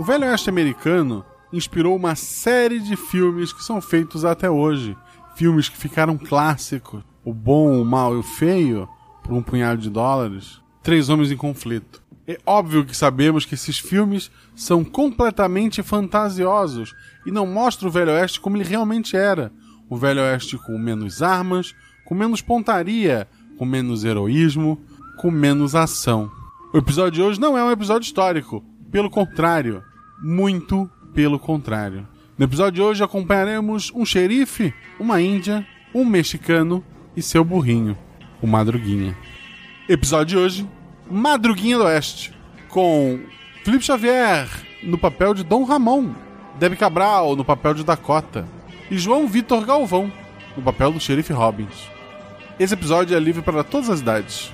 O Velho Oeste americano inspirou uma série de filmes que são feitos até hoje. Filmes que ficaram clássicos. O Bom, o Mal e o Feio, por um punhado de dólares. Três Homens em Conflito. É óbvio que sabemos que esses filmes são completamente fantasiosos e não mostram o Velho Oeste como ele realmente era. O Velho Oeste com menos armas, com menos pontaria, com menos heroísmo, com menos ação. O episódio de hoje não é um episódio histórico, pelo contrário, muito pelo contrário. No episódio de hoje acompanharemos um xerife, uma índia, um mexicano e seu burrinho, o Madruguinha. Episódio de hoje: Madruguinha do Oeste, com Felipe Xavier no papel de Dom Ramon, Debbie Cabral no papel de Dakota e João Vitor Galvão no papel do xerife Robbins. Esse episódio é livre para todas as idades.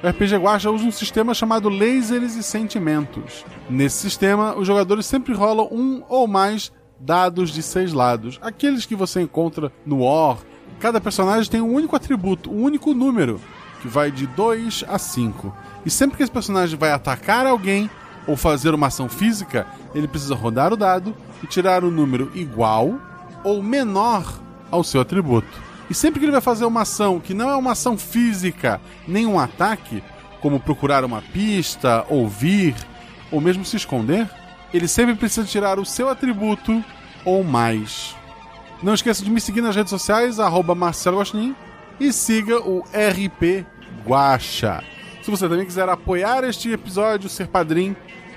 O RPG Guacha usa um sistema chamado Lasers e Sentimentos. Nesse sistema, os jogadores sempre rolam um ou mais dados de seis lados, aqueles que você encontra no War. Cada personagem tem um único atributo, um único número, que vai de 2 a 5. E sempre que esse personagem vai atacar alguém ou fazer uma ação física, ele precisa rodar o dado e tirar um número igual ou menor ao seu atributo. E sempre que ele vai fazer uma ação que não é uma ação física, nem um ataque, como procurar uma pista, ouvir, ou mesmo se esconder, ele sempre precisa tirar o seu atributo ou mais. Não esqueça de me seguir nas redes sociais, arroba Marcelo e siga o RP Guacha. Se você também quiser apoiar este episódio, ser padrinho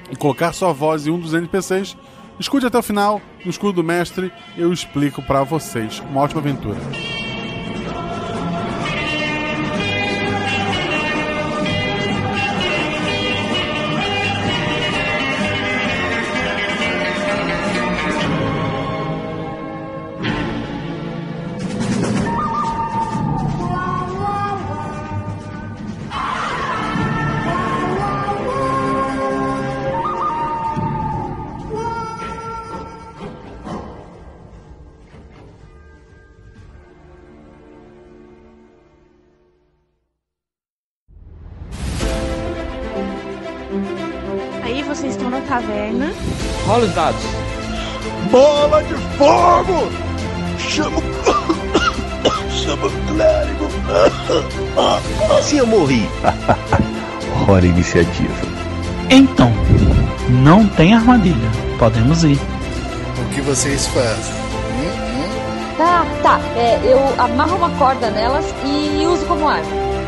e colocar sua voz em um dos NPCs, escute até o final, no escudo do mestre, eu explico para vocês. Uma ótima aventura. Rola os dados. Bola de fogo! Chama o. Chama o clérigo! Se eu morri. Hora iniciativa. Então, não tem armadilha. Podemos ir. O que vocês fazem? Tá, tá. É, eu amarro uma corda nelas e uso como arma.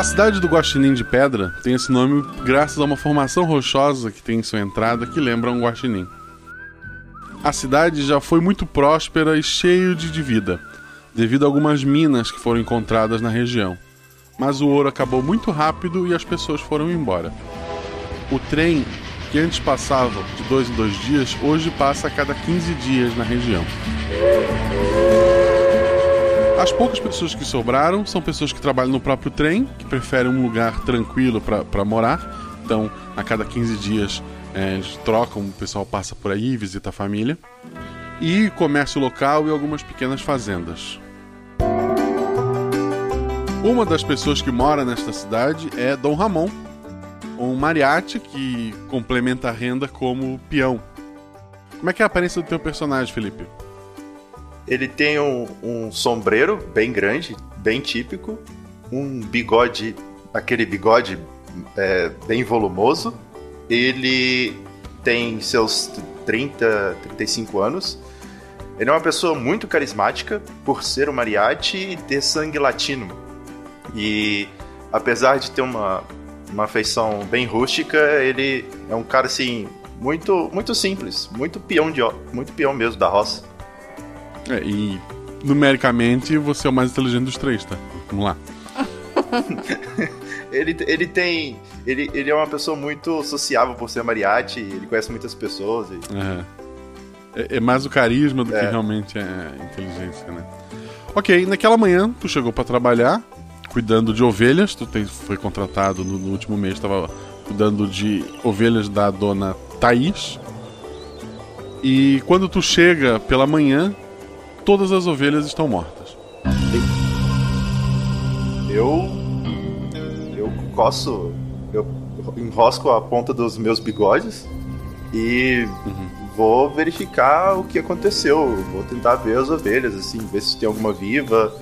A cidade do Guaxinim de Pedra tem esse nome graças a uma formação rochosa que tem em sua entrada que lembra um guaxinim. A cidade já foi muito próspera e cheia de, vida, devido a algumas minas que foram encontradas na região. Mas o ouro acabou muito rápido e as pessoas foram embora. O trem, que antes passava de dois em dois dias, hoje passa a cada 15 dias na região. As poucas pessoas que sobraram são pessoas que trabalham no próprio trem, que preferem um lugar tranquilo para morar. Então, a cada 15 dias, é, eles trocam, o pessoal passa por aí, visita a família. E comércio local e algumas pequenas fazendas. Uma das pessoas que mora nesta cidade é Dom Ramon, um mariachi que complementa a renda como peão. Como é que é a aparência do teu personagem, Felipe? Ele tem um, um sombreiro bem grande, bem típico, um bigode, aquele bigode é, bem volumoso. Ele tem seus 30, 35 anos. Ele é uma pessoa muito carismática por ser um mariachi e ter sangue latino. E apesar de ter uma, uma feição bem rústica. Ele é um cara assim muito muito simples, muito peão de muito peão mesmo da roça. É, e numericamente você é o mais inteligente dos três, tá? Vamos lá. ele, ele tem. Ele, ele é uma pessoa muito sociável por ser mariachi, ele conhece muitas pessoas. E... É. é. mais o carisma do é. que realmente é inteligência, né? Ok, naquela manhã tu chegou para trabalhar, cuidando de ovelhas, tu tem, foi contratado no, no último mês, estava cuidando de ovelhas da dona Thaís. E quando tu chega pela manhã, todas as ovelhas estão mortas. Eu. Eu coço. Eu enrosco a ponta dos meus bigodes e uhum. vou verificar o que aconteceu. Vou tentar ver as ovelhas, assim, ver se tem alguma viva.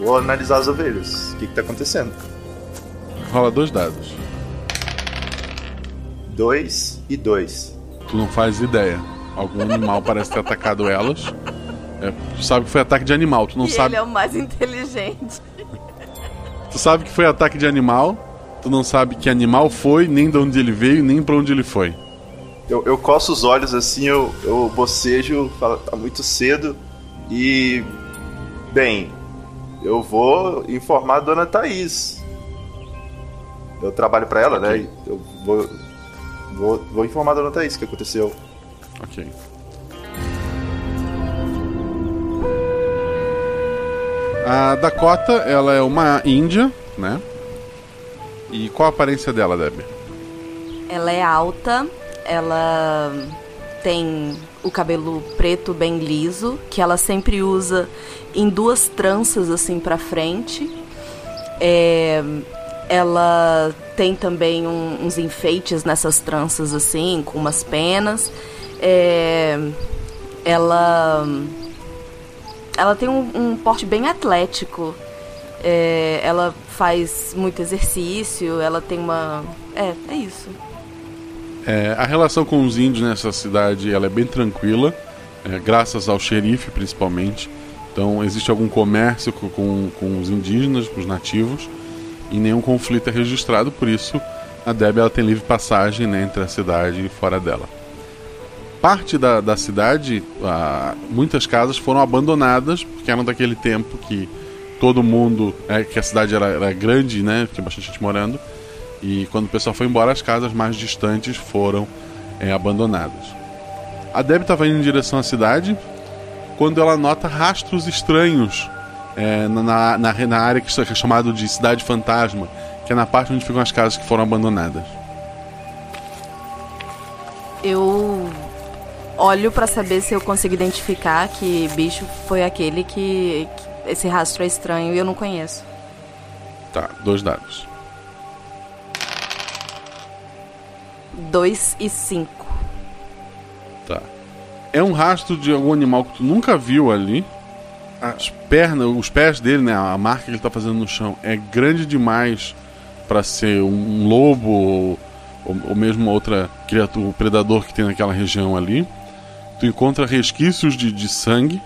Vou analisar as ovelhas. O que, que tá acontecendo? Rola dois dados. Dois e dois. Tu não faz ideia. Algum animal parece ter atacado elas. É, tu sabe que foi ataque de animal, tu não e sabe. Ele é o mais inteligente. Tu sabe que foi ataque de animal, tu não sabe que animal foi, nem de onde ele veio, nem para onde ele foi. Eu, eu coço os olhos assim, eu, eu bocejo, falo, tá muito cedo e. Bem, eu vou informar a dona Thaís. Eu trabalho para ela, né? okay. né? Eu vou, vou, vou informar a dona Thaís o que aconteceu. Ok. A Dakota, ela é uma índia, né? E qual a aparência dela, Debbie? Ela é alta, ela tem o cabelo preto bem liso, que ela sempre usa em duas tranças assim para frente. É, ela tem também um, uns enfeites nessas tranças assim, com umas penas. É, ela ela tem um, um porte bem atlético. É, ela faz muito exercício, ela tem uma. É, é isso. É, a relação com os índios nessa cidade ela é bem tranquila, é, graças ao xerife principalmente. Então existe algum comércio com, com, os indígenas, com os nativos, e nenhum conflito é registrado, por isso a Deb ela tem livre passagem né, entre a cidade e fora dela parte da, da cidade, ah, muitas casas foram abandonadas, porque eram daquele tempo que todo mundo, é, que a cidade era, era, grande, né, tinha bastante gente morando, e quando o pessoal foi embora, as casas mais distantes foram é, abandonadas. A Deb estava indo em direção à cidade quando ela nota rastros estranhos é, na, na, na, área que é chamada de Cidade Fantasma, que é na parte onde ficam as casas que foram abandonadas. Eu olho para saber se eu consigo identificar que bicho foi aquele que, que esse rastro é estranho e eu não conheço. Tá, dois dados. Dois e cinco. Tá. É um rastro de algum animal que tu nunca viu ali. As pernas, os pés dele, né? A marca que ele tá fazendo no chão é grande demais para ser um lobo ou, ou mesmo outra criatura, um predador que tem naquela região ali tu encontra resquícios de, de sangue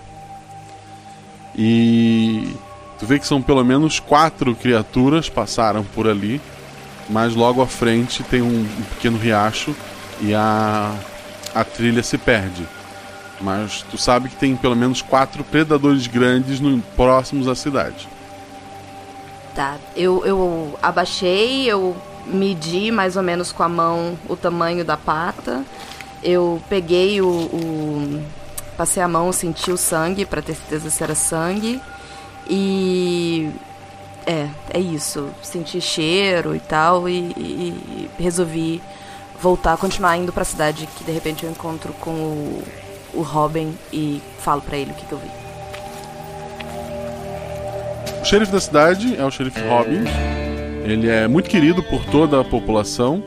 e tu vê que são pelo menos quatro criaturas passaram por ali, mas logo à frente tem um, um pequeno riacho e a, a trilha se perde. Mas tu sabe que tem pelo menos quatro predadores grandes no, próximos à cidade. Tá, eu, eu abaixei, eu medi mais ou menos com a mão o tamanho da pata eu peguei o, o passei a mão, senti o sangue para ter certeza se era sangue e é, é isso. Senti cheiro e tal e, e resolvi voltar, continuar indo para a cidade que de repente eu encontro com o, o Robin e falo para ele o que, que eu vi. O xerife da cidade é o xerife Robin. Ele é muito querido por toda a população.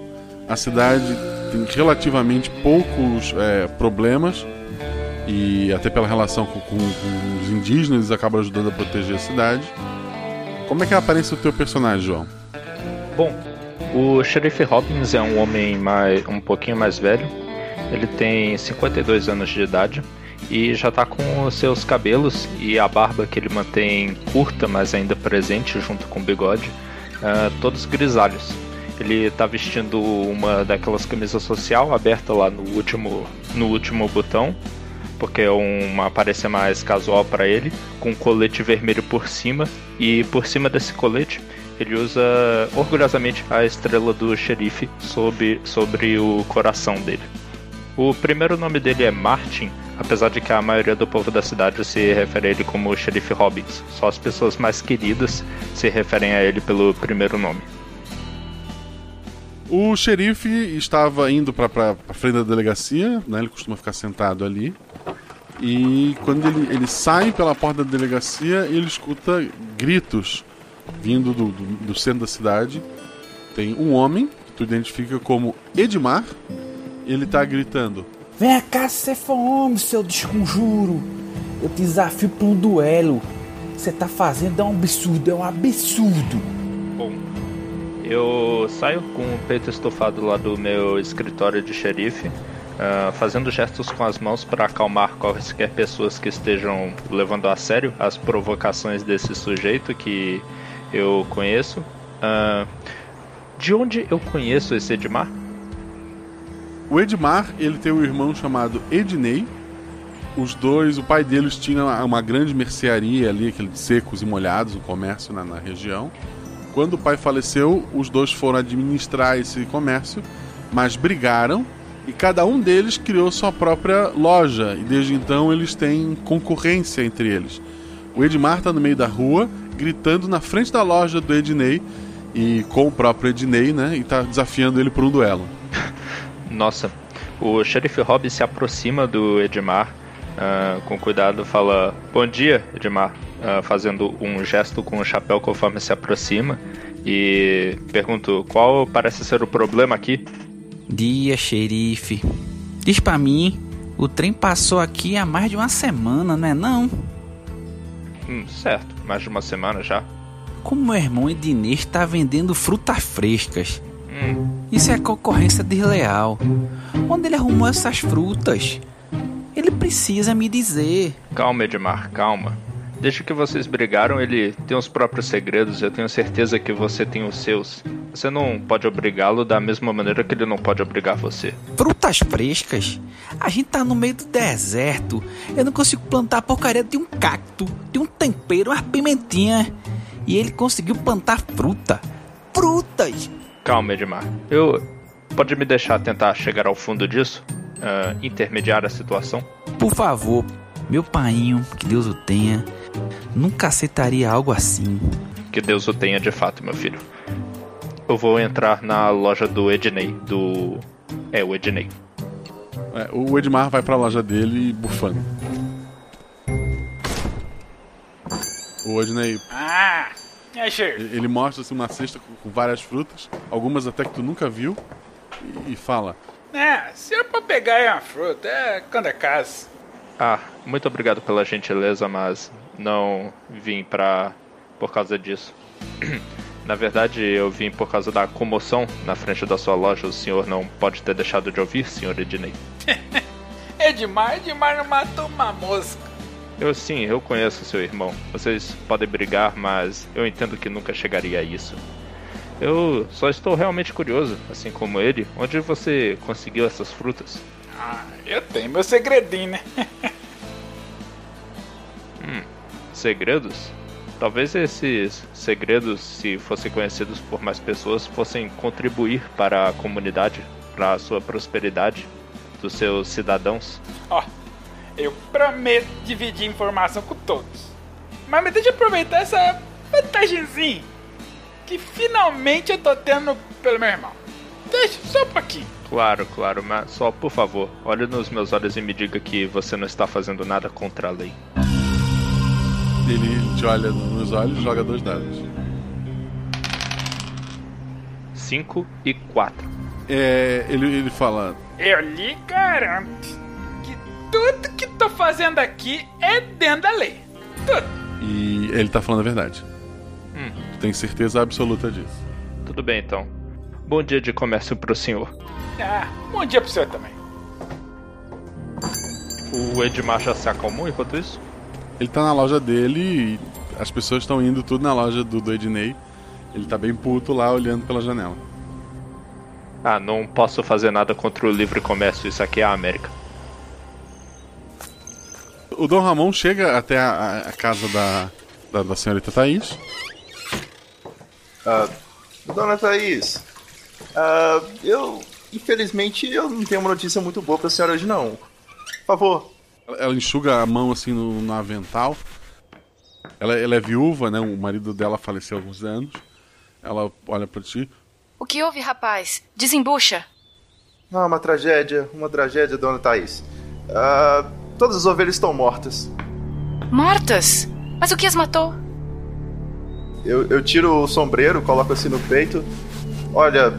A cidade tem relativamente poucos é, problemas e até pela relação com, com, com, os indígenas eles acabam ajudando a proteger a cidade. Como é que é a aparência do teu personagem, João? Bom, o xerife Robbins é um homem mais, um pouquinho mais velho. Ele tem 52 anos de idade e já está com os seus cabelos e a barba que ele mantém curta, mas ainda presente junto com o bigode, uh, todos grisalhos. Ele tá vestindo uma daquelas camisas social aberta lá no último, no último botão, porque é uma aparência mais casual para ele, com um colete vermelho por cima e por cima desse colete ele usa orgulhosamente a estrela do xerife sobre, sobre o coração dele. O primeiro nome dele é Martin, apesar de que a maioria do povo da cidade se refere a ele como Xerife Robbins. Só as pessoas mais queridas se referem a ele pelo primeiro nome. O xerife estava indo para a frente da delegacia, né? ele costuma ficar sentado ali. E quando ele, ele sai pela porta da delegacia, ele escuta gritos vindo do, do, do centro da cidade. Tem um homem, que tu identifica como Edmar. Ele tá gritando: Vem cá se você for homem, seu desconjuro. Eu te desafio para um duelo. Você tá fazendo é um absurdo, é um absurdo. Bom, eu saio com o peito estufado lá do meu escritório de xerife, uh, fazendo gestos com as mãos para acalmar quaisquer pessoas que estejam levando a sério as provocações desse sujeito que eu conheço. Uh, de onde eu conheço esse Edmar? O Edmar, ele tem um irmão chamado Ednei. Os dois, o pai deles tinha uma grande mercearia ali, aqueles secos e molhados, o comércio na, na região. Quando o pai faleceu, os dois foram administrar esse comércio, mas brigaram e cada um deles criou sua própria loja e desde então eles têm concorrência entre eles. O Edmar está no meio da rua gritando na frente da loja do Ednei e com o próprio Ednei, né? E tá desafiando ele por um duelo. Nossa, o xerife Rob se aproxima do Edmar uh, com cuidado, fala: Bom dia, Edmar, uh, fazendo um gesto com o chapéu conforme se aproxima e pergunto: Qual parece ser o problema aqui? Dia, xerife. Diz pra mim, o trem passou aqui há mais de uma semana, não é não? Hum, certo, mais de uma semana já. Como meu irmão Ednês está vendendo frutas frescas. Hum. Isso é concorrência desleal. Onde ele arrumou essas frutas? Ele precisa me dizer. Calma, Edmar, calma. Desde que vocês brigaram, ele tem os próprios segredos. Eu tenho certeza que você tem os seus. Você não pode obrigá-lo da mesma maneira que ele não pode obrigar você. Frutas frescas? A gente tá no meio do deserto. Eu não consigo plantar a porcaria de um cacto, de um tempero, uma pimentinha. E ele conseguiu plantar fruta. Frutas! Calma, Edmar. Eu. Pode me deixar tentar chegar ao fundo disso? Uh, intermediar a situação? Por favor, meu painho, que Deus o tenha, nunca aceitaria algo assim. Que Deus o tenha de fato, meu filho. Eu vou entrar na loja do Ednei, do. É, o Ednei. É, o Edmar vai pra loja dele bufando. O Ednei. Ah! É, ele, ele mostra assim, uma cesta com, várias frutas, algumas até que tu nunca viu, e, fala: É, se é pra pegar uma fruta, é quando é casa. Ah, muito obrigado pela gentileza, mas não vim pra. por causa disso. Na verdade, eu vim por causa da comoção na frente da sua loja. O senhor não pode ter deixado de ouvir, senhor Ednei. Edmar, Edmar não matou uma mosca. Eu sim, eu conheço seu irmão. Vocês podem brigar, mas eu entendo que nunca chegaria a isso. Eu só estou realmente curioso, assim como ele, onde você conseguiu essas frutas? Ah, eu tenho meu segredinho, né? hum, segredos? Talvez esses segredos, se fossem conhecidos por mais pessoas, fossem contribuir para a comunidade, para a sua prosperidade, dos seus cidadãos. Ó, oh, eu prometo dividir informação com todos. Mas me deixa aproveitar essa vantagemzinha que finalmente eu tô tendo pelo meu irmão. Deixa só um pouquinho. Claro, claro, mas só por favor, olhe nos meus olhos e me diga que você não está fazendo nada contra a lei. Ele te olha nos olhos e joga dois dados. 5 e 4. É, ele, ele fala: Eu lhe garanto que tudo que tô fazendo aqui é dentro da lei. Tudo. E ele tá falando a verdade. Hum. Tu tem certeza absoluta disso. Tudo bem então. Bom dia de comércio pro senhor. Ah, bom dia pro senhor também. O Edmar já se acalmou enquanto isso? Ele tá na loja dele e as pessoas estão indo tudo na loja do, do Ednei. Ele tá bem puto lá olhando pela janela. Ah, não posso fazer nada contra o livre comércio, isso aqui é a América. O Dom Ramon chega até a, a casa da, da, da senhorita Thaís. Ah, dona Thaís, ah, eu. Infelizmente, eu não tenho uma notícia muito boa pra senhora hoje, não. Por favor. Ela enxuga a mão assim no, no avental. Ela, ela é viúva, né? O marido dela faleceu há alguns anos. Ela olha pra ti. O que houve, rapaz? Desembucha. Ah, uma tragédia, uma tragédia, dona Thaís. Ah, todas as ovelhas estão mortas. Mortas? Mas o que as matou? Eu, eu tiro o sombreiro, coloco assim no peito. Olha,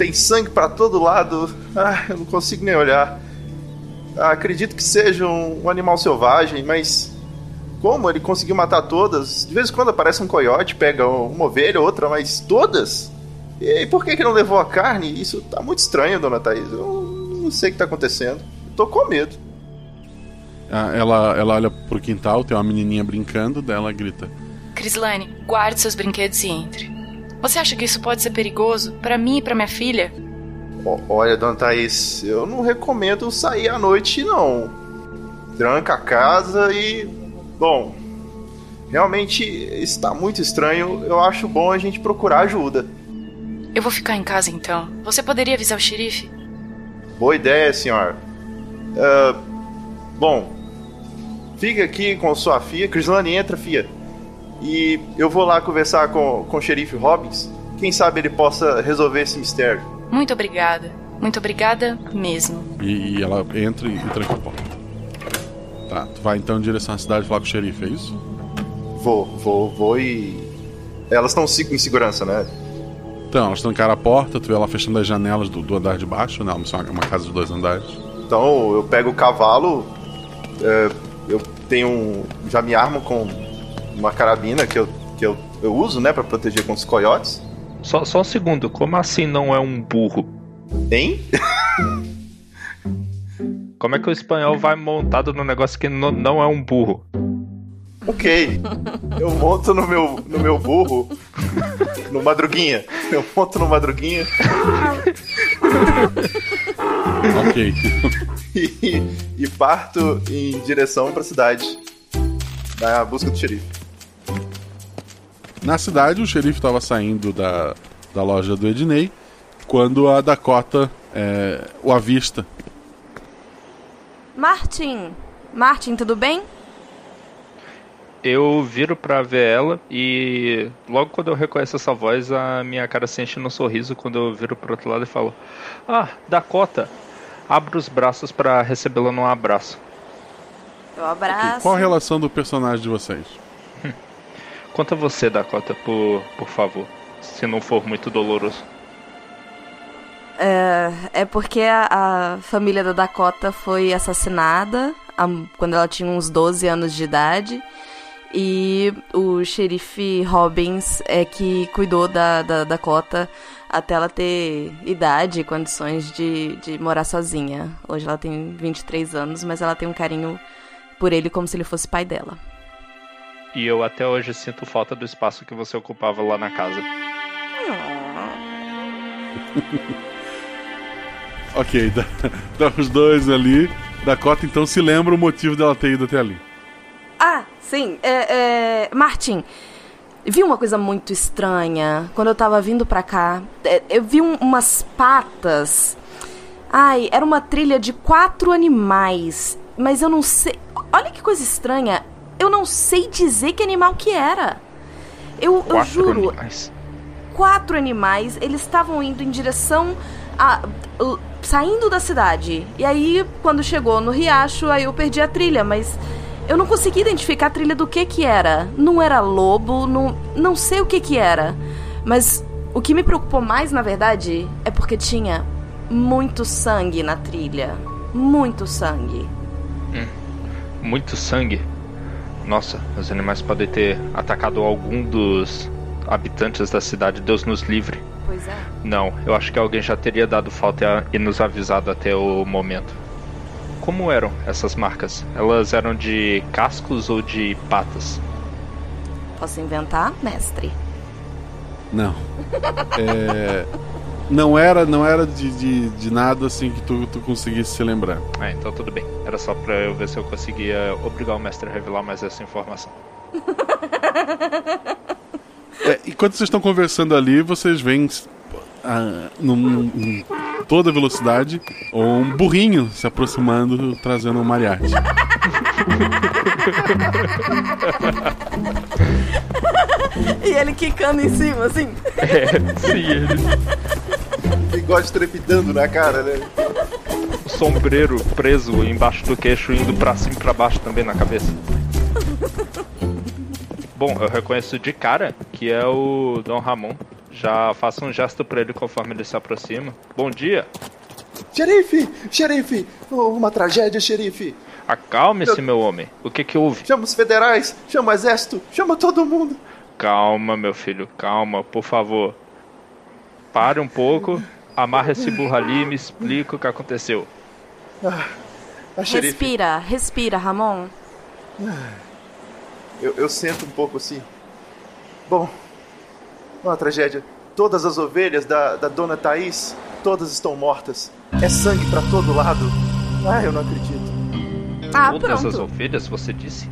tem sangue pra todo lado. Ah, eu não consigo nem olhar. Ah, acredito que seja um, um animal selvagem, mas como ele conseguiu matar todas? De vez em quando aparece um coiote, pega uma ovelha, outra, mas todas? E por que, que não levou a carne? Isso tá muito estranho, dona Thaís. Eu não sei o que tá acontecendo. tô com medo. Ah, Ela, ela olha pro quintal, tem uma menininha brincando, dela grita. Crislane, guarde seus brinquedos e entre. Você acha que isso pode ser perigoso para mim e para minha filha? Olha, dona Thaís, eu não recomendo sair à noite, não. Tranca a casa e. Bom, realmente está muito estranho. Eu acho bom a gente procurar ajuda. Eu vou ficar em casa então. Você poderia avisar o xerife? Boa ideia, senhor. Ah, bom, fica aqui com sua filha. Crislane, entra, filha. E eu vou lá conversar com, com o xerife Robbins. Quem sabe ele possa resolver esse mistério. Muito obrigada. Muito obrigada mesmo. E, e ela entra e, e tranca a porta. Tá, tu vai então em direção à cidade falar com o xerife, é isso? Vou, vou, vou e. Elas estão em segurança, né? Então, elas trancaram a porta, tu vê ela fechando as janelas do, do andar de baixo, né? É uma casa de dois andares. Então eu pego o cavalo, é, eu tenho um, já me armo com uma carabina que eu, que eu, eu uso, né, para proteger contra os coiotes. Só, só um segundo, como assim não é um burro? Hein? Como é que o espanhol vai montado num negócio que no- não é um burro? Ok, eu monto no meu, no meu burro, no madruguinha. Eu monto no madruguinha. ok. e, e parto em direção pra cidade, na busca do xerife. Na cidade, o xerife estava saindo da, da loja do Ednei quando a Dakota é, o avista. Martin! Martin, tudo bem? Eu viro pra ver ela e logo quando eu reconheço essa voz, a minha cara se enche num sorriso quando eu viro pro outro lado e falo: Ah, Dakota! Abro os braços pra recebê-la num abraço. Eu abraço. Qual a relação do personagem de vocês? Conta você, Dakota, por, por favor. Se não for muito doloroso. É, é porque a, a família da Dakota foi assassinada há- quando ela tinha uns 12 anos de idade. E o xerife Robbins é que cuidou da, da Dakota até ela ter idade e condições de, de morar sozinha. Hoje ela tem 23 anos, mas ela tem um carinho por ele como se ele fosse pai dela. E eu até hoje sinto falta do espaço que você ocupava lá na casa. Ok, dá, dá os dois ali. Dakota então se lembra o motivo dela ter ido até ali. Ah, sim. É, é, Martin, vi uma coisa muito estranha quando eu tava vindo pra cá. É, eu vi um- umas patas. Ai, era uma trilha de quatro animais. Mas eu não sei. Olha que coisa estranha. Eu não sei dizer que animal que era. Eu, eu juro. animais. Quatro animais, eles estavam indo em direção a. saindo da cidade. E aí, quando chegou no riacho, aí eu perdi a trilha, mas eu não consegui identificar a trilha do que que era. Não era lobo, não, não sei o que que era. Mas o que me preocupou mais, na verdade, é porque tinha muito sangue na trilha. Muito sangue. Muito sangue. Nossa, os animais podem ter atacado algum dos habitantes da cidade. Deus nos livre. Pois é. Não, eu acho que alguém já teria dado falta e nos avisado até o momento. Como eram essas marcas? Elas eram de cascos ou de patas? Posso inventar, mestre? Não. É, Não era, não era de, de, de nada assim que tu, tu conseguisse se lembrar. Ah, então tudo bem. Era só pra eu ver se eu conseguia obrigar o mestre a revelar mais essa informação. É, enquanto vocês estão conversando ali, vocês veem ah, num- em toda velocidade um burrinho se aproximando, trazendo um mariachi. E ele quicando em cima, assim. É, sim, ele. Bigode trepidando na cara, né? O sombreiro preso embaixo do queixo, indo pra cima e pra baixo também na cabeça. Bom, eu reconheço de cara que é o Dom Ramon. Já faço um gesto pra ele conforme ele se aproxima. Bom dia! Xerife! Xerife! Oh, uma tragédia, xerife! Acalme-se, meu homem. O que que houve? Chama os federais! Chama o exército! Chama todo mundo! Calma, meu filho, calma, por favor. Pare um pouco, amarre esse burro ali e me explica o que aconteceu. Ah. Respira, respira, Ramon. Eu, eu sento um pouco assim. Bom, uma tragédia. Todas as ovelhas da, da dona Thaís, todas estão mortas. É sangue pra todo lado. Ah, eu não acredito. Ah, Todas as pronto. ovelhas, você disse?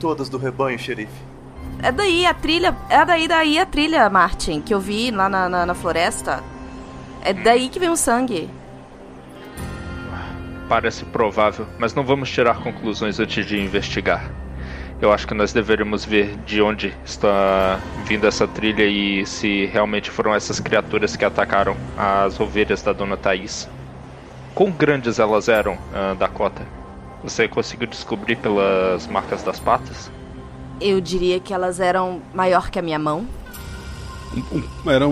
Todas do rebanho, xerife. É daí a trilha. É daí daí a trilha, Martin, que eu vi lá na, na, na floresta. É daí que vem o sangue. Parece provável, mas não vamos tirar conclusões antes de investigar. Eu acho que nós deveríamos ver de onde está vindo essa trilha e se realmente foram essas criaturas que atacaram as ovelhas da dona Thaís. Quão grandes elas eram, ah, Dakota? Você conseguiu descobrir pelas marcas das patas? Eu diria que elas eram maior que a minha mão. Um- um- era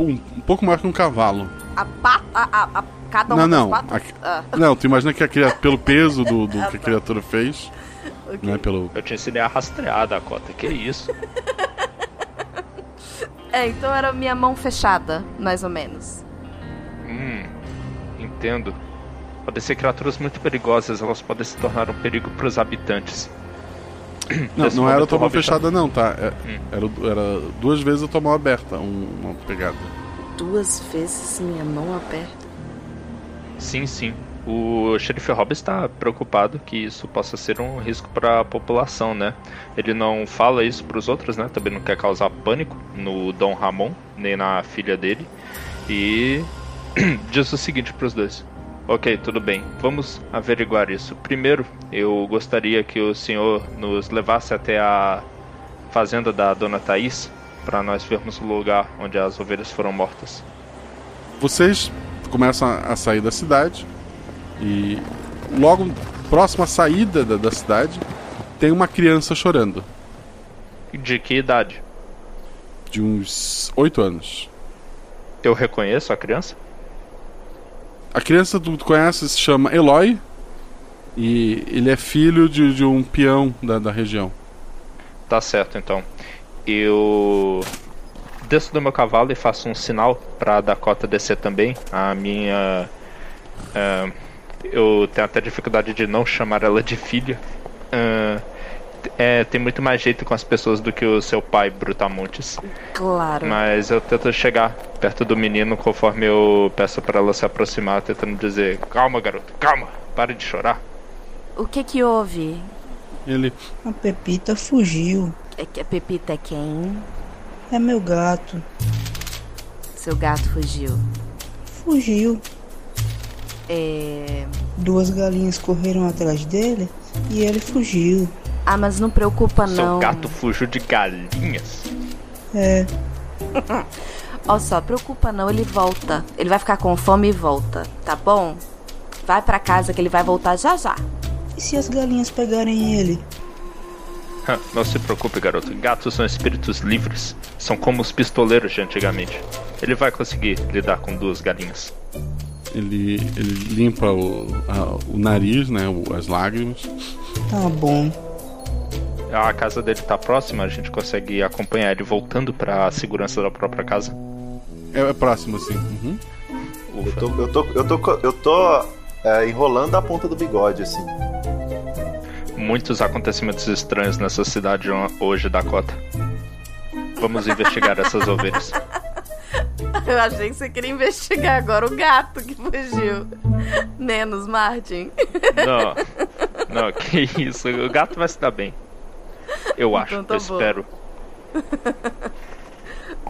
um, um, um pouco maior que um cavalo. A pata. A, a, cada uma não, das não. patas. A- Ah. Não, tu imagina que a cria- pelo peso do, do Ah, que a tá. criatura fez. Ok. Né, pelo... Eu te ensinei a rastrear, Dakota. Que isso? É, então era minha mão fechada, mais ou menos. Hum, entendo. Podem ser criaturas muito perigosas, elas podem se tornar um perigo para os habitantes. Não, não era tá- fechada, não, tá? É- Hum. era, era duas vezes a tua mão aberta, um- uma pegada. Duas vezes minha mão aberta. Sim, sim. O xerife Hobbs está preocupado que isso possa ser um risco para a população, né? Ele não fala isso para os outros, né? Também não quer causar pânico no Dom Ramon, nem na filha dele. E diz o seguinte para os dois: Ok, tudo bem, vamos averiguar isso. Primeiro, eu gostaria que o senhor nos levasse até a fazenda da dona Thaís para nós vermos o lugar onde as ovelhas foram mortas. Vocês começam a, sair da cidade e logo próximo à saída da, da cidade tem uma criança chorando, De que idade? de uns oito anos. Eu reconheço a criança? A criança tu tu conhece se chama Eloy e ele é filho de, de um peão da, da região. Tá certo, então. Eu desço do meu cavalo e faço um sinal pra Dakota descer também. A minha. é, eu tenho até dificuldade de não chamar ela de filha. É, é, tem muito mais jeito com as pessoas do que o seu pai, Brutamontes. Claro. Mas eu tento chegar perto do menino conforme eu peço pra ela se aproximar, tentando dizer: Calma, garoto, calma, pare de chorar. O que que houve? Ele. A Pepita fugiu. É que a Pepita é quem? É meu gato. Seu gato fugiu. Fugiu. É. Duas galinhas correram atrás dele e ele fugiu. Ah, mas não preocupa Seu não. gato fugiu de galinhas. É. Ó só, preocupa não, ele volta. Ele vai ficar com fome e volta, tá bom? Vai pra casa que ele vai voltar já já. E se as galinhas pegarem ele? Não se preocupe, garoto. Gatos são espíritos livres. São como os pistoleiros de antigamente. Ele vai conseguir lidar com duas galinhas. Ele, ele limpa o, a- o nariz, né? o- as lágrimas. Tá bom. A casa dele tá próxima, a gente consegue acompanhar ele voltando pra segurança da própria casa. É, é próximo, assim. Uhum. Eu tô, eu tô, eu tô, eu tô é, enrolando a ponta do bigode, assim. Muitos acontecimentos estranhos nessa cidade ho- hoje, Dakota. Vamos investigar essas ovelhas. Eu achei que você queria investigar agora o gato que fugiu. Menos, Martin. Não, não, que isso. O gato vai se dar bem. Eu acho, Então tá eu espero.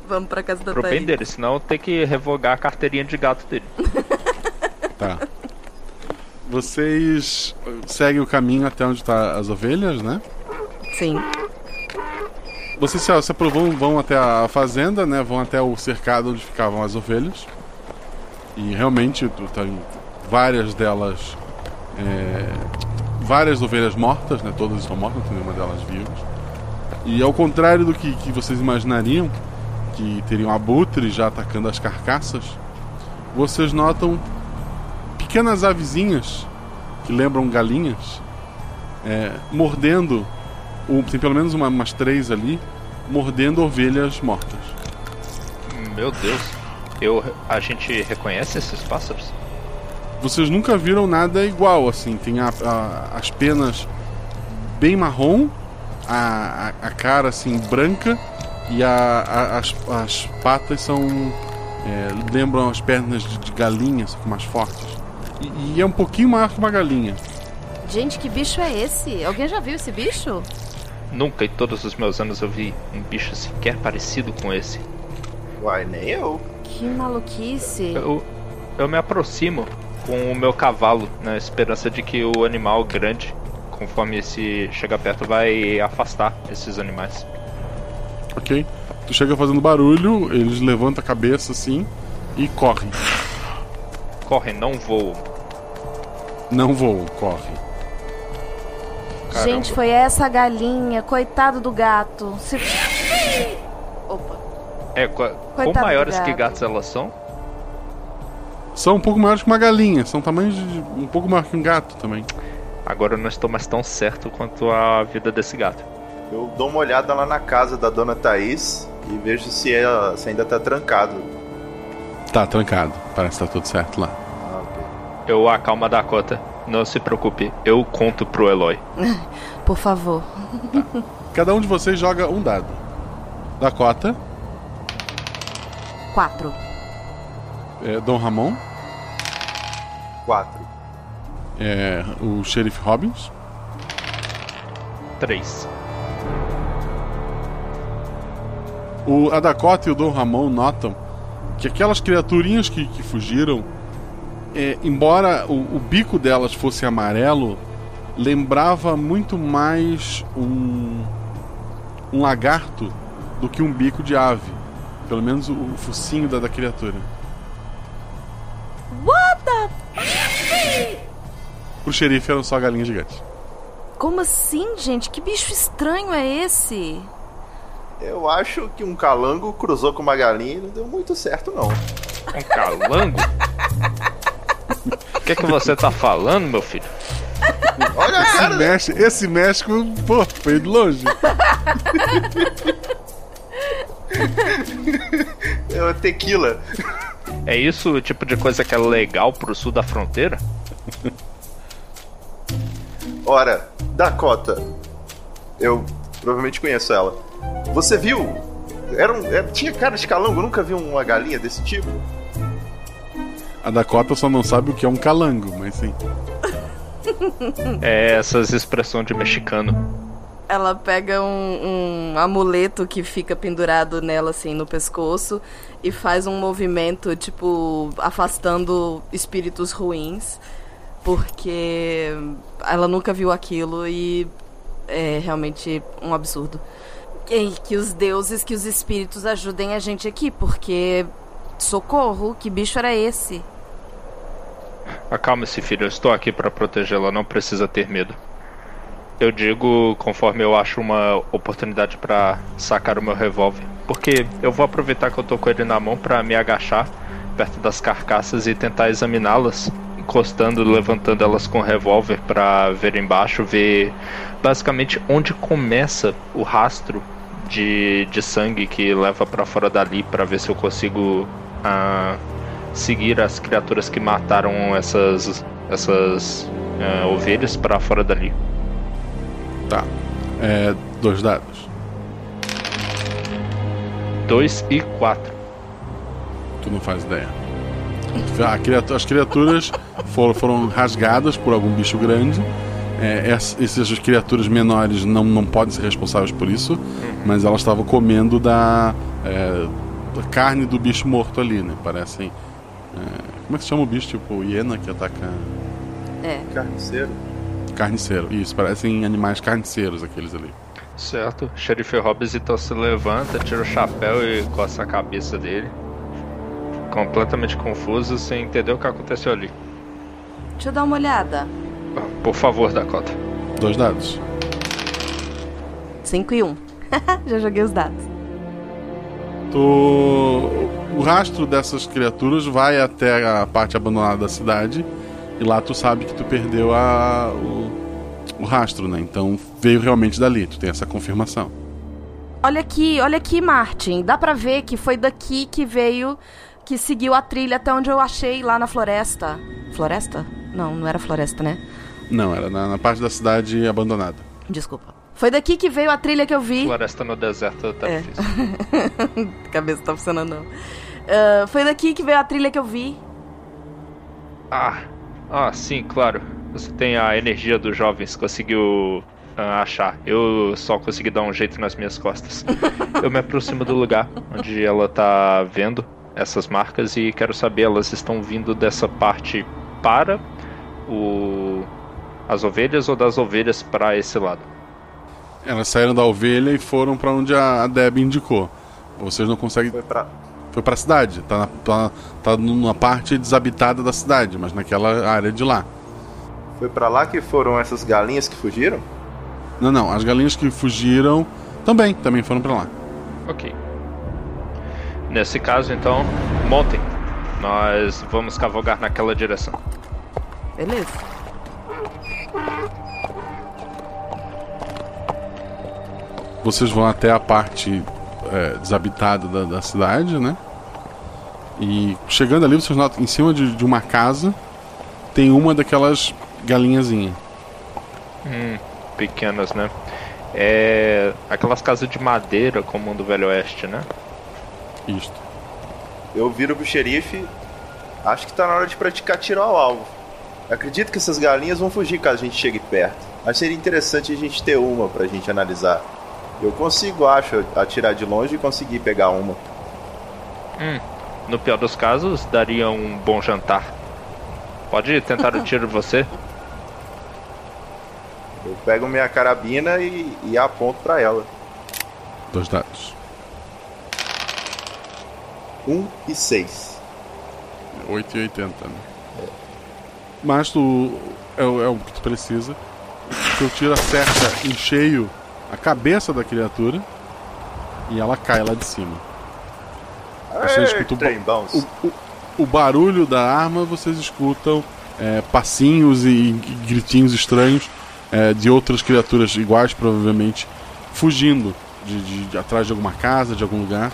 Vamos pra casa da Pro bem Thaís. dele, senão tem que revogar a carteirinha de gato dele. Tá. Vocês seguem o caminho até onde tá as ovelhas, né? Sim. Vocês se, se aprovam, vão até a fazenda, né? Vão até o cercado onde ficavam as ovelhas. E realmente tu- tem várias delas. é, várias ovelhas mortas, né? Todas estão mortas, não tem nenhuma delas vivas. E ao contrário do que, que vocês imaginariam, que teriam abutres já atacando as carcaças, vocês notam pequenas avezinhas que lembram galinhas é, mordendo, um- tem pelo menos uma- umas três ali, mordendo ovelhas mortas. Meu Deus. Eu, a gente reconhece esses pássaros? Vocês nunca viram nada igual, assim, tem a- a- as penas bem marrom, a, a- a cara assim branca e a- a- as, as patas são. é, lembram as pernas de, de galinha, só que mais fortes. E, e é um pouquinho maior que uma galinha. Gente, que bicho é esse? Alguém já viu esse bicho? Nunca em todos os meus anos eu vi um bicho sequer parecido com esse. Uai, nem eu. Que maluquice. Eu, eu me aproximo com o meu cavalo, na esperança de que o animal grande, conforme esse chega perto, vai afastar esses animais. Ok? Tu chega fazendo barulho, eles levantam a cabeça assim e correm. Corre, não voam. Não voam, correm. Gente, foi essa galinha. Coitado do gato. Se... Opa. É, quão do maiores que gato. gatos elas são? São um pouco maiores que uma galinha, são tamanhos de um pouco maior que um gato também. Agora eu não estou mais tão certo quanto a vida desse gato. Eu dou uma olhada lá na casa da dona Thaís e vejo se, ela, se ainda tá trancado. Tá trancado, parece que tá tudo certo lá. Eu acalmo a Dakota. Não se preocupe, eu conto pro Eloy. Por favor. Cada um de vocês joga um dado. Dakota, Quatro. É, Dom Ramon, Quatro. é, o xerife Robbins, Três. o, a Dakota e o Dom Ramon notam que aquelas criaturinhas que, que fugiram, é, embora o, o bico delas fosse amarelo, lembrava muito mais um, um lagarto do que um bico de ave. Pelo menos o, o focinho da, da criatura. Pro xerife eram só galinhas gigantes. Como assim, gente? Que bicho estranho é esse? Eu acho que um calango cruzou com uma galinha e não deu muito certo, não. Um calango? O que, que você tá falando, meu filho? Olha a Esse, cara. México, esse México, pô, foi de longe. É tequila. É isso o tipo de coisa que é legal pro sul da fronteira? Ora, Dakota. Eu provavelmente conheço ela. Você viu? Era um, era- tinha cara de calango, eu nunca vi uma galinha desse tipo. A Dakota só não sabe o que é um calango, mas sim. É essas expressões de mexicano. Ela pega um, um amuleto que fica pendurado nela, assim, no pescoço, e faz um movimento, tipo, afastando espíritos ruins, porque ela nunca viu aquilo e é realmente um absurdo. E que os deuses, que os espíritos ajudem a gente aqui, porque. Socorro, que bicho era esse? Acalme-se, filho. Eu estou aqui para protegê-la. Não precisa ter medo. Eu digo conforme eu acho uma oportunidade para sacar o meu revólver. Porque eu vou aproveitar que eu tô com ele na mão para me agachar perto das carcaças e tentar examiná-las, encostando, levantando elas com revólver para ver embaixo, ver basicamente onde começa o rastro de, de sangue que leva para fora dali para ver se eu consigo ah, seguir as criaturas que mataram essas essas ah, ovelhas para fora dali. Tá. É, dois dados. 2 e 4. Tu não faz ideia. A criatura- as criaturas foram, foram rasgadas por algum bicho grande. É, ess- essas criaturas menores não, não podem ser responsáveis por isso, mas elas estavam comendo da, é, da carne do bicho morto ali, né? Parecem. é, como é que se chama o bicho? Tipo, hiena que ataca. É. Carniceiro. Carniceiro. Isso, parecem animais carniceiros aqueles ali. Certo. Xerife Hobbs então se levanta, tira o chapéu e coça a cabeça dele. Completamente confuso, sem entender o que aconteceu ali. Deixa eu dar uma olhada. Ah, Por favor, Dakota. Dois dados. 5 e 1. Um. Já joguei os dados. Tu... O rastro dessas criaturas vai até a parte abandonada da cidade e lá tu sabe que tu perdeu a... o... o rastro, né? Então veio realmente dali, tu tem essa confirmação. Olha aqui, olha aqui, Martin. Dá pra ver que foi daqui que veio, que seguiu a trilha até onde eu achei lá na floresta. Floresta? Não, não era floresta, né? Não, era na, na parte da cidade abandonada. Desculpa. Foi daqui que veio a trilha que eu vi. Floresta no deserto tá É. difícil. Cabeça tá funcionando não. Ah, foi daqui que veio a trilha que eu vi. Ah, ah, sim, claro. Você tem a energia dos jovens, conseguiu ah, achar. Eu só consegui dar um jeito nas minhas costas. Eu me aproximo do lugar onde ela tá vendo essas marcas e quero saber, elas estão vindo dessa parte para o as ovelhas ou das ovelhas para esse lado? Elas saíram da ovelha e foram pra onde a, a Deb indicou. Vocês não conseguem. Foi pra. Foi pra cidade. Tá, na, tá, tá numa parte desabitada da cidade, mas naquela área de lá. Foi pra lá que foram essas galinhas que fugiram? Não, não. As galinhas que fugiram também, também foram pra lá. Ok. Nesse caso, então, montem. Nós vamos cavalgar naquela direção. Beleza. Vocês vão até a parte é, desabitada da, da cidade, né? E chegando ali, vocês notam em cima de, de uma casa tem uma daquelas galinhazinhas. Hum, pequenas, né? É. Aquelas casas de madeira comum do Velho Oeste, né? Isto. Eu viro pro xerife. Acho que tá na hora de praticar tiro ao alvo. Acredito que essas galinhas vão fugir caso a gente chegue perto. Mas seria interessante a gente ter uma pra gente analisar. Eu consigo, acho, atirar de longe e conseguir pegar uma. Hum, no pior dos casos, daria um bom jantar. Pode tentar o tiro você? Eu pego minha carabina e, e aponto pra ela. Dois dados. Um e seis. 8 e 80, né? Mas tu. É, o- é o que tu precisa. Teu tiro acerta em cheio a cabeça da criatura e ela cai lá de cima. Você Ei, escuta o, o, o- o barulho da arma, vocês escutam é, passinhos e, e gritinhos estranhos é, de outras criaturas iguais, provavelmente, fugindo de, de- de atrás de alguma casa, de algum lugar.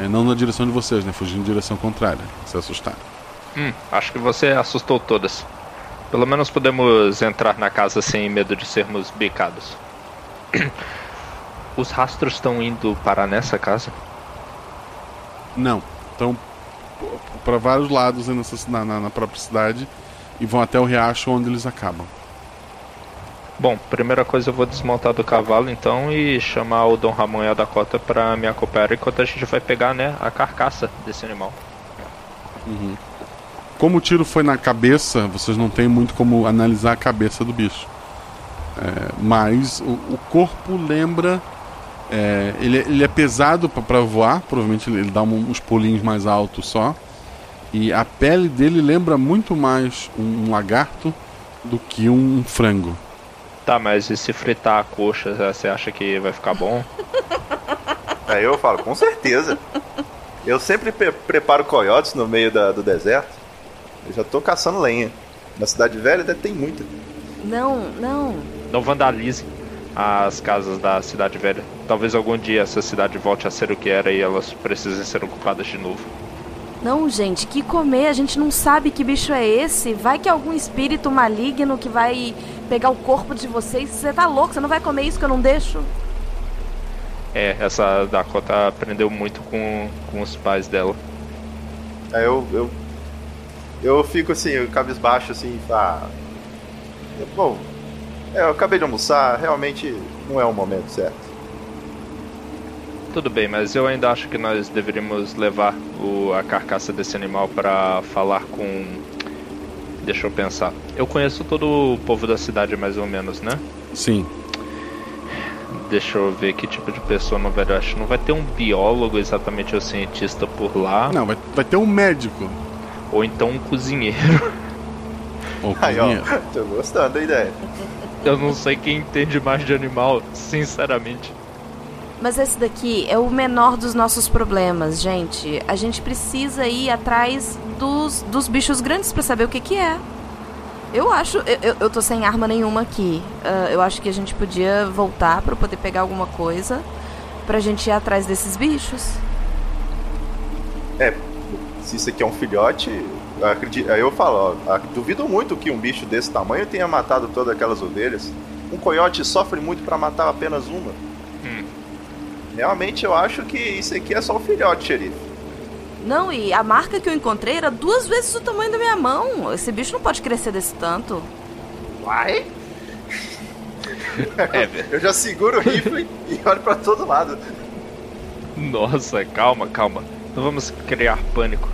É, não na direção de vocês, né? Fugindo em direção contrária. Se assustar. Hum, acho que você assustou todas. Pelo menos podemos entrar na casa sem medo de sermos bicados. Os rastros estão indo para nessa casa? Não. Então, para vários lados na, na- na própria cidade e vão até o riacho onde eles acabam. Bom, primeira coisa eu vou desmontar do cavalo então e chamar o Dom Ramon e a Dakota para me acompanhar enquanto a gente vai pegar, né, a carcaça desse animal. Uhum. Como o tiro foi na cabeça, vocês não têm muito como analisar a cabeça do bicho. É, mas o, o corpo lembra. é, ele, é- ele é pesado para voar, provavelmente ele, ele dá um- uns pulinhos mais altos só. E a pele dele lembra muito mais um, um lagarto do que um frango. Tá, mas e se fritar a coxa, você acha que vai ficar bom? Aí eu falo, com certeza. Eu sempre pre- preparo coiotes no meio da- do deserto. Eu já tô caçando lenha. Na cidade velha deve ter muita. Não, não. Não vandalize as casas da cidade velha. Talvez algum dia essa cidade volte a ser o que era e elas precisem ser ocupadas de novo. Não, gente, que comer? A gente não sabe que bicho é esse. Vai que é algum espírito maligno que vai pegar o corpo de vocês. Você tá louco? Você não vai comer isso que eu não deixo? É, essa Dakota aprendeu muito com, com os pais dela. Aí eu, eu, eu fico assim, cabisbaixo assim, ah, bom, é, eu acabei de almoçar, realmente não é o momento certo. Tudo bem, mas eu ainda acho que nós deveríamos levar o, a carcaça desse animal para falar com. Deixa eu pensar. Eu conheço todo o povo da cidade mais ou menos, né? Sim. Deixa eu ver que tipo de pessoa no Velho Oeste. Não vai ter um biólogo exatamente ou cientista por lá. Não, vai, vai ter um médico. Ou então um cozinheiro. Ou Aí, ó, cozinheiro. tô gostando da ideia. Eu não sei quem entende mais de animal, sinceramente. Mas esse daqui é o menor dos nossos problemas, gente. A gente precisa ir atrás dos, dos bichos grandes pra saber o que que é. Eu acho, eu, eu- tô sem arma nenhuma aqui. Ah, eu acho que a gente podia voltar eu poder pegar alguma coisa pra gente ir atrás desses bichos. É, se isso aqui é um filhote, acredito, eu falo, ó, duvido muito que um bicho desse tamanho tenha matado todas aquelas ovelhas. Um coiote sofre muito pra matar apenas uma. Realmente eu acho que isso aqui é só um filhote, xerife. Não, e a marca que eu encontrei era duas vezes o tamanho da minha mão. Esse bicho não pode crescer desse tanto. Uai? É. Eu já seguro o rifle e olho pra todo lado. Nossa, calma, calma. Não vamos criar pânico.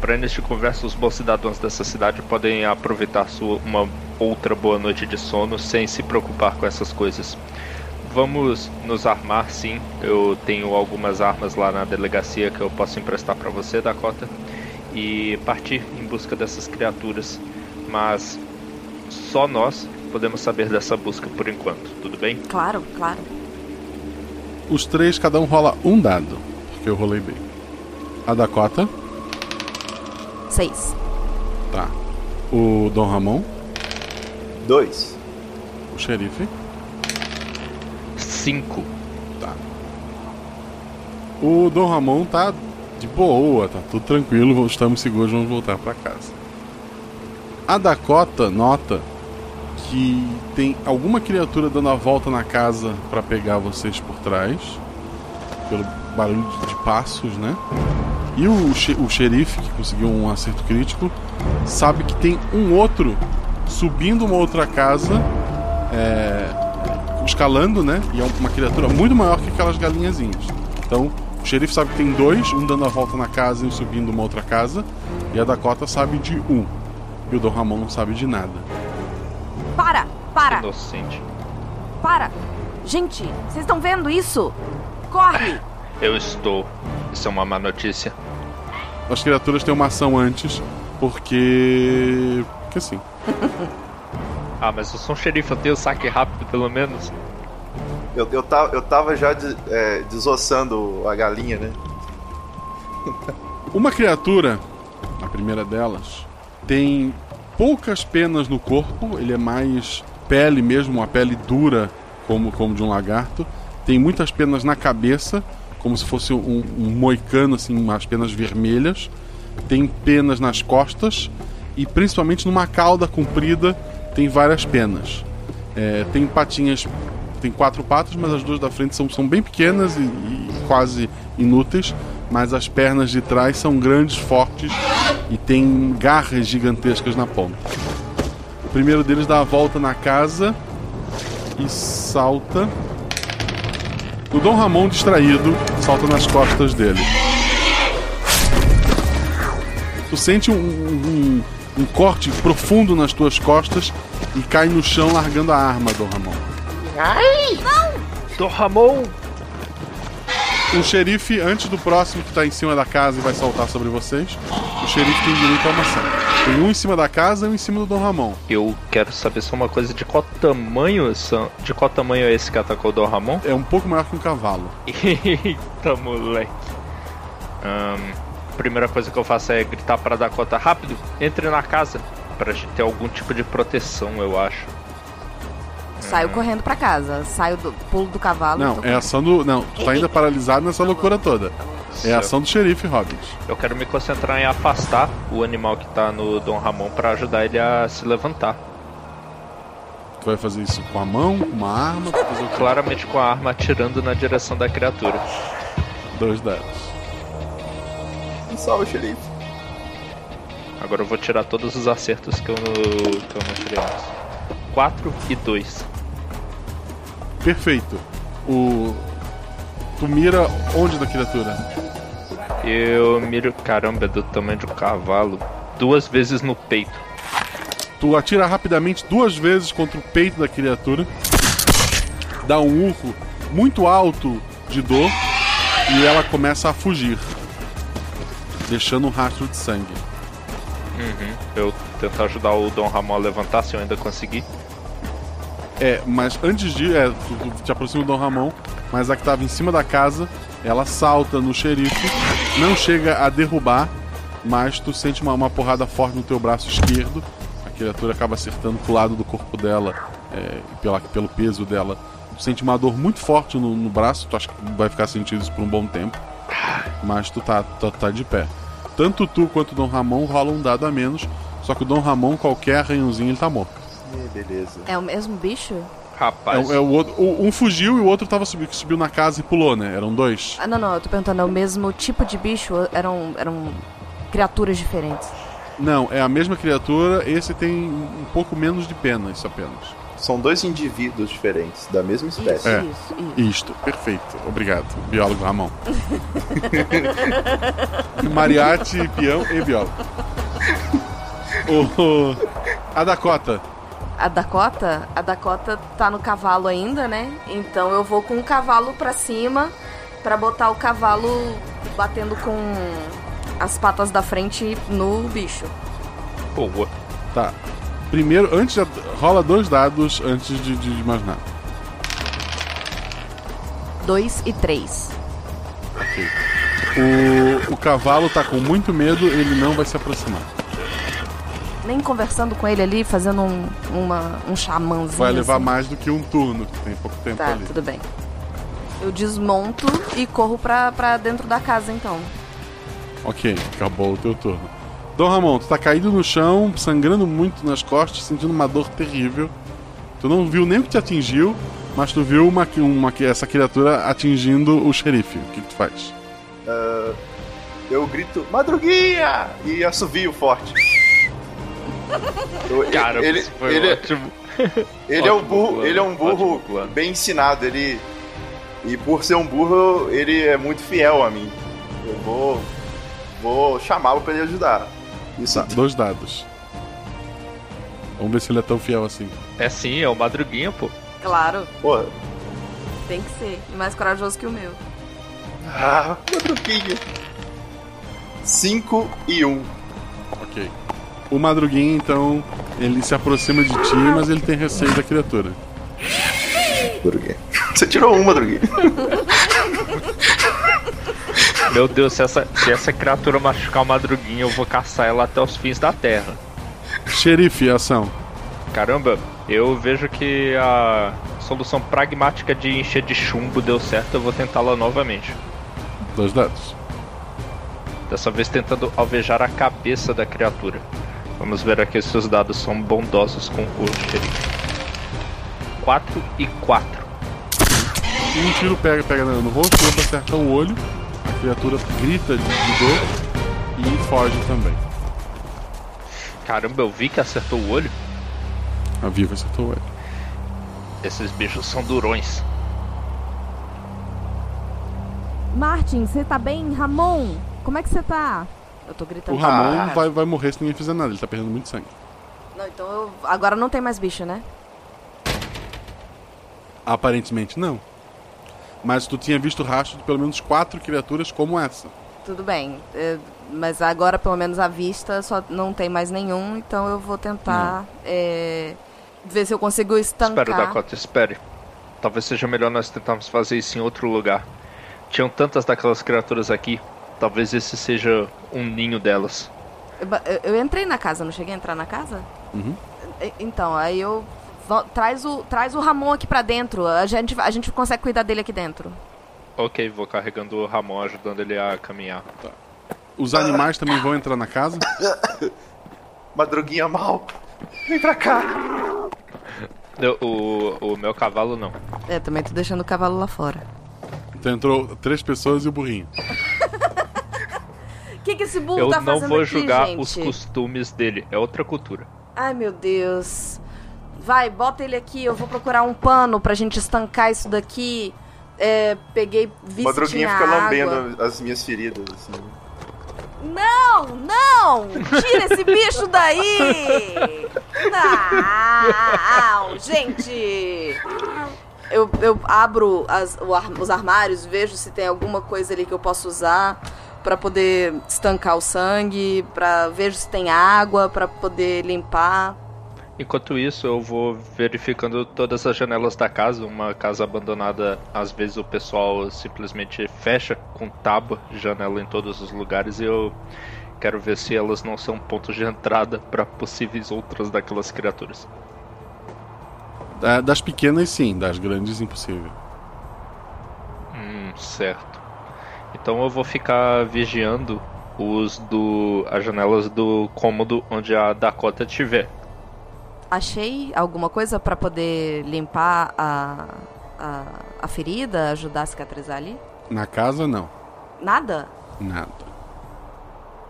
Para início de conversa, os bons cidadãos dessa cidade podem aproveitar sua, uma outra boa noite de sono sem se preocupar com essas coisas. Vamos nos armar, sim. Eu tenho algumas armas lá na delegacia que eu posso emprestar para você, Dakota. E partir em busca dessas criaturas. Mas só nós podemos saber dessa busca por enquanto, tudo bem? Claro, claro. Os três, cada um rola um dado. Porque eu rolei bem. A Dakota. Seis. Tá. O Dom Ramon. Dois. O xerife. Cinco. Tá. O Dom Ramon tá de boa, tá tudo tranquilo, estamos seguros, vamos voltar pra casa. A Dakota nota que tem alguma criatura dando a volta na casa pra pegar vocês por trás, pelo barulho de, passos, né? E o, o xerife, que conseguiu um acerto crítico, sabe que tem um outro subindo uma outra casa, é, escalando, né? E é uma criatura muito maior que aquelas galinhazinhas. Então, o xerife sabe que tem dois, um dando a volta na casa e um subindo uma outra casa. E a Dakota sabe de um. E o Dom Ramon não sabe de nada. Para, para, Inocente. para. Gente, vocês estão vendo isso? Corre! Eu estou. Isso é uma má notícia. As criaturas têm uma ação antes, porque. Porque assim. Ah, mas eu sou um xerife, eu tenho saque rápido pelo menos. Eu, eu, tava, eu tava já de- é, desossando a galinha, né? Uma criatura, a primeira delas, tem poucas penas no corpo, ele é mais pele mesmo, uma pele dura, como, como de um lagarto. Tem muitas penas na cabeça, como se fosse um, um moicano, assim, umas penas vermelhas. Tem penas nas costas e principalmente numa cauda comprida tem várias penas. É, tem patinhas, tem quatro patas, mas as duas da frente são, são bem pequenas e, e quase inúteis. Mas as pernas de trás são grandes, fortes e tem garras gigantescas na ponta. O primeiro deles dá a volta na casa e salta. O Dom Ramon, distraído, salta nas costas dele. Tu sente um, um- um corte profundo nas tuas costas e cai no chão largando a arma, Dom Ramon. Ai! Não! Dom Ramon! O xerife, antes do próximo que tá em cima da casa e vai saltar sobre vocês, o xerife tem direito a uma ação. Tem um em cima da casa e um em cima do Dom Ramon. Eu quero saber só uma coisa: de qual tamanho são. De qual tamanho é esse que atacou o Dom Ramon? É um pouco maior que um cavalo. Eita, moleque. Ahn, primeira coisa que eu faço é gritar para Dakota: rápido, entre na casa. Pra gente ter algum tipo de proteção, eu acho. Saio correndo pra casa. Saio do pulo do cavalo. Não, é a ação do. Não, tu tá ainda paralisado nessa loucura toda. É a ação do xerife Robbins. Eu quero me concentrar em afastar o animal que tá no Dom Ramon pra ajudar ele a se levantar. Tu vai fazer isso com a mão, com uma arma? Claramente com a arma atirando na direção da criatura. Dois dados. Salve, xerife. Agora eu vou tirar todos os acertos que eu, que eu mostrei antes. 4 e 2. Perfeito. O. Tu mira onde da criatura? Eu miro, caramba, é do tamanho de um cavalo. Duas vezes no peito. Tu atira rapidamente duas vezes contra o peito da criatura, dá um urro muito alto de dor e ela começa a fugir, deixando um rastro de sangue. Uhum. Eu tentar ajudar o Dom Ramon a levantar se eu ainda conseguir. É, mas antes de. É, tu, tu te aproxima do Dom Ramon, mas a que tava em cima da casa, ela salta no xerife, não chega a derrubar, mas tu sente uma, uma porrada forte no teu braço esquerdo. A criatura acaba acertando pro lado do corpo dela, é, pela, pelo peso dela. Tu sente uma dor muito forte no, no braço, tu acha que vai ficar sentindo isso por um bom tempo. Mas tu tá, tá, tá de pé. Tanto tu quanto o Dom Ramon rolam um dado a menos, só que o Dom Ramon, qualquer arranhãozinho, ele tá morto. beleza. É o mesmo bicho? Rapaz. É, é o outro, o- um fugiu e o outro tava subiu, que subiu na casa e pulou, né? Eram dois. Ah, não, não, eu tô perguntando, é o mesmo tipo de bicho? Eram, eram criaturas diferentes. Não, é a mesma criatura, esse tem um pouco menos de penas apenas. São dois indivíduos diferentes, da mesma espécie. É, isto, perfeito. Obrigado, biólogo Ramon. Mariachi, peão e biólogo. O, a Dakota. A Dakota, a Dakota tá no cavalo ainda, né? Então eu vou com o cavalo pra cima pra botar o cavalo batendo com as patas da frente no bicho. Boa. Tá. Primeiro, antes de, rola dois dados antes de, de, de mais nada. Dois e três. Ok. O, o cavalo tá com muito medo, ele não vai se aproximar. Nem conversando com ele ali, fazendo um, uma, um xamãzinho. Vai levar assim. mais do que um turno, que tem pouco tempo Tá, ali. tudo bem. Eu desmonto e corro pra, pra dentro da casa então. Ok, acabou o teu turno. Dom Ramon, tu tá caído no chão, sangrando muito nas costas, sentindo uma dor terrível. Tu não viu nem o que te atingiu, mas tu viu uma, uma, essa criatura atingindo o xerife. O que, que tu faz? Ah, eu grito, Madruguinha! E assovio forte. Eu- Cara, ele, foi ele, ótimo. ele é um burro, plano, ele é um burro bem ensinado. Ele e por ser um burro, ele é muito fiel a mim. Eu vou, vou chamá-lo pra ele ajudar. Isso. Tá, dois dados. Vamos ver se ele é tão fiel assim. É sim, é o Madruguinha, pô. Claro, Porra. tem que ser. E mais corajoso que o meu. Ah, Madruguinha. 5 e 1. Um. Ok. O Madruguinha, então, ele se aproxima de ti, mas ele tem receio da criatura. Madruguinha. Você tirou um, Madruguinha. Meu Deus, se essa, se essa criatura machucar o Madruguinha, eu vou caçar ela até os fins da terra. Xerife, ação. Caramba, eu vejo que a solução pragmática de encher de chumbo deu certo, eu vou tentá-la novamente. Dois dados. Dessa vez tentando alvejar a cabeça da criatura. Vamos ver aqui se os dados são bondosos com o xerife. 4 e 4. Um tiro pega, pega no rosto, o outro acerta o olho. Criatura grita de, de dor e foge também. Caramba, eu vi que acertou o olho. A Viva acertou o olho. Esses bichos são durões. Martin, você tá bem? Ramon, como é que você tá? Eu tô gritando. O Ramon Ah. vai, vai morrer se ninguém fizer nada, ele tá perdendo muito sangue. Não, então eu. Agora não tem mais bicho, né? Aparentemente não. Mas tu tinha visto rastro de pelo menos quatro criaturas como essa. Tudo bem. é, mas agora, pelo menos à vista, só não tem mais nenhum, então eu vou tentar é, ver se eu consigo estancar. Espera, Dakota, espere. Talvez seja melhor nós tentarmos fazer isso em outro lugar. Tinham tantas daquelas criaturas aqui. Talvez esse seja um ninho delas. Eu, eu- entrei na casa, não cheguei a entrar na casa? Uhum. Então, aí eu. Traz o, traz o Ramon aqui pra dentro. A gente, a gente consegue cuidar dele aqui dentro. Ok, vou carregando o Ramon, ajudando ele a caminhar. Os animais também vão entrar na casa? Madruguinha mal. Vem pra cá. Eu- o, o meu cavalo não. É, também tô deixando o cavalo lá fora. Então entrou três pessoas e o burrinho. O que, que esse burro Eu tá não fazendo vou aqui, julgar gente? os costumes dele, é outra cultura. Ai, meu Deus. Vai, bota ele aqui, eu vou procurar um pano pra gente estancar isso daqui. É, peguei, vi se Madruguinha fica água. lambendo as minhas feridas, assim. Não, não! Tira esse bicho daí! Não, gente! Eu, eu abro as- ar- os armários, vejo se tem alguma coisa ali que eu posso usar pra poder estancar o sangue, para vejo se tem água pra poder limpar. Enquanto isso, eu vou verificando todas as janelas da casa. Uma casa abandonada, às vezes o pessoal simplesmente fecha com tábua janela em todos os lugares e eu quero ver se elas não são pontos de entrada para possíveis outras daquelas criaturas. Da- Das pequenas, sim, das grandes, impossível. Hum, certo. Então eu vou ficar vigiando os do as janelas do cômodo onde a Dakota estiver. Achei alguma coisa pra poder limpar a, a, a ferida, ajudar a cicatrizar ali? Na casa, não. Nada? Nada.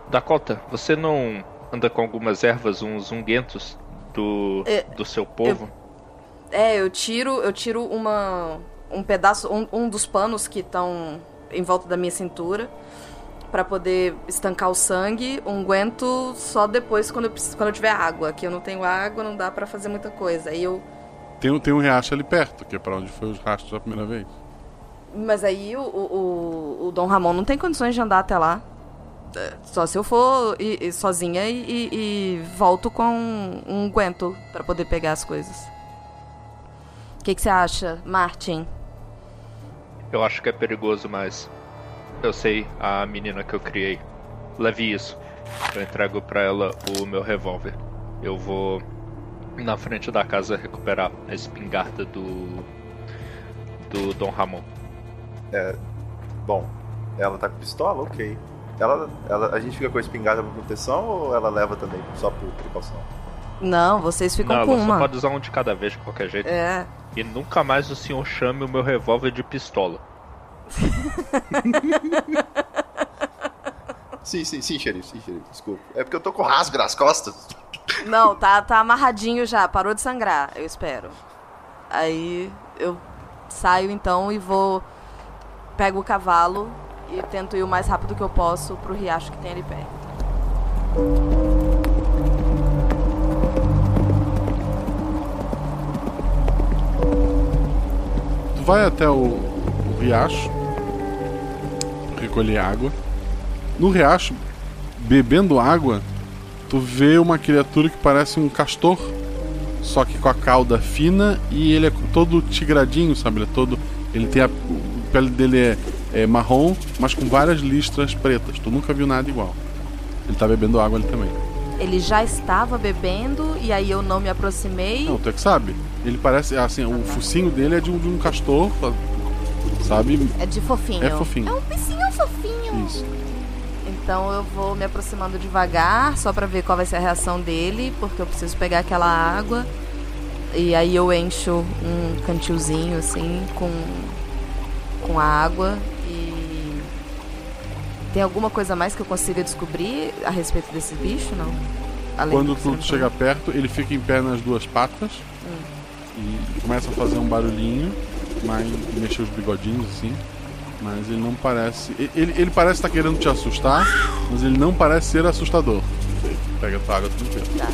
Dakota, você não anda com algumas ervas, uns unguentos do, É, do seu povo? É, eu tiro, eu tiro uma um pedaço, um, um dos panos que estão em volta da minha cintura pra poder estancar o sangue, um aguento só depois quando eu, preciso- quando eu tiver água. Aqui eu não tenho água, não dá pra fazer muita coisa. Aí eu, Tem, um- tem um riacho ali perto, que é pra onde foi os rastros da primeira vez. mas aí o, o, o- Dom Ramon não tem condições de andar até lá. É, Só se eu for e- e sozinha e, e- e volto com um aguento pra poder pegar as coisas. O que que você acha, Martin? Eu acho que é perigoso, mas eu sei a menina que eu criei. Leve isso. Eu entrego pra ela o meu revólver. Eu vou na frente da casa recuperar a espingarda do do Dom Ramon. É. Bom, ela tá com pistola? Ok. Ela, ela, a gente fica com a espingarda por proteção ou ela leva também só por precaução? Não, vocês ficam Não, com ela uma. só pode usar um de cada vez de qualquer jeito. É. E nunca mais o senhor chame o meu revólver de pistola. Sim, sim, sim, xerife, sim, xerife, desculpa. É porque eu tô com rasgo nas costas. Não, tá, tá amarradinho já, parou de sangrar, eu espero. Aí eu saio então e vou. Pego o cavalo e tento ir o mais rápido que eu posso pro riacho que tem ali perto. Tu vai até o, o riacho, recolher água. No riacho, bebendo água, tu vê uma criatura que parece um castor, só que com a cauda fina e ele é todo tigradinho, sabe? Ele é todo. Ele tem a, a pele dele é, é marrom, mas com várias listras pretas. Tu nunca viu nada igual. Ele tá bebendo água ali também. Ele já estava bebendo e aí eu não me aproximei. Não, tu é que sabe. Ele parece, assim, o focinho dele é de um, de um castor, sabe? É de fofinho. É fofinho. É um bichinho fofinho. Isso. Então eu vou me aproximando devagar, só pra ver qual vai ser a reação dele, porque eu preciso pegar aquela água. E aí eu encho um cantilzinho assim com com a água e tem alguma coisa mais que eu consiga descobrir a respeito desse bicho, não? Além Quando tu chega perto, ele fica em pé nas duas patas e começa a fazer um barulhinho, mas mexer os bigodinhos assim. Mas ele não parece. Ele, ele parece estar querendo te assustar, mas ele não parece ser assustador. Pega a tua água tranquilo. Tá.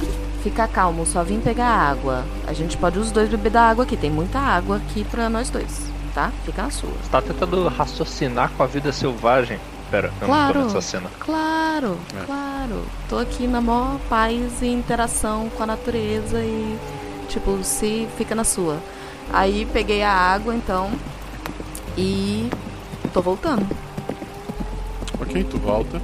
Fica calmo, só vim pegar água. A gente pode os dois beber da água aqui. Tem muita água aqui pra nós dois, tá? Fica na sua. Você tá tentando raciocinar com a vida selvagem. Pera, eu não Claro. tô nessa cena. Claro, É. claro. Tô aqui na maior paz e interação com a natureza e, tipo, se fica na sua. Aí peguei a água, então, e tô voltando. Ok, tu volta.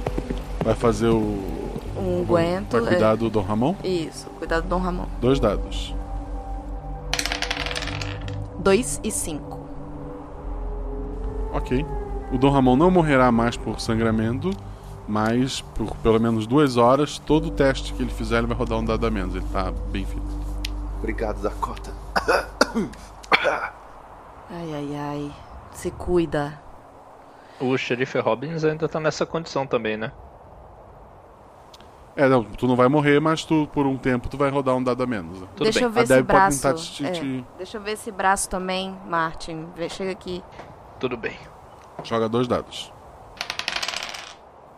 Vai fazer o. Um aguento. Vai cuidar é. do Dom Ramon? Isso, cuidado do Dom Ramon. Dois dados. Dois e cinco. Ok. O Dom Ramon não morrerá mais por sangramento, mas por pelo menos duas horas, todo teste que ele fizer, ele vai rodar um dado a menos. Ele tá bem fit. Obrigado, Dakota. Ai, ai, ai. Se cuida. O xerife Robbins ainda tá nessa condição também, né? É, não, tu não vai morrer, mas tu, por um tempo, tu vai rodar um dado a menos. né? Deixa eu ver a esse Deb braço. te, te- é. te- Deixa eu ver esse braço também, Martin. Vê- Chega aqui. Tudo bem. Joga dois dados.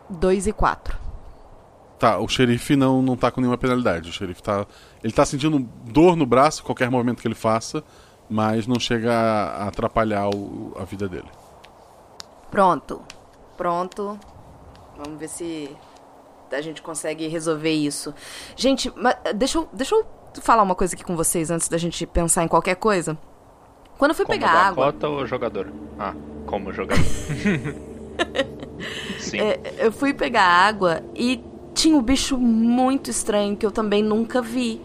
2 e 4. Tá, o xerife não, não tá com nenhuma penalidade. O xerife tá. Ele tá sentindo dor no braço, qualquer movimento que ele faça, mas não chega a, atrapalhar o- a vida dele. Pronto. Pronto. Vamos ver se a gente consegue resolver isso. Gente, mas deixa eu, deixa eu falar uma coisa aqui com vocês antes da gente pensar em qualquer coisa. Quando eu fui Como pegar água. Dakota ou jogador? Ah, como jogador. Sim. É, eu fui pegar água e tinha um bicho muito estranho que eu também nunca vi.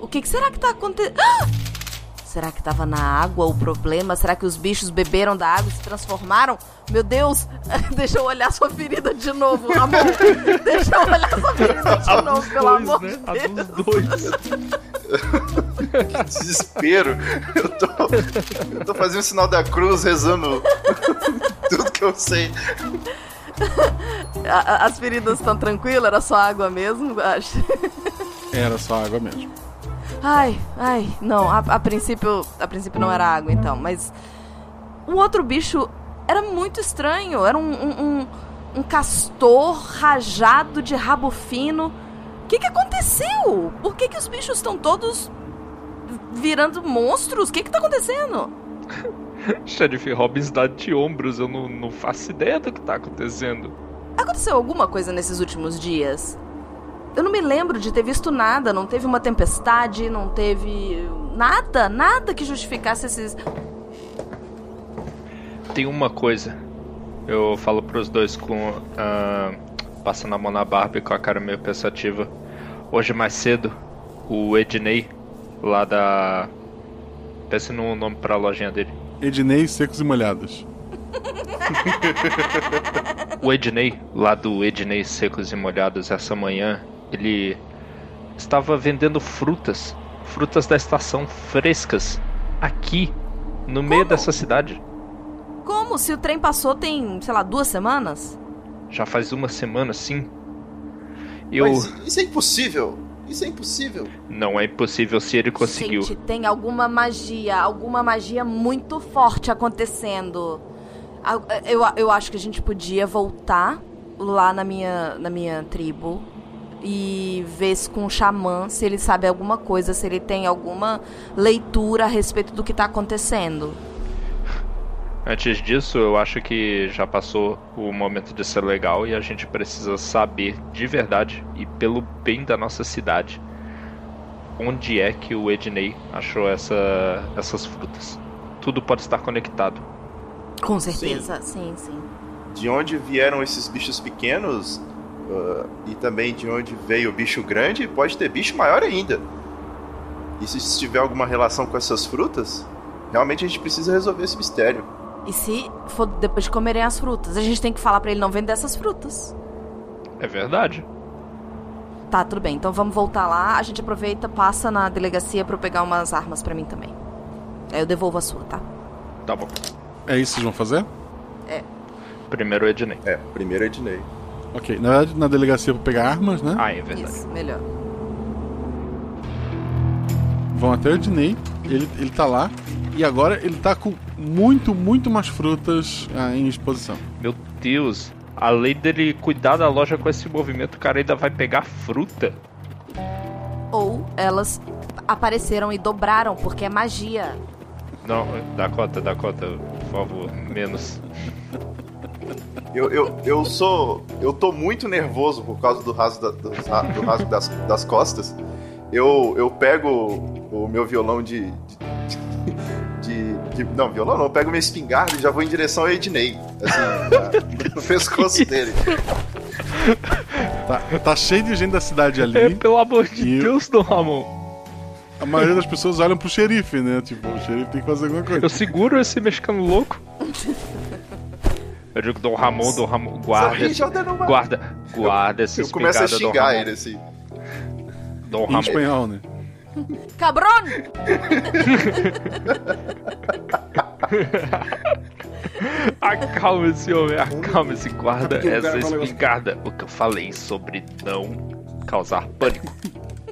O que, que será que tá acontecendo? Será que tava na água o problema? Será que os bichos beberam da água e se transformaram? Meu Deus, deixa eu olhar sua ferida de novo, Ramon. Deixa eu olhar sua ferida de novo, pelo amor de Deus. Que desespero. Eu tô, eu tô fazendo o sinal da cruz, rezando tudo que eu sei. As feridas estão tranquilas? Era só água mesmo? Acho. Era só água mesmo. Ai, ai, não, a, a princípio, a princípio não era água então, mas o outro bicho era muito estranho, era um, um, um- castor rajado de rabo fino. O que que aconteceu? Por que que os bichos estão todos virando monstros? O que que tá acontecendo? Sheriff Robbins dá de ombros, eu não, não faço ideia do que tá acontecendo. Aconteceu alguma coisa nesses últimos dias? Eu não me lembro de ter visto nada, não teve uma tempestade, não teve nada, nada que justificasse esses Tem uma coisa. Eu falo pros dois com. ah, passando a mão na barba e com a cara meio pensativa. Hoje mais cedo, o Ednei, lá da. Pense no nome pra lojinha dele. Ednei secos e molhados. O Ednei, lá do Ednei Secos e Molhados, essa manhã, ele estava vendendo frutas. Frutas da estação frescas. Aqui, no meio dessa cidade. Como? Se o trem passou tem, sei lá, duas semanas? Já faz uma semana, sim. Eu. Mas isso é impossível. Isso é impossível. Não é impossível se ele conseguiu. Gente, tem alguma magia, alguma magia muito forte acontecendo. A- Eu, eu acho que a gente podia voltar lá na minha, na minha tribo e ver se com o xamã se ele sabe alguma coisa, se ele tem alguma leitura a respeito do que tá acontecendo. Antes disso, eu acho que já passou o momento de ser legal e a gente precisa saber de verdade e pelo bem da nossa cidade onde é que o Ednei achou essa, essas frutas. Tudo pode estar conectado. Com certeza, sim, sim. De onde vieram esses bichos pequenos ah, e também de onde veio o bicho grande, pode ter bicho maior ainda. E se tiver alguma relação com essas frutas, realmente a gente precisa resolver esse mistério. E se for depois de comerem as frutas? A gente tem que falar pra ele não vender essas frutas. É verdade. Tá, tudo bem. Então vamos voltar lá. A gente aproveita, passa na delegacia pra eu pegar umas armas pra mim também. Aí eu devolvo a sua, tá? Tá bom. É isso que vocês vão fazer? É. Primeiro o Ednei. É, primeiro Ednei. Ok, na verdade, na delegacia pra pegar armas, né? Ah, é verdade. Isso, melhor. Vão até o Ednei, ele, ele tá lá, e agora ele tá com muito, muito mais frutas ah, em exposição. Meu Deus. Além dele cuidar da loja com esse movimento, o cara ainda vai pegar fruta. Ou elas apareceram e dobraram, porque é magia. Não, Dakota, Dakota, por favor, menos. Eu, eu, eu sou. Eu tô muito nervoso por causa do rasgo, da- do, do rasgo das, das costas. Eu, eu pego o meu violão de. de, de- de- não, violão não, eu pego minha espingarda e já vou em direção ao Ednei. Assim, no pescoço dele. Tá, tá cheio de gente da cidade ali. É, pelo amor de Deus, Dom Ramon. A maioria das pessoas olham pro xerife, né? Tipo, o xerife tem que fazer alguma coisa. Eu seguro esse mexicano louco. Eu digo, Dom Ramon, Dom Ramon, guarda. Esse- Guarda, guarda essa Eu começo a xingar Ramon. ele assim. Dom Em Ramon. espanhol, né? Cabrón! Acalma esse homem, acalma esse guarda essa espingarda. O que eu falei sobre não causar pânico.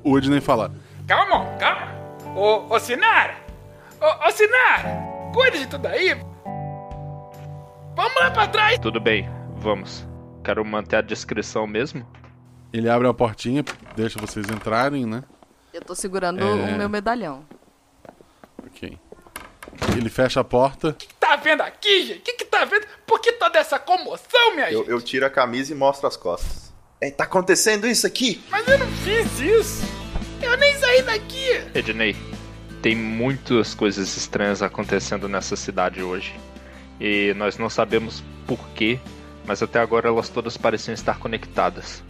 O Ednei fala: Calma, calma. Ô, ô Sinara! Ô, ô Sinara! Cuida de tudo aí! Vamos lá pra trás! Tudo bem, vamos. Quero manter a descrição mesmo. Ele abre a portinha, deixa vocês entrarem, né? Eu tô segurando É. o meu medalhão. Ok. Ele fecha a porta. Tá vendo aqui, gente? O que que tá vendo? Por que toda essa comoção, minha Eu, gente? eu tiro a camisa e mostro as costas. É, tá acontecendo isso aqui? Mas eu não fiz isso! Eu nem saí daqui! Ednei, tem muitas coisas estranhas acontecendo nessa cidade hoje. E nós não sabemos porquê, mas até agora elas todas pareciam estar conectadas.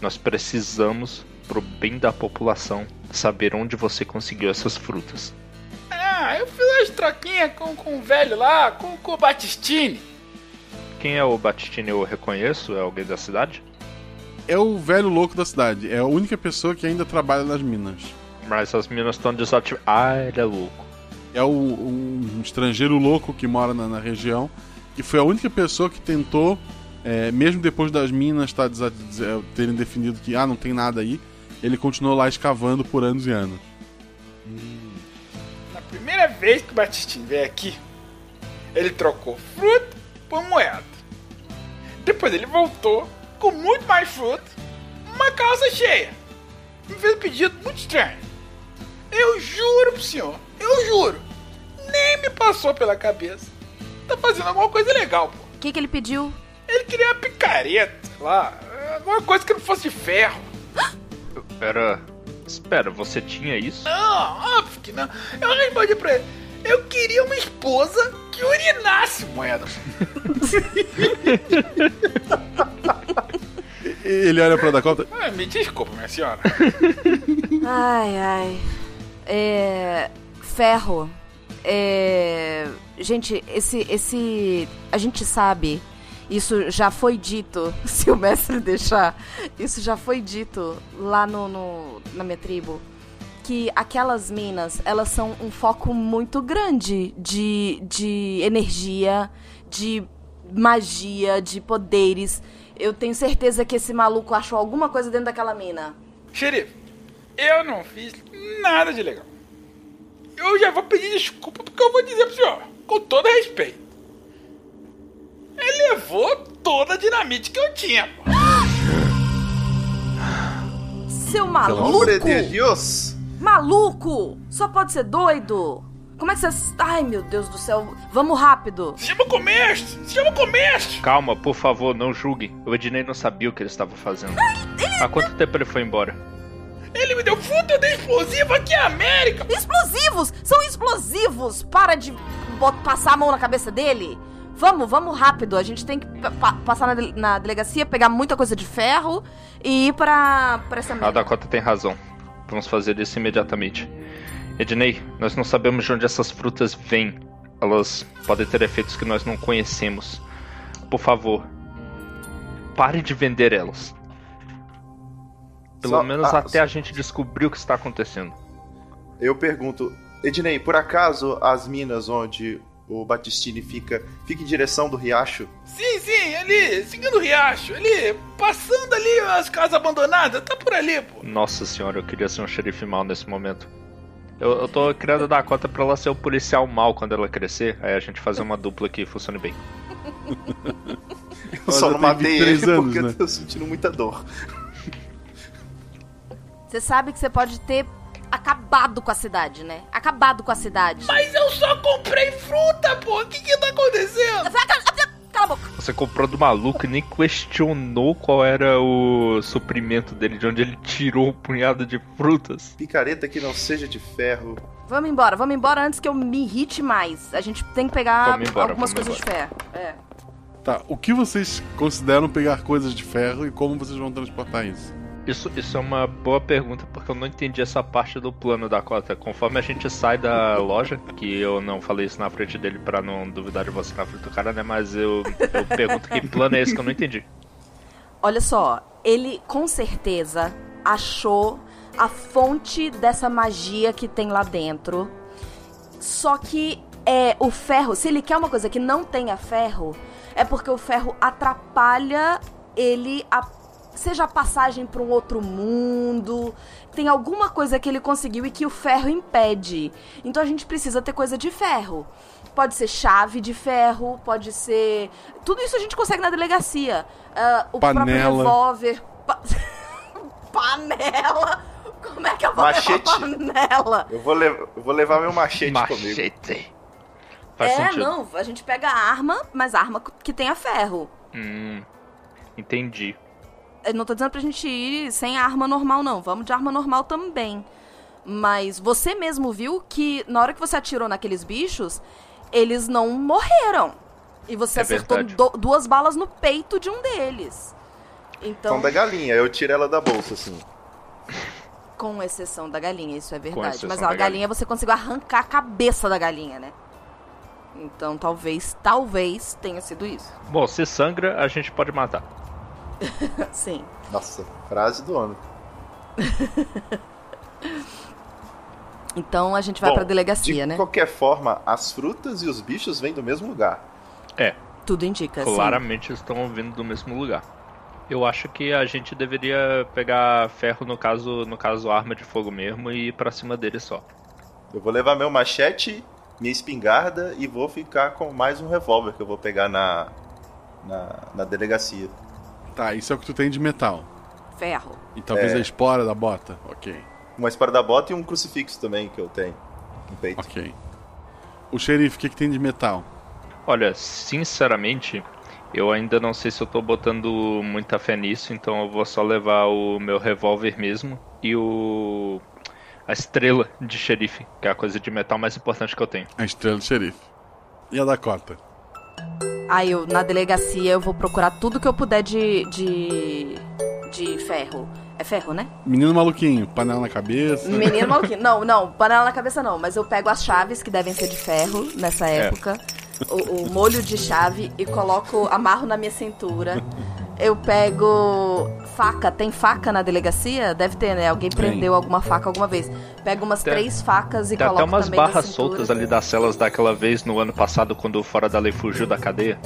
Nós precisamos, pro bem da população, saber onde você conseguiu essas frutas. Ah, eu fiz umas troquinhas com, com o velho lá, com, com o Batistini. Quem é o Batistini eu reconheço? É alguém da cidade? É o velho louco da cidade. É a única pessoa que ainda trabalha nas minas. Mas as minas estão desativadas. Ah, ele é louco. É o- um estrangeiro louco que mora na, na região. E foi a única pessoa que tentou, é, mesmo depois das minas tá terem definido que ah, não tem nada aí, ele continuou lá escavando por anos e anos. Na primeira vez que o Batistini veio aqui, ele trocou fruta por moeda. Depois ele voltou com muito mais fruta, uma calça cheia. Me fez um pedido muito estranho. Eu juro pro senhor, eu juro, nem me passou pela cabeça. Tá fazendo alguma coisa legal, pô. O que, que ele pediu? Ele queria uma picareta, sei lá, alguma coisa que não fosse de ferro. Espera. Espera, você tinha isso? Não, óbvio que não. Eu respondi pra ele. Eu queria uma esposa que urinasse moeda. Ele olha pra Dakota. Ah, me desculpa, minha senhora. Ai, ai. É. Ferro. É. Gente, esse. esse. A gente sabe. Isso já foi dito, se o mestre deixar. Isso já foi dito lá no, no- na minha tribo. Que aquelas minas, elas são um foco muito grande de, de energia, de magia, de poderes. Eu tenho certeza que esse maluco achou alguma coisa dentro daquela mina. Xerife, eu não fiz nada de legal. Eu já vou pedir desculpa porque eu vou dizer pro senhor, com todo respeito. Ele levou toda a dinamite que eu tinha, pô. Seu maluco! De Deus! Maluco! Só pode ser doido! Como é que você. Ai, meu Deus do céu! Vamos rápido! Se chama comércio! Se chama comércio! Calma, por favor, não julgue. O Ednei não sabia o que ele estava fazendo. Há quanto tempo ele foi embora? Ele me deu fruta de explosivo aqui na América! Explosivos! São explosivos! Para de passar a mão na cabeça dele! Vamos, vamos rápido. A gente tem que pa- pa- passar na, dele- na delegacia, pegar muita coisa de ferro e ir pra, pra essa A mina. Dakota tem razão. Vamos fazer isso imediatamente. Ednei, nós não sabemos de onde essas frutas vêm. Elas podem ter efeitos que nós não conhecemos. Por favor, pare de vender elas. Pelo Só- menos ah, até a gente descobrir o que está acontecendo. Eu pergunto, Ednei, por acaso as minas onde o Batistini fica, fica em direção do riacho? Sim, sim, ali, seguindo o riacho, ali, passando ali as casas abandonadas, tá por ali, pô. Nossa senhora, eu queria ser um xerife mal nesse momento. Eu, eu tô querendo dar a cota pra ela ser o policial mal quando ela crescer. Aí a gente fazer uma dupla que funcione bem. Eu só não matei 23 ele anos, porque né? eu tô sentindo muita dor. Você sabe que você pode ter acabado com a cidade, né? Acabado com a cidade. Mas eu só comprei fruta, pô. O que que tá acontecendo? Cala a boca. Você comprou do maluco e nem questionou qual era o suprimento dele, de onde ele tirou um punhado de frutas. Picareta que não seja de ferro. Vamos embora, vamos embora antes que eu me irrite mais. A gente tem que pegar embora, algumas coisas de ferro. É. Tá, o que vocês consideram pegar coisas de ferro e como vocês vão transportar isso? Isso, isso é uma boa pergunta, porque eu não entendi essa parte do plano da cota. Conforme a gente sai da loja, que eu não falei isso na frente dele pra não duvidar de você na frente do cara, né? Mas eu, eu pergunto que plano é esse que eu não entendi. Olha só, ele com certeza achou a fonte dessa magia que tem lá dentro. Só que é o ferro, se ele quer uma coisa que não tenha ferro, é porque o ferro atrapalha ele a seja passagem para um outro mundo. Tem alguma coisa que ele conseguiu e que o ferro impede. Então a gente precisa ter coisa de ferro. Pode ser chave de ferro, pode ser. Tudo isso a gente consegue na delegacia. Ah, o próprio Panela. revólver. Pa- Panela! Como é que eu vou Machete. levar panela? Eu vou, lev- eu vou levar meu machete, Machete. comigo. Faz é, sentido. não, a gente pega a arma, mas arma que tenha ferro. Hum, entendi. Eu não tô dizendo pra gente ir sem arma normal, não. Vamos de arma normal também. Mas você mesmo viu que na hora que você atirou naqueles bichos, eles não morreram. E você É acertou do- duas balas no peito de um deles. Então, Então da galinha, eu tiro ela da bolsa, assim. com exceção da galinha, isso é verdade. Mas ó, a galinha galinha. você conseguiu arrancar a cabeça da galinha, né? Então talvez, talvez tenha sido isso. Bom, se sangra, a gente pode matar. Sim. Nossa, frase do ano. Então a gente vai Bom, pra delegacia, de né? qualquer forma, as frutas e os bichos vêm do mesmo lugar. É. Tudo indica, sim. Claramente estão vindo do mesmo lugar. Eu acho que a gente deveria pegar ferro, no caso, no caso arma de fogo mesmo, e ir pra cima dele só. Eu vou levar meu machete, minha espingarda e vou ficar com mais um revólver que eu vou pegar na, na, na delegacia. Tá, isso é o que tu tem de metal. Ferro. E talvez É. a espora da bota. Ok. Uma espada da bota e um crucifixo também que eu tenho no peito. Ok. O xerife, o que, que tem de metal? Olha, sinceramente, eu ainda não sei se eu tô botando muita fé nisso, então eu vou só levar o meu revólver mesmo e o. a estrela de xerife, que é a coisa de metal mais importante que eu tenho. A estrela do xerife. E a Dakota? Aí eu, na delegacia, eu vou procurar tudo que eu puder de. de. de ferro. É ferro, né? Menino maluquinho, panela na cabeça. Menino maluquinho. Não, não, panela na cabeça não, mas eu pego as chaves que devem ser de ferro nessa É. época. O, o molho de chave e coloco, amarro na minha cintura. Eu pego faca, tem faca na delegacia? Deve ter, né? Alguém Tem. prendeu alguma faca alguma vez. Pego umas Tem- três facas e Tem coloco até umas barras soltas ali das celas daquela vez no ano passado, quando o Fora da Lei fugiu da cadeia.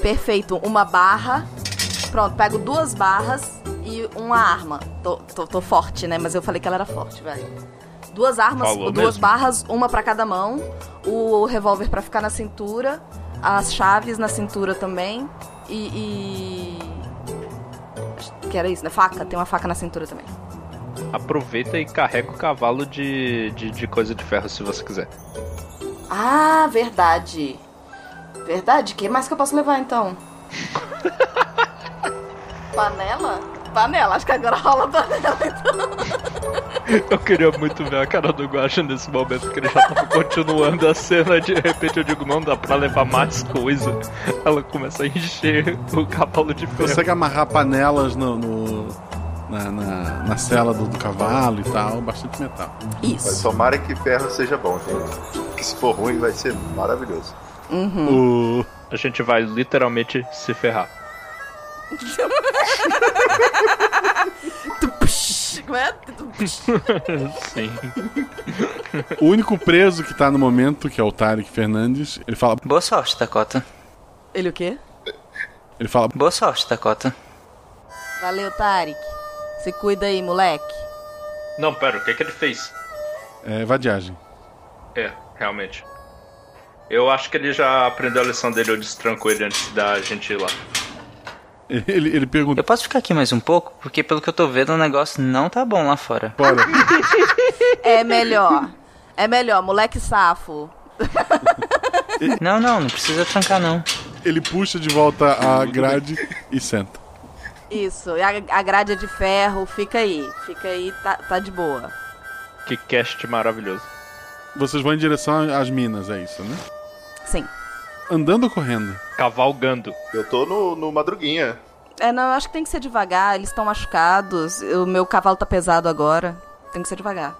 Perfeito, uma barra. Pronto, pego duas barras e uma arma. Tô, tô, tô forte, né? Mas eu falei que ela era forte, velho. Duas armas, Falou duas mesmo. barras, uma pra cada mão. O revólver pra ficar na cintura. As chaves na cintura também. E. e... Que era isso, né? Faca, tem uma faca na cintura também. Aproveita e carrega o cavalo de, de, de coisa de ferro se você quiser. Ah, verdade. Verdade? O que mais que eu posso levar então? panela? Panela, acho que agora rola panela então. Eu queria muito ver a cara do Guacha nesse momento, que ele já tava continuando a cena, de repente eu digo, não dá pra levar mais coisa. Ela começa a encher o cavalo de ferro. Consegue amarrar panelas no, no- na, na, na cela do, do cavalo e tal. Bastante metal. Mas tomara que ferro seja bom, gente. Que se for ruim vai ser maravilhoso. Uhum. O... A gente vai literalmente se ferrar. Como é? Sim. O único preso que tá no momento, que é o Tarek Fernandes, ele fala. Boa sorte, Dakota. Ele o quê? Ele fala. Boa sorte, Dakota. Valeu, Tarek. Se cuida aí, moleque. Não, pera, o que, que ele fez? É, vadiagem. É, realmente. Eu acho que ele já aprendeu a lição dele, eu destranco ele antes da gente ir lá. Ele, ele pergunta. Eu posso ficar aqui mais um pouco? Porque pelo que eu tô vendo, o negócio não tá bom lá fora. Bora. É melhor. É melhor, moleque safo. Não, não, não precisa trancar, não. Ele puxa de volta a grade e senta. Isso, e a, a grade é de ferro, fica aí. Fica aí, tá, tá de boa. Que cast maravilhoso. Vocês vão em direção às minas, é isso, né? Sim. Andando ou correndo? Cavalgando. Eu tô no, no madruguinha. É, não, eu acho que tem que ser devagar, eles estão machucados. O meu cavalo tá pesado agora. Tem que ser devagar.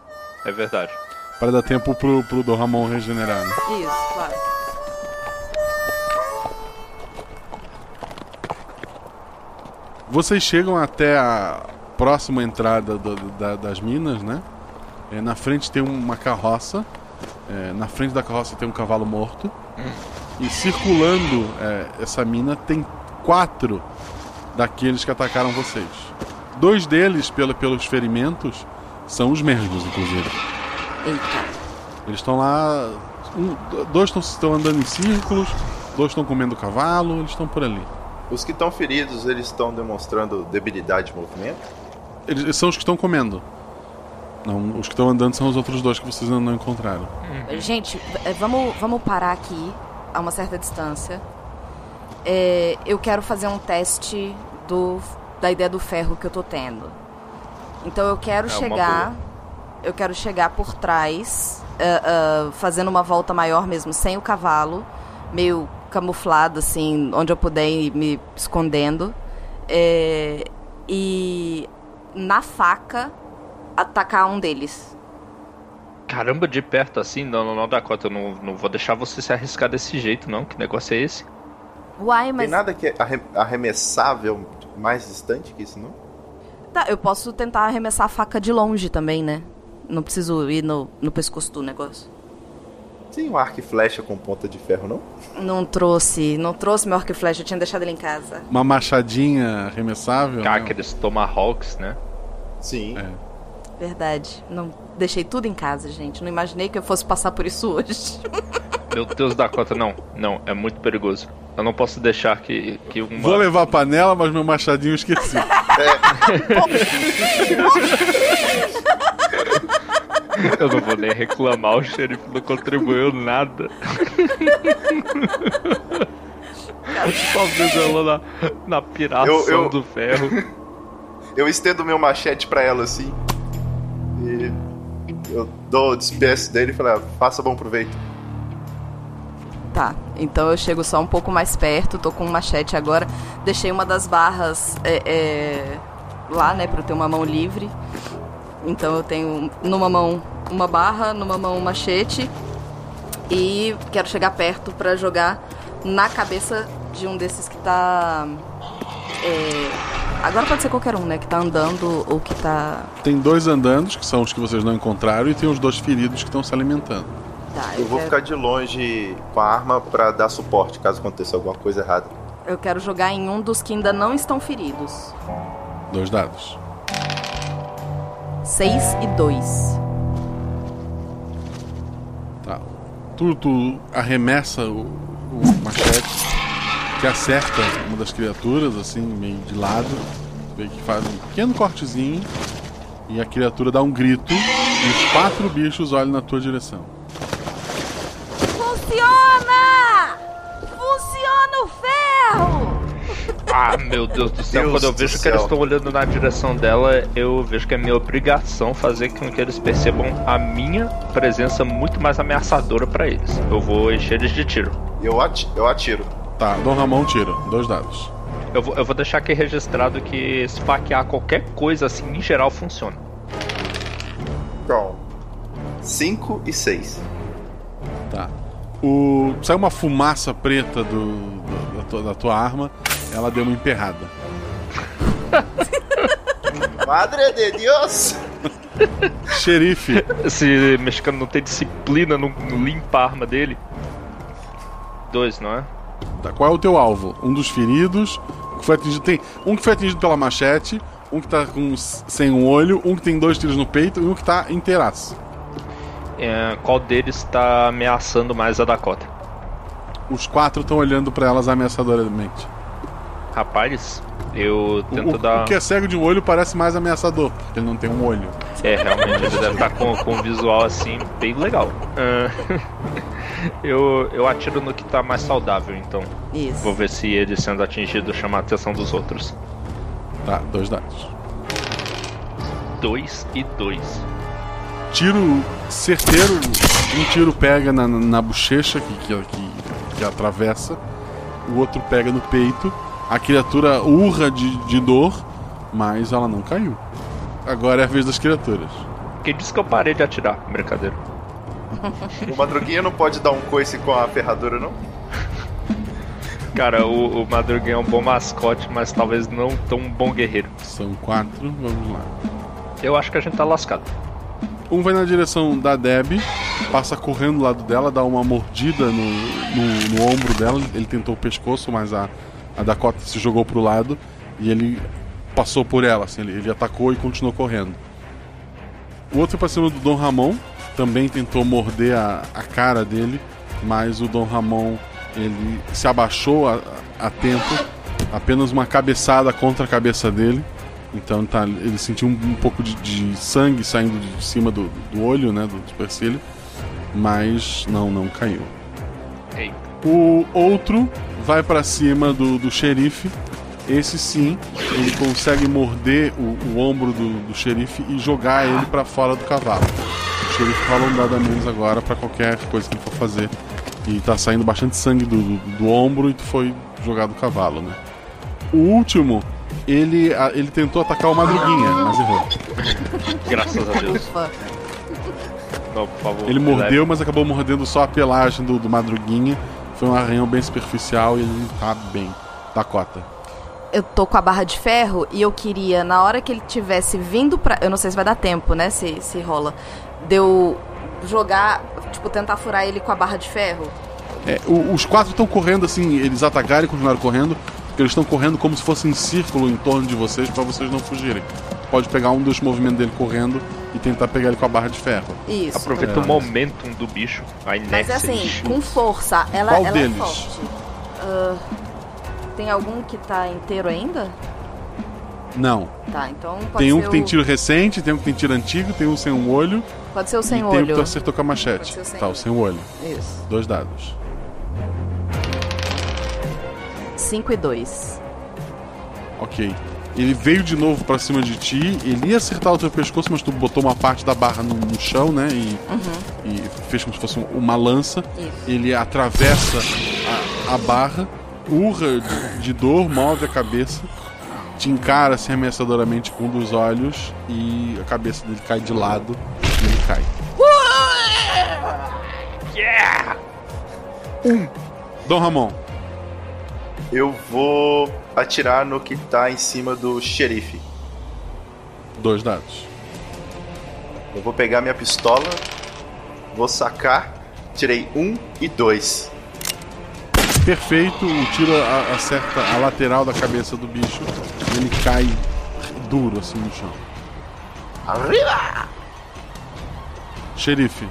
É verdade. Para dar tempo pro, pro Dom Ramon regenerar, né? Isso, claro. Vocês chegam até a próxima entrada do- da- das minas, né? É, na frente tem uma carroça. É, na frente da carroça tem um cavalo morto. E circulando é, essa mina tem quatro daqueles que atacaram vocês. Dois deles, pelo, pelos ferimentos, são os mesmos, inclusive. Eita. Eles estão lá. um- dois estão- estão andando em círculos, dois estão comendo cavalo, eles estão por ali. Os que estão feridos, eles estão demonstrando debilidade de movimento? Eles são os que estão comendo. Não, os que estão andando são os outros dois que vocês ainda não encontraram. Gente, eh, vamos, vamos parar aqui a uma certa distância. É, eu quero fazer um teste do, da ideia do ferro que eu tô tendo. Então eu quero É chegar. Eu quero chegar por trás, eh, eh, fazendo uma volta maior mesmo, sem o cavalo, meio camuflado, assim, onde eu puder ir me escondendo. É, e na faca atacar um deles. Caramba, de perto assim? Não, não, não, Dakota, eu não, não vou deixar você se arriscar desse jeito, não. Que negócio é esse? Uai, mas. Tem nada que é arre- arremessável mais distante que isso, não? Tá, eu posso tentar arremessar a faca de longe também, né? Não preciso ir no, no pescoço do negócio. Tem um arco e flecha com ponta de ferro, não? Não trouxe, não trouxe meu arco e flecha, eu tinha deixado ele em casa. Uma machadinha arremessável. Cá, né? aqueles Tomahawks, né? Sim. Verdade. Não deixei tudo em casa, gente. Não imaginei que eu fosse passar por isso hoje. Meu Deus, Dakota, não. Não, é muito perigoso. Eu não posso deixar que, que uma. Vou levar a panela, mas meu machadinho eu esqueci. Eu não vou nem reclamar, o xerife não contribuiu nada. Só vezando na, na piração Eu- eu- do ferro. Eu estendo meu machete pra ela assim. Eu dou o despeço dele e falo, ah, faça bom proveito. Tá, então eu chego só um pouco mais perto, tô com um machete agora. Deixei uma das barras é, é, lá, né, pra eu ter uma mão livre. Então eu tenho numa mão uma barra, numa mão um machete. E quero chegar perto pra jogar na cabeça de um desses que tá. é, agora pode ser qualquer um, né? Que tá andando ou que tá. Tem dois andandos, que são os que vocês não encontraram, e tem os dois feridos que estão se alimentando. Tá, Eu vou quero- ficar de longe com a arma pra dar suporte caso aconteça alguma coisa errada. eu quero jogar em um dos que ainda não estão feridos. Dois dados. 6 e 2. Tá. Tu, tu arremessa o, o machete que acerta uma das criaturas, assim, meio de lado. Vê que faz um pequeno cortezinho. E a criatura dá um grito. E os quatro bichos olham na tua direção. Funciona! Funciona o ferro! Ah, meu Deus do céu, Deus quando eu vejo que céu. eles estão olhando na direção dela, eu vejo que é minha obrigação fazer com que eles percebam a minha presença muito mais ameaçadora pra eles. Eu vou encher eles de tiro. Eu, ati eu atiro. Tá, Dom Ramon tira. Dois dados. Eu vou, eu vou deixar aqui registrado que esfaquear qualquer coisa assim, em geral, funciona. Pronto. 5 e 6. Tá. O... Sai uma fumaça preta do, do- da, tua, da tua arma. Ela deu uma emperrada. Madre de Deus! Xerife. Esse mexicano não tem disciplina no, no limpa a arma dele. Dois, não é? Tá, qual é o teu alvo? Um dos feridos. Que foi atingido, tem um que foi atingido pela machete, um que tá com, sem um olho, um que tem dois tiros no peito e um que tá inteiraço. É, qual deles tá ameaçando mais a Dakota? Os quatro estão olhando pra elas ameaçadoramente. Rapaz, eu O, tento o- dar. o que é cego de um olho parece mais ameaçador, porque ele não tem um olho. É, realmente, ele deve estar com, com um visual assim, bem legal. Ah, eu, eu atiro no que tá mais saudável, então. Isso. Vou ver se ele sendo atingido chama a atenção dos outros. Tá, dois dados. Dois e dois. Tiro certeiro, um tiro pega na, na bochecha que, que, que, que atravessa, o outro pega no peito, a criatura urra de, de dor, mas ela não caiu. Agora é a vez das criaturas. Quem disse que eu parei de atirar? Brincadeira. O Madruguinha não pode dar um coice com a ferradura, não? Cara, o, o Madruguinha é um bom mascote, mas talvez não tão um bom guerreiro. São quatro, vamos lá. Eu acho que a gente tá lascado. Um vai na direção da Deb, passa correndo do lado dela, dá uma mordida no, no, no ombro dela. Ele tentou o pescoço, mas a, a Dakota se jogou pro lado e ele passou por ela, assim, ele, ele atacou e continuou correndo. O outro foi pra cima do Dom Ramon, também tentou morder a, a cara dele, mas o Dom Ramon ele se abaixou a, a tempo, apenas uma cabeçada contra a cabeça dele. Então tá, ele sentiu um, um pouco de, de sangue saindo de cima do, do olho, né, do supercílio, mas não, não caiu. Eita. O outro vai pra cima do, do xerife. Esse sim, ele consegue morder o, o ombro do, do xerife e jogar ele pra fora do cavalo. O xerife fala um dado a menos agora pra qualquer coisa que ele for fazer. E tá saindo bastante sangue do, do, do ombro e tu foi jogado do cavalo, né? O último, ele, a- ele tentou atacar o Madruguinha, mas errou. Graças a Deus. Não, por favor. Ele mordeu, mas acabou mordendo só a pelagem do, do Madruguinha. Foi um arranhão bem superficial e ele não tá bem. Dakota. Eu tô com a barra de ferro e eu queria, na hora que ele tivesse vindo pra. Eu não sei se vai dar tempo, né? Se, se rola. De eu jogar, tipo, tentar furar ele com a barra de ferro. É, o- os quatro estão correndo assim, eles atacaram e continuaram correndo, porque eles estão correndo como se fosse em círculo em torno de vocês pra vocês não fugirem. Pode pegar um dos movimentos dele correndo e tentar pegar ele com a barra de ferro. Isso. Aproveita É. o momentum do bicho, a Mas inércia. é assim, de- com força. Ela, Qual ela deles? é forte. Ah, tem algum que tá inteiro ainda? Não. Tá, então pode Tem um ser que tem o- tiro recente, tem um que tem tiro antigo, tem um sem um olho. Pode ser o sem e tem um que olho. tu acertou com a machete. Pode ser o sem tá, o olho. sem o olho. Isso. Dois dados. 5 e 2. Ok. Ele veio de novo pra cima de ti, ele ia acertar o teu pescoço, mas tu botou uma parte da barra no, no chão, né? E, Uhum. e fez como se fosse uma lança. Isso. Ele atravessa a, a barra, urra de, de dor, move a cabeça, te encara assim ameaçadoramente com um dos olhos e a cabeça dele cai de lado e ele cai. Yeah! Dom Ramon. Eu vou atirar no que tá em cima do xerife. Dois dados. Eu vou pegar minha pistola, vou sacar, tirei um e dois. Perfeito, o tiro acerta a lateral da cabeça do bicho e ele cai duro assim no chão. Arriba! Xerife.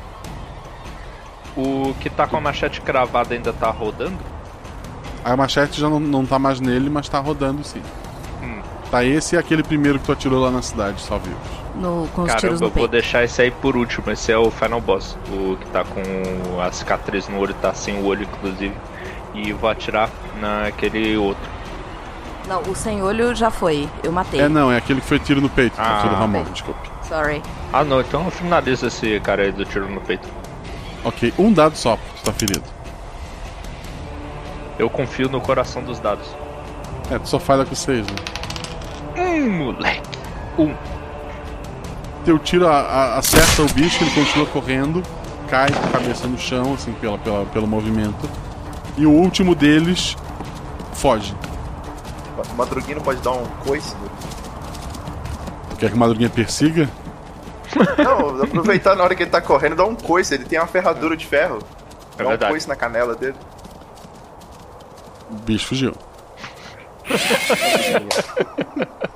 O que tá com a machete cravada ainda tá rodando? A machete já não, não tá mais nele, mas tá rodando sim. Hum. Tá esse e aquele primeiro que tu atirou lá na cidade, só vivos. No, com os Caramba, tiros no eu vou peito. deixar esse aí por último. Esse é o final boss. O que tá com a cicatriz no olho, tá sem o olho, inclusive. E vou atirar naquele outro. Não, o sem olho já foi. Eu matei. É não, é aquele que foi tiro no peito, Ah, tiro do Ramon, bem. desculpe. Sorry. Ah não, então eu finalizo esse cara aí do tiro no peito. Ok, um dado só, tu tá ferido. Eu confio no coração dos dados. É, tu só falha com seis, né? Hum, moleque. Um. Teu tiro a- a- acerta o bicho, ele continua correndo, cai com a cabeça no chão, assim, pela, pela- pelo movimento. E o último deles foge. O Madruguinho pode dar um coice? Tu quer que o Madruguinha persiga? Não, aproveitar na hora que ele tá correndo, dá um coice. Ele tem uma ferradura de ferro. É dá verdade. um coice na canela dele. O bicho fugiu.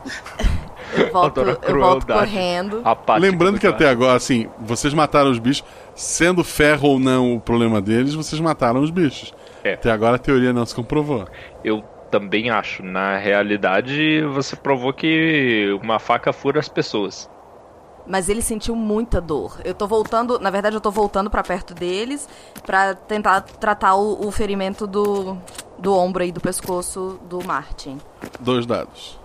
Eu volto, eu volto correndo. Lembrando do que até agora, assim, vocês mataram os bichos, sendo ferro ou não o problema deles, vocês mataram os bichos. É. Até agora a teoria não se comprovou. Eu também acho. Na realidade, você provou que uma faca fura as pessoas. Mas ele sentiu muita dor. Eu tô voltando, na verdade eu tô voltando pra perto deles pra tentar tratar o, o ferimento do, do ombro e do pescoço do Martin. Dois dados.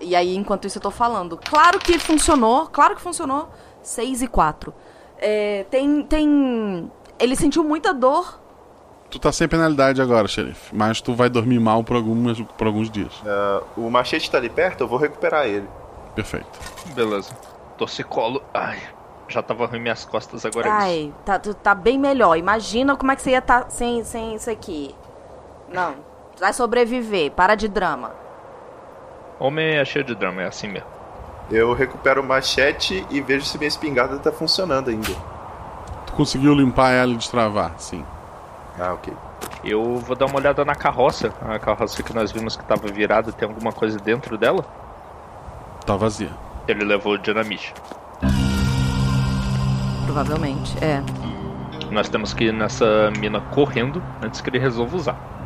E aí, enquanto isso, eu tô falando. Claro que funcionou, claro que funcionou. 6 e 4. tem, tem. Ele sentiu muita dor. Tu tá sem penalidade agora, xerife, mas tu vai dormir mal por, algumas, por alguns dias. Ah, o machete tá ali perto, eu vou recuperar ele. Perfeito. Beleza. Torcicolo. Ai, já tava ruim minhas costas agora. é isso. Ai, tá, tu tá bem melhor. Imagina como é que você ia estar sem, sem isso aqui. Não. Vai sobreviver. Para de drama. Homem é cheio de drama, é assim mesmo. Eu recupero o machete e vejo se minha espingarda tá funcionando ainda. Tu conseguiu limpar ela e destravar, sim. Ah, ok. Eu vou dar uma olhada na carroça. A carroça que nós vimos que tava virada, tem alguma coisa dentro dela? Tá vazia. Ele levou o dinamite. Provavelmente, é. Nós temos que ir nessa mina correndo antes que ele resolva usar.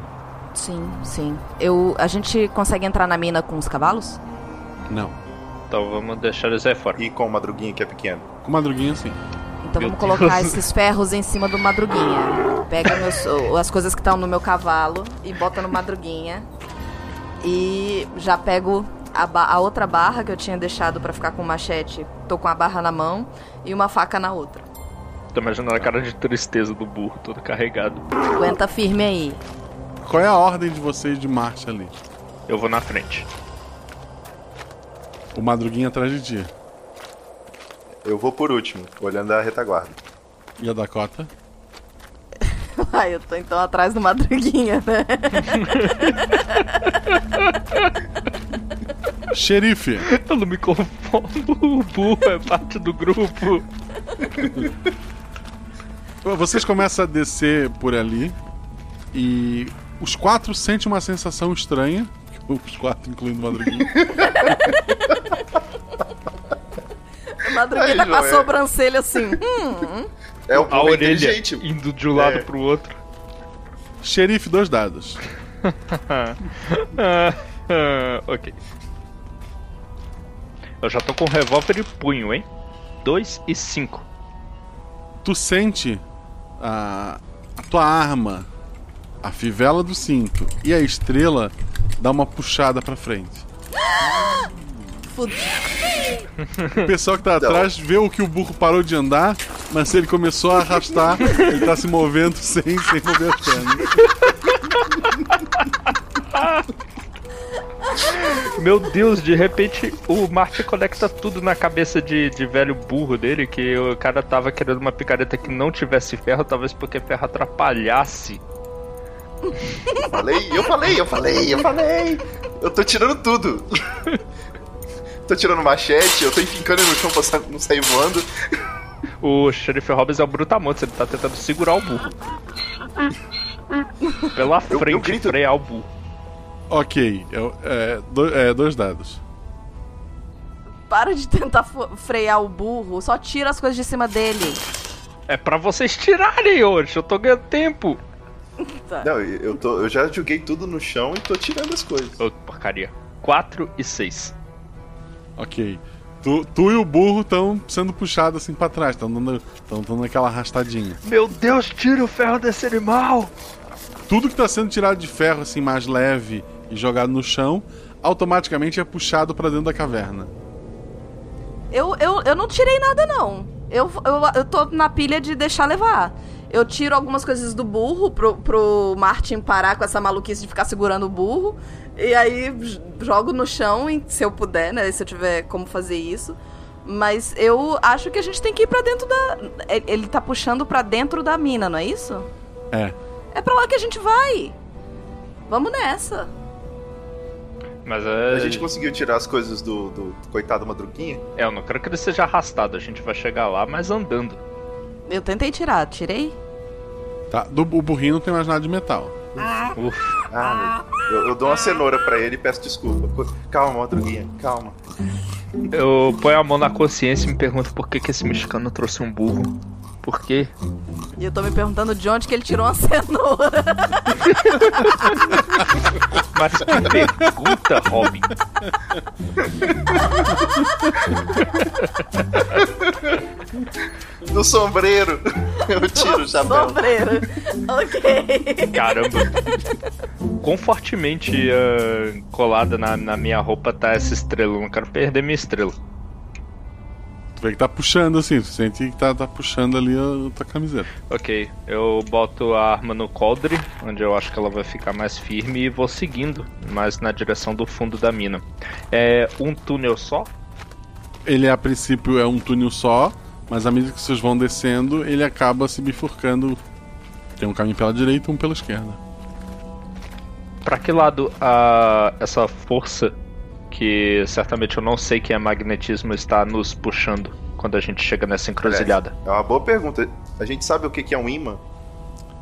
Sim, sim. Eu, a gente consegue entrar na mina com os cavalos? Não. Então vamos deixar eles aí fora. E com o madruguinha que é pequeno. Com madruguinha, sim. Então Meu vamos colocar Deus. esses ferros em cima do madruguinha. Pega meus- o- as coisas que estão no meu cavalo e bota no madruguinha. E já pego a, a outra barra que eu tinha deixado pra ficar com o machete. Tô com a barra na mão e uma faca na outra. Tô imaginando a cara de tristeza do burro, todo carregado. Aguenta firme aí. Qual é a ordem de vocês de marcha ali? Eu vou na frente. O madruguinha atrás de ti. Eu vou por último, olhando a retaguarda. E a Dakota? Ai, eu tô então atrás do madruguinha, né? Xerife! Eu não me conformo, o burro é parte do grupo. Vocês começam a descer por ali e os quatro sentem uma sensação estranha. Os quatro, incluindo o madruguinha. O madruguinha Ai, tá com a Joel. sobrancelha assim. Hum, É o A orelha indo de um lado É. pro outro. Xerife, dois dados. Ok. Eu já tô com revólver e punho, hein? 2 e 5. Tu sente a, a tua arma, a fivela do cinto e a estrela dá uma puxada pra frente. Fudeu. O pessoal que tá atrás vê o que o burro parou de andar, mas ele começou a arrastar, ele tá se movendo sem, sem mover as pernas. Meu Deus, de repente o Martin conecta tudo na cabeça de, de velho burro dele, que o cara tava querendo uma picareta que não tivesse ferro, talvez porque ferro atrapalhasse. Falei, eu falei, eu falei, eu falei. Eu tô tirando tudo. tô tirando machete, eu tô enfincando ele no chão pra sa- não sair voando. O xerife Hobbs é o Brutamontes, ele tá tentando segurar o burro. Pela Eu- eu frente, grito- frear o burro. Ok, é, é, do- é, dois dados. Para de tentar frear o burro, só tira as coisas de cima dele. É pra vocês tirarem hoje, eu tô ganhando tempo. Tá. Não, eu, tô, eu já joguei tudo no chão e tô tirando as coisas. Ô, porcaria. 4 e 6. Ok. Tu, tu e o burro estão sendo puxados assim pra trás, estão dando, tão dando aquela arrastadinha. Meu Deus, tira o ferro desse animal! Tudo que tá sendo tirado de ferro assim mais leve e jogado no chão, automaticamente é puxado pra dentro da caverna. Eu, eu, eu não tirei nada, não. Eu, eu, eu tô na pilha de deixar levar. Eu tiro algumas coisas do burro pro, pro Martin parar com essa maluquice de ficar segurando o burro. E aí jogo no chão, e- se eu puder, né? Se eu tiver como fazer isso. Mas eu acho que a gente tem que ir pra dentro da. Ele ele tá puxando pra dentro da mina, não é isso? É. É pra lá que a gente vai. Vamos nessa. Mas é. A gente conseguiu tirar as coisas do, do, do coitado Madruguinha? É, eu não quero que ele seja arrastado, a gente vai chegar lá, mas andando. Eu tentei tirar, tirei? Tá? Do, o burrinho não tem mais nada de metal. Ufa. Ah, meu- eu, eu dou uma cenoura pra ele e peço desculpa. Calma, Madruguinha, calma. Eu ponho a mão na consciência e me pergunto por que, que esse mexicano trouxe um burro. Por quê? E eu tô me perguntando de onde que ele tirou uma cenoura. Mas que pergunta, Robin. Do sombreiro. Eu tiro o chapéu. Sombreiro. ok. Caramba. Quão fortemente ah, colada na, na minha roupa tá essa estrela? Eu não quero perder minha estrela. Vê que tá puxando assim, tu sente que tá, tá puxando ali a tua camiseta. Ok, eu boto a arma no coldre, onde eu acho que ela vai ficar mais firme, e vou seguindo, mais na direção do fundo da mina. É um túnel só? Ele a princípio é um túnel só, mas à medida que vocês vão descendo, ele acaba se bifurcando. Tem um caminho pela direita e um pela esquerda. Pra que lado a essa força, que certamente eu não sei que é magnetismo, está nos puxando quando a gente chega nessa encruzilhada? É uma boa pergunta. A gente sabe o que que é um imã?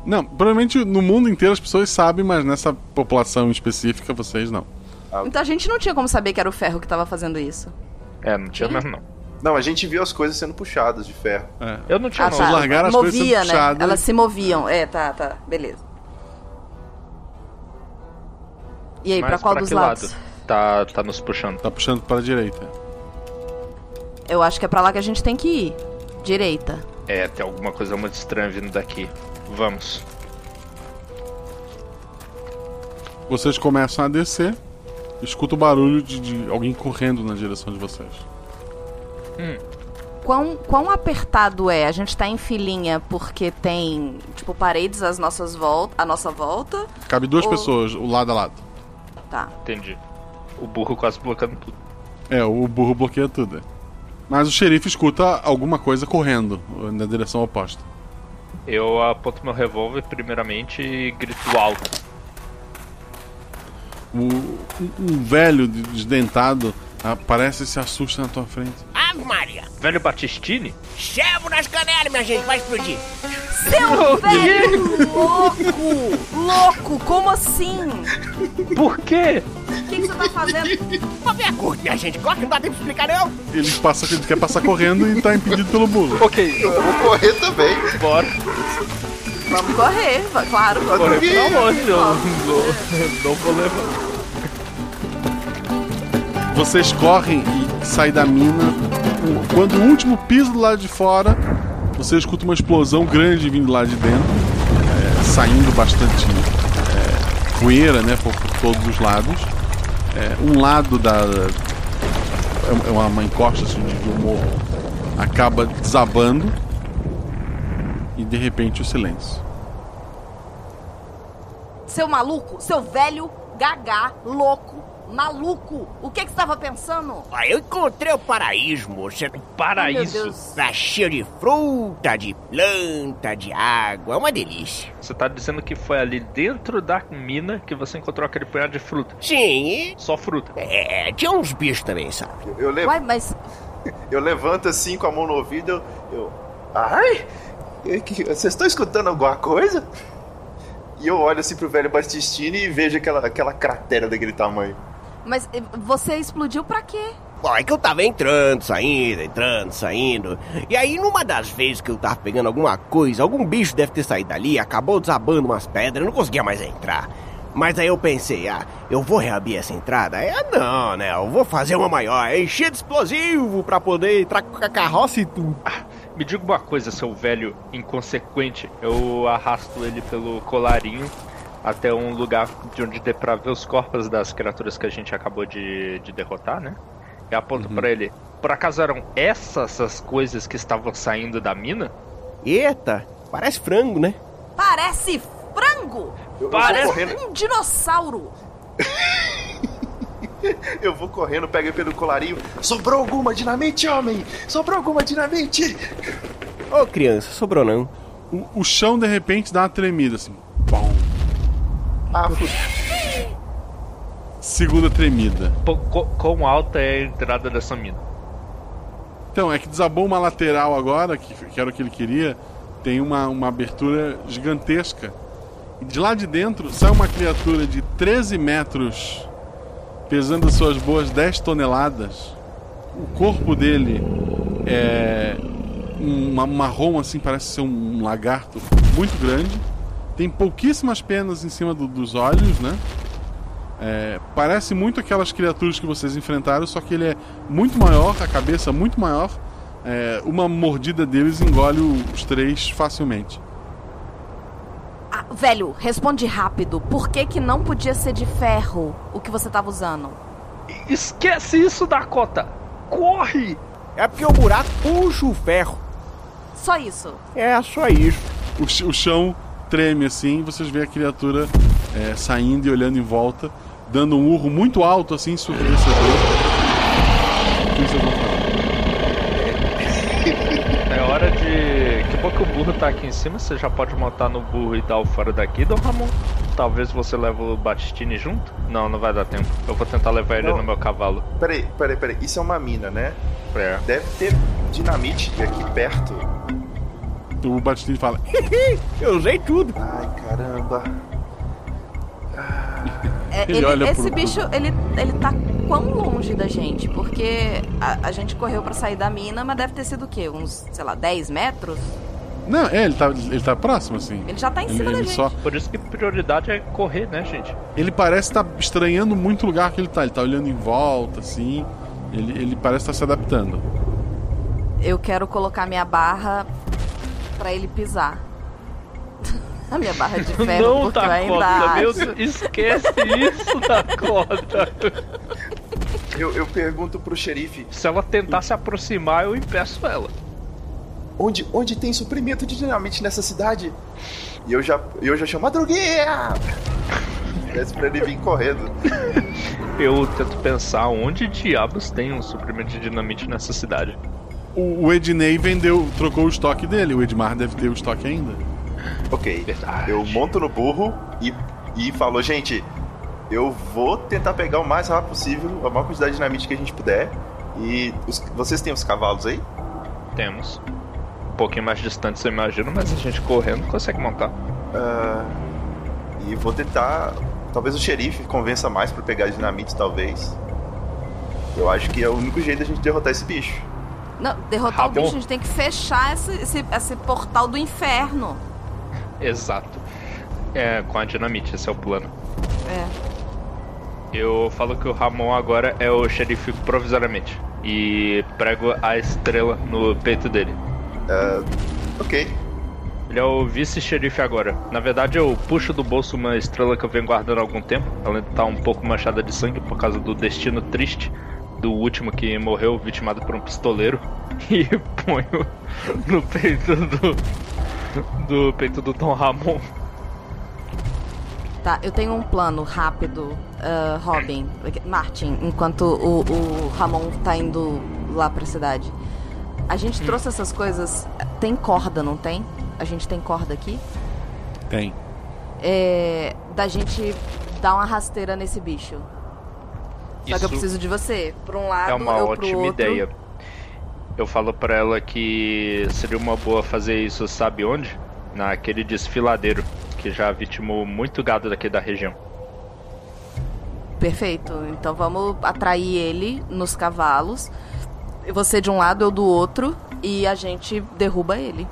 Não, provavelmente no mundo inteiro as pessoas sabem, mas nessa população específica vocês não. Então a gente não tinha como saber que era o ferro que tava fazendo isso. É, não tinha mesmo não. Não, a gente viu as coisas sendo puxadas de ferro. Eu não tinha Ah, não. tá. largaram as coisas Movia, sendo né? puxadas. Elas se moviam. É, tá, tá. Beleza. E aí, Mas pra qual pra dos lados? lado? Tá, tá nos puxando. Tá puxando para a direita. Eu acho que é pra lá que a gente tem que ir. Direita. É, tem alguma coisa muito estranha vindo daqui. Vamos. Vocês começam a descer, escuta o barulho de, de alguém correndo na direção de vocês. Quão, quão apertado é? A gente tá em filinha porque tem, tipo, paredes às nossas volta, à nossa volta. Cabe duas Ou- pessoas, o lado a lado. Tá. Entendi. O burro quase bloqueando tudo. É, o burro bloqueia tudo. é. Mas o xerife escuta alguma coisa correndo na direção oposta. Eu aponto meu revólver primeiramente e grito alto. O, um, velho de- desdentado aparece e se assusta na tua frente. Ave Maria! Velho Batistini? Chevo nas canelas, minha gente, vai explodir! Seu velho louco! Louco, como assim? Por quê? O que, que você tá fazendo? Vou ver a curta, minha gente, corre, não dá tempo de explicar não! Ele, passa, ele quer passar correndo e tá impedido pelo burro. Ok, Eu vou correr também. bora. Vamos correr, claro. Correr pra longe, eu não, não vou levar. Vocês correm e saem da mina. Quando o último pisa do lado de fora, você escuta uma explosão grande vindo lá de dentro, é, saindo bastante é, poeira, né, por, por todos os lados. É, um lado da é uma, uma encosta assim, de um morro acaba desabando e de repente o silêncio. Seu maluco, seu velho gagá, louco, maluco. O que que você tava pensando? Ah, eu encontrei o paraíso, moça. Paraíso? Meu Deus. Tá cheio de fruta, de planta, de água, é uma delícia. Você tá dizendo que foi ali dentro da mina que você encontrou aquele punhado de fruta? Sim. Só fruta. É, tinha uns bichos também, sabe? Eu, eu, levo- Uai, mas eu levanto assim com a mão no ouvido, eu. eu ai! Vocês estão escutando alguma coisa? E eu olho assim pro velho Bastistini e vejo aquela, aquela cratera daquele tamanho. Mas eh, você explodiu pra quê? Bom, é que eu tava entrando, saindo, entrando, saindo. E aí, numa das vezes que eu tava pegando alguma coisa, algum bicho deve ter saído dali, acabou desabando umas pedras, eu não conseguia mais entrar. Mas aí eu pensei, ah, eu vou reabrir essa entrada? É, não, né? Eu vou fazer uma maior, encher de explosivo pra poder entrar com a carroça e tudo. Me diga uma coisa, seu velho inconsequente. Eu arrasto ele pelo colarinho até um lugar de onde dê pra ver os corpos das criaturas que a gente acabou de, de derrotar, né? E aponto pra ele. Por acaso eram essas as coisas que estavam saindo da mina? Eita, parece frango, né? Parece frango! Eu, eu Parece- Um dinossauro! eu vou correndo, pego ele pelo colarinho. Sobrou alguma dinamite, homem? Sobrou alguma dinamite? Ô, criança, sobrou não. O, o chão de repente dá uma tremida assim. Bom. Ah, Segunda tremida. Pô, quão alta é a entrada dessa mina? Então, é que desabou uma lateral agora, que, que era o que ele queria. Tem uma, uma abertura gigantesca. E de lá de dentro sai uma criatura de 13 metros, pesando suas boas 10 toneladas. O corpo dele é um ma- marrom, assim, parece ser um lagarto muito grande. Tem pouquíssimas penas em cima do- dos olhos, né? É, parece muito aquelas criaturas que vocês enfrentaram, só que ele é muito maior, a cabeça muito maior. É, uma mordida deles engole os três facilmente. Ah, velho, responde rápido. Por que que não podia ser de ferro o que você tava usando? Esquece isso, Dakota! Corre! É porque o buraco puxa o ferro. Só isso. É só isso. O, ch- o chão treme assim, vocês veem a criatura é, saindo e olhando em volta, dando um urro muito alto, assim, ensurdecedor. O que vocês vão fazer? É hora de. Que bom que o burro tá aqui em cima, você já pode montar no burro e dar o fora daqui, Dom Ramon. Talvez você leve o Batistini junto? Não, não vai dar tempo. Eu vou tentar levar ele Não. no meu cavalo. Peraí, peraí, peraí. Isso é uma mina, né? É. Deve ter dinamite aqui perto. O Batistini fala: Eu usei tudo. Ai, caramba. É, Ele ele- esse pro- bicho, ele, ele tá quão longe da gente? Porque a, a gente correu pra sair da mina, mas deve ter sido o quê? Uns, sei lá, 10 metros? Não, é, ele tá, ele tá próximo, assim. Ele já tá em Ele- cima da ele gente. só- Por isso que prioridade é correr, né, gente? Ele parece estar estranhando muito o lugar que ele tá. Ele tá olhando em volta, assim. Ele, ele parece estar se adaptando. Eu quero colocar minha barra pra ele pisar. a minha barra de ferro, Não, porque eu ainda Dakota, meu. Deus, esquece isso, Dakota. Eu, eu pergunto pro xerife. Se ela tentar se aproximar, eu impeço ela. Onde, onde tem suprimento de dinamite nessa cidade? E eu já, eu já chamo Madruguinha! Peço pra ele vir correndo. Eu tento pensar onde diabos tem um suprimento de dinamite nessa cidade. O, o Ednei vendeu, trocou o estoque dele. O Edmar deve ter o estoque ainda. Ok, eu monto no burro e, e falo, gente, eu vou tentar pegar o mais rápido possível a maior quantidade de dinamite que a gente puder. E os- vocês têm os cavalos aí? Temos. Um pouquinho mais distante, eu imagino, mas a gente correndo consegue montar. Ah, e vou tentar. Talvez o xerife convença mais pra pegar dinamite, talvez. Eu acho que é o único jeito da gente derrotar esse bicho. Não, derrotar Ramon. o bicho, a gente tem que fechar esse, esse, esse portal do inferno. Exato. É, com a dinamite, esse é o plano. É. Eu falo que o Ramon agora é o xerife provisoriamente. E prego a estrela no peito dele. ok. Ele é o vice-xerife agora. Na verdade, eu puxo do bolso uma estrela que eu venho guardando há algum tempo. Ela ainda tá um pouco manchada de sangue por causa do destino triste do último que morreu vitimado por um pistoleiro. E ponho no peito do. do peito do Tom Ramon. Tá, eu tenho um plano rápido, ah, Robin, Martin, enquanto o, o Ramon tá indo lá pra cidade. A gente trouxe essas coisas. Tem corda, não tem? A gente tem corda aqui? Tem. É. Da gente dar uma rasteira nesse bicho. Só que eu preciso de você. Por um lado, É uma eu ótima outro. ideia. Eu falo pra ela que seria uma boa fazer isso, sabe onde? Naquele desfiladeiro que já vitimou muito gado daqui da região. Perfeito. Então vamos atrair ele nos cavalos. Você de um lado, eu do outro. E a gente derruba ele.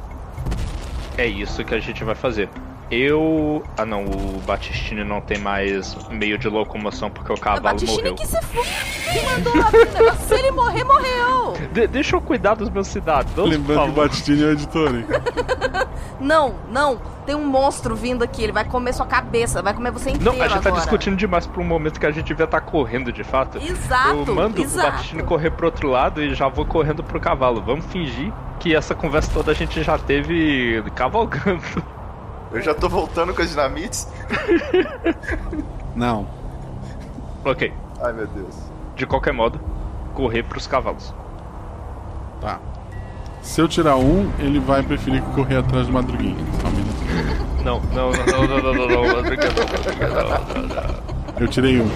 É isso que a gente vai fazer. Eu. Ah não, o Batistini não tem mais meio de locomoção porque o cavalo Batistini morreu. que se for. Quem mandou abrir o negócio? Se ele morrer, morreu! De- deixa eu cuidar dos meus cidadãos. Lembrando que o Batistini é o editor, hein? Não, não. Tem um monstro vindo aqui. Ele vai comer sua cabeça. Vai comer você inteiro Não, a gente tá agora. discutindo demais pra um momento que a gente devia estar correndo de fato. Exato, Eu mando exato. o Batistini correr pro outro lado e já vou correndo pro cavalo. Vamos fingir que essa conversa toda a gente já teve cavalgando. Eu já tô voltando com as dinamites. Não. Ok. Ai meu Deus. De qualquer modo, correr pros cavalos. Tá. Se eu tirar um, ele vai preferir correr atrás do Madruguinha. Só um minuto. Não, não, não, não, não, não, não, não, Madruga, não, Madruga, não, não, não. Eu tirei um.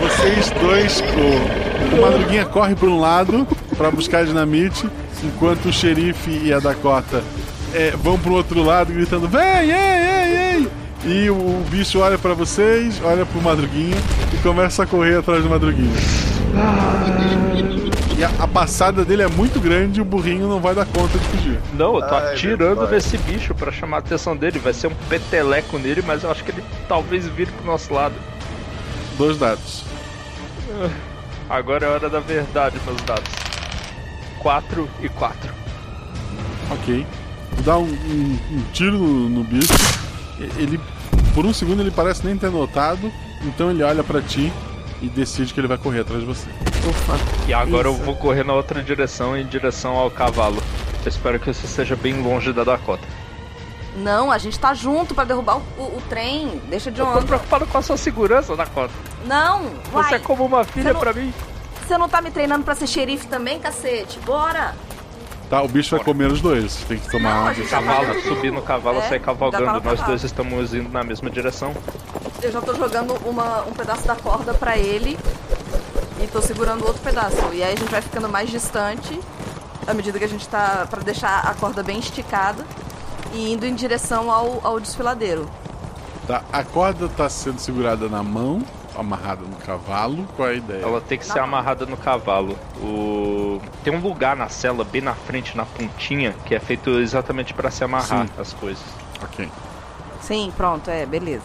Vocês dois, o, o Madruguinha corre para um lado para buscar dinamite, enquanto o xerife e a Dakota é, vão para o outro lado gritando: Vem, ei, ei, ei! E o, o bicho olha para vocês, olha pro Madruguinha e começa a correr atrás do Madruguinha. E a, a passada dele é muito grande e o burrinho não vai dar conta de fugir. Não, eu tô Ai, atirando nesse bicho pra chamar a atenção dele. Vai ser um peteleco nele, mas eu acho que ele talvez vire pro nosso lado. Dois dados. Agora é hora da verdade, meus dados. 4 e 4. Ok. Dá um, um- um tiro no, no bicho. E- Ele, por um segundo, ele parece nem ter notado. Então ele olha pra ti e decide que ele vai correr atrás de você. Ufa. E agora Isso. eu vou correr na outra direção, em direção ao cavalo. Eu espero que isso seja bem longe da Dakota. Não, a gente tá junto pra derrubar o, o- o trem. Deixa de Eu tô preocupado com a sua segurança, Dakota. Não, Você vai. é como uma filha não- pra mim. Você não tá me treinando pra ser xerife também, cacete? Bora! Tá, o bicho vai comer os dois. Tem que tomar Não, uma a gente decisão. Cavalo, subir no cavalo, É, sair cavalgando. tá Nós cavalo. dois estamos indo na mesma direção. Eu já tô jogando uma, um pedaço da corda pra ele. E tô segurando o outro pedaço. E aí a gente vai ficando mais distante à medida que a gente tá. pra deixar a corda bem esticada e indo em direção ao, ao desfiladeiro. Tá, a corda tá sendo segurada na mão, amarrada no cavalo. Qual é a ideia? Ela tem que ser amarrada no cavalo. O... Tem um lugar na cela, bem na frente, na pontinha, que é feito exatamente para se amarrar Sim. as coisas. Ok. Sim, pronto, é, beleza.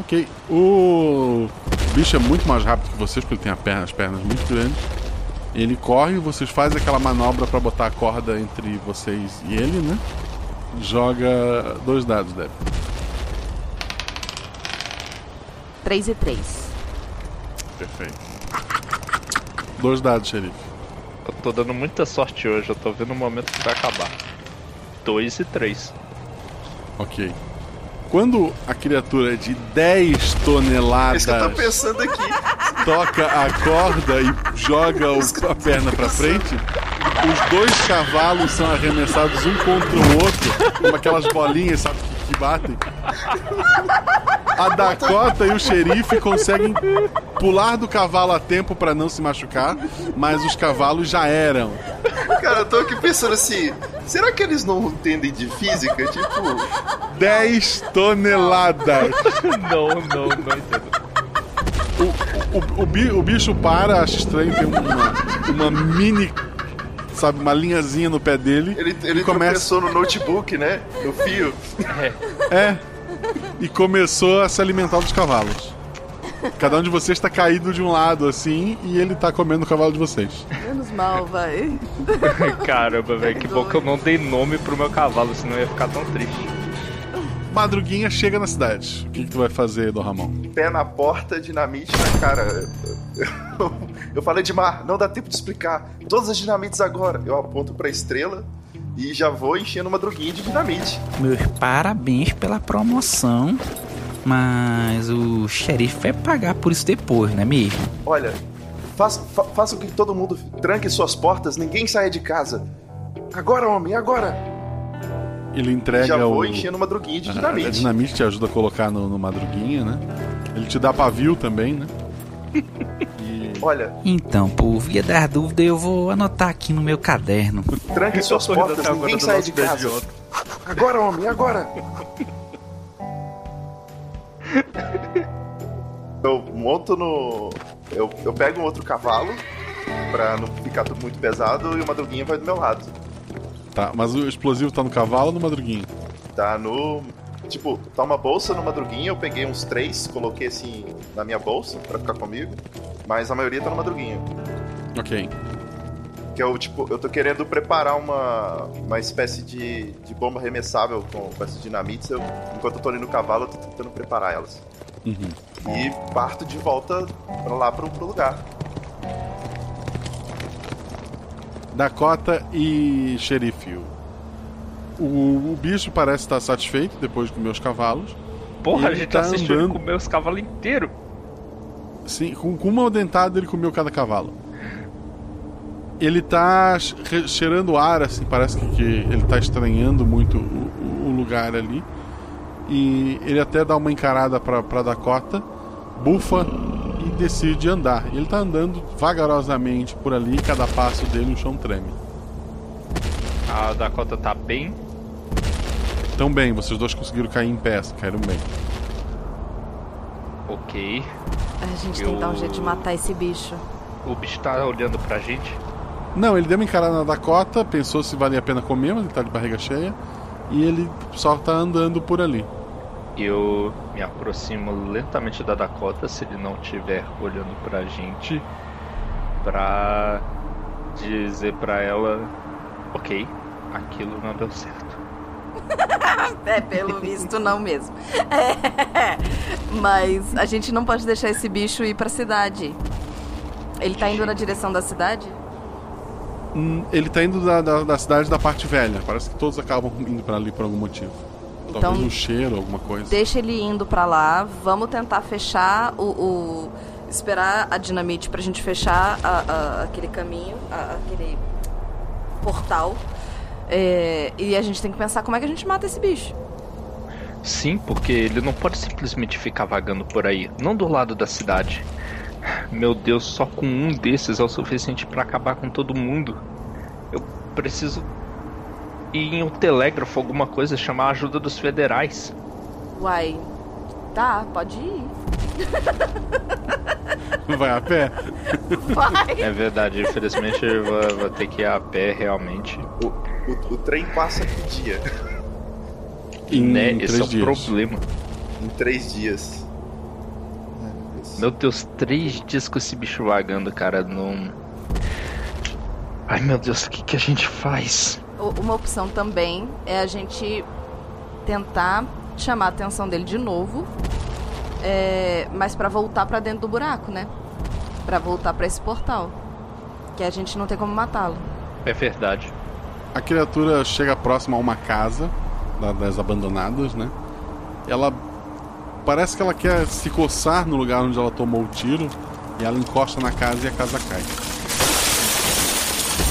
Ok. O bicho é muito mais rápido que vocês, porque ele tem a perna- as pernas muito grandes. Ele corre e vocês fazem aquela manobra pra botar a corda entre vocês e ele, né? Joga dois dados, Deb. 3 e 3. Perfeito. Dois dados, xerife. Eu tô dando muita sorte hoje, eu tô vendo o momento que vai acabar. 2 e 3. Ok. Quando a criatura de 10 toneladas Isso que eu tô pensando aqui. toca a corda e joga o- a perna pra frente, os dois cavalos são arremessados um contra o outro, como aquelas bolinhas, sabe, que, batem. A Dakota e o xerife conseguem pular do cavalo a tempo pra não se machucar, mas os cavalos já eram. Cara, eu tô aqui pensando assim, será que eles não entendem de física? Tipo, 10 toneladas. não, não, não entendo. O, o, bi- o bicho para, acha estranho, tem uma, uma mini, sabe, uma linhazinha no pé dele. ele, ele começa. no notebook, né? No fio. É. E começou a se alimentar dos cavalos. Cada um de vocês tá caído de um lado assim e ele tá comendo o cavalo de vocês. Menos mal, vai. Caramba, velho, que bom que eu não dei nome pro meu cavalo, senão eu ia ficar tão triste. Madruguinha chega na cidade. O que, que tu vai fazer, Dom Ramon? Pé na porta, dinamite na cara. Eu, eu falei de mar, não dá tempo de explicar. Todas as dinamites agora. Eu aponto pra estrela e já vou enchendo uma droguinha de dinamite. Meus parabéns pela promoção. Mas o xerife vai pagar por isso depois, não é mesmo? Olha, faça, fa, faça com que todo mundo tranque suas portas, ninguém saia de casa. Agora, homem, agora! Ele entrega já vou o. enchendo uma droguinha de A- dinamite. A dinamite te ajuda a colocar no, no madruguinha, né? Ele te dá pavio também, né? Olha, Então, por via das dúvidas, eu vou anotar aqui no meu caderno. tranque suas portas, ninguém nosso de casa. ontem. Agora, homem, agora! Eu monto no. Eu, eu pego um outro cavalo pra não ficar tudo muito pesado e o madruguinha vai do meu lado. Tá, mas o explosivo tá no cavalo ou no madruguinha? Tá no. Tipo, tá uma bolsa no madruguinha, eu peguei uns três, coloquei assim na minha bolsa pra ficar comigo, mas a maioria tá no madruguinha. Ok. Que eu, tipo, eu tô querendo preparar uma, uma espécie de, de bomba arremessável com, com essas dinamites. Eu, enquanto eu tô ali no cavalo, eu tô tentando preparar elas. Uhum. E parto de volta pra lá pro, pro lugar. Dakota e xerife. O, o bicho parece estar satisfeito depois de comer os cavalos. Porra, a Ele gente tá assistiu ele andando- comer os cavalos inteiros. Sim, com, com uma dentada ele comeu cada cavalo. Ele tá che- cheirando ar, assim, parece que, que ele tá estranhando muito o, o- lugar ali. E ele até dá uma encarada pra, pra Dakota, bufa e decide andar. Ele tá andando vagarosamente por ali, cada passo dele o chão treme. A Dakota tá bem. Tão bem, vocês dois conseguiram cair em pé, caíram bem. Ok. A gente tem que dar um jeito de matar esse bicho. O bicho tá olhando pra gente. Não, ele deu uma encarada na Dakota, pensou se valia a pena comer, mas ele tá de barriga cheia. E ele só tá andando por ali. Eu me aproximo lentamente da Dakota, se ele não estiver olhando pra gente, pra dizer pra ela: Ok, aquilo não deu certo. É, pelo visto, não mesmo. É, Mas a gente não pode deixar esse bicho ir pra cidade. Ele tá indo na direção da cidade? Hum, ele tá indo da, da, da cidade da parte velha. Parece que todos acabam indo pra ali por algum motivo. Então- Talvez um cheiro, alguma coisa. Deixa ele indo pra lá. Vamos tentar fechar o. o- esperar a dinamite pra gente fechar a- a- aquele caminho, a- aquele portal. É, e a gente tem que pensar como é que a gente mata esse bicho. Sim, porque ele não pode simplesmente ficar vagando por aí, não do lado da cidade. Meu Deus, só com um desses é o suficiente pra acabar com todo mundo. Eu preciso ir em um telégrafo, alguma coisa, chamar a ajuda dos federais. Uai, tá, pode ir. Vai a pé? Vai. É verdade, infelizmente eu vou, vou ter que ir a pé realmente. O, o, o trem passa que dia? Em né? Esse é o dias. problema. Em três dias. Meu Deus, três dias com esse bicho vagando, cara, não. Ai meu Deus, o que, que a gente faz? Uma opção também é a gente tentar chamar a atenção dele de novo, é, mas pra voltar pra dentro do buraco, né? Pra voltar pra esse portal, que a gente não tem como matá-lo. É verdade. A criatura chega próxima a uma casa da- das abandonadas, né? Ela parece que ela quer se coçar no lugar onde ela tomou o tiro e ela encosta na casa e a casa cai.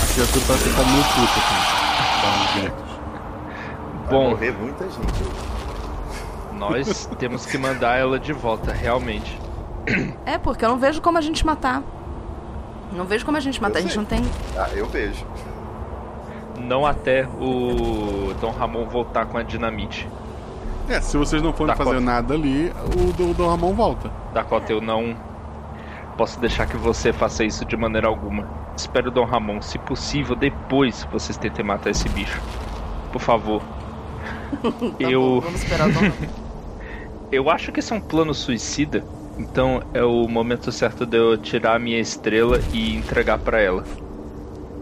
A criatura parece que tá meio puta com uns gritos. Bom, morrer muita gente. Nós temos que mandar ela de volta, realmente. É, porque eu não vejo como a gente matar. Não vejo como a gente matar, a gente não tem. Ah, eu vejo. Não até o Dom Ramon voltar com a dinamite. É, se vocês não forem Dakota. fazer nada ali, o do, Dom Ramon volta. Dakota, eu não posso deixar que você faça isso de maneira alguma. Espero, Dom Ramon, se possível, depois vocês tentem matar esse bicho. Por favor. eu. Vamos esperar. Eu acho que esse é um plano suicida. Então é o momento certo de eu tirar a minha estrela e entregar pra ela.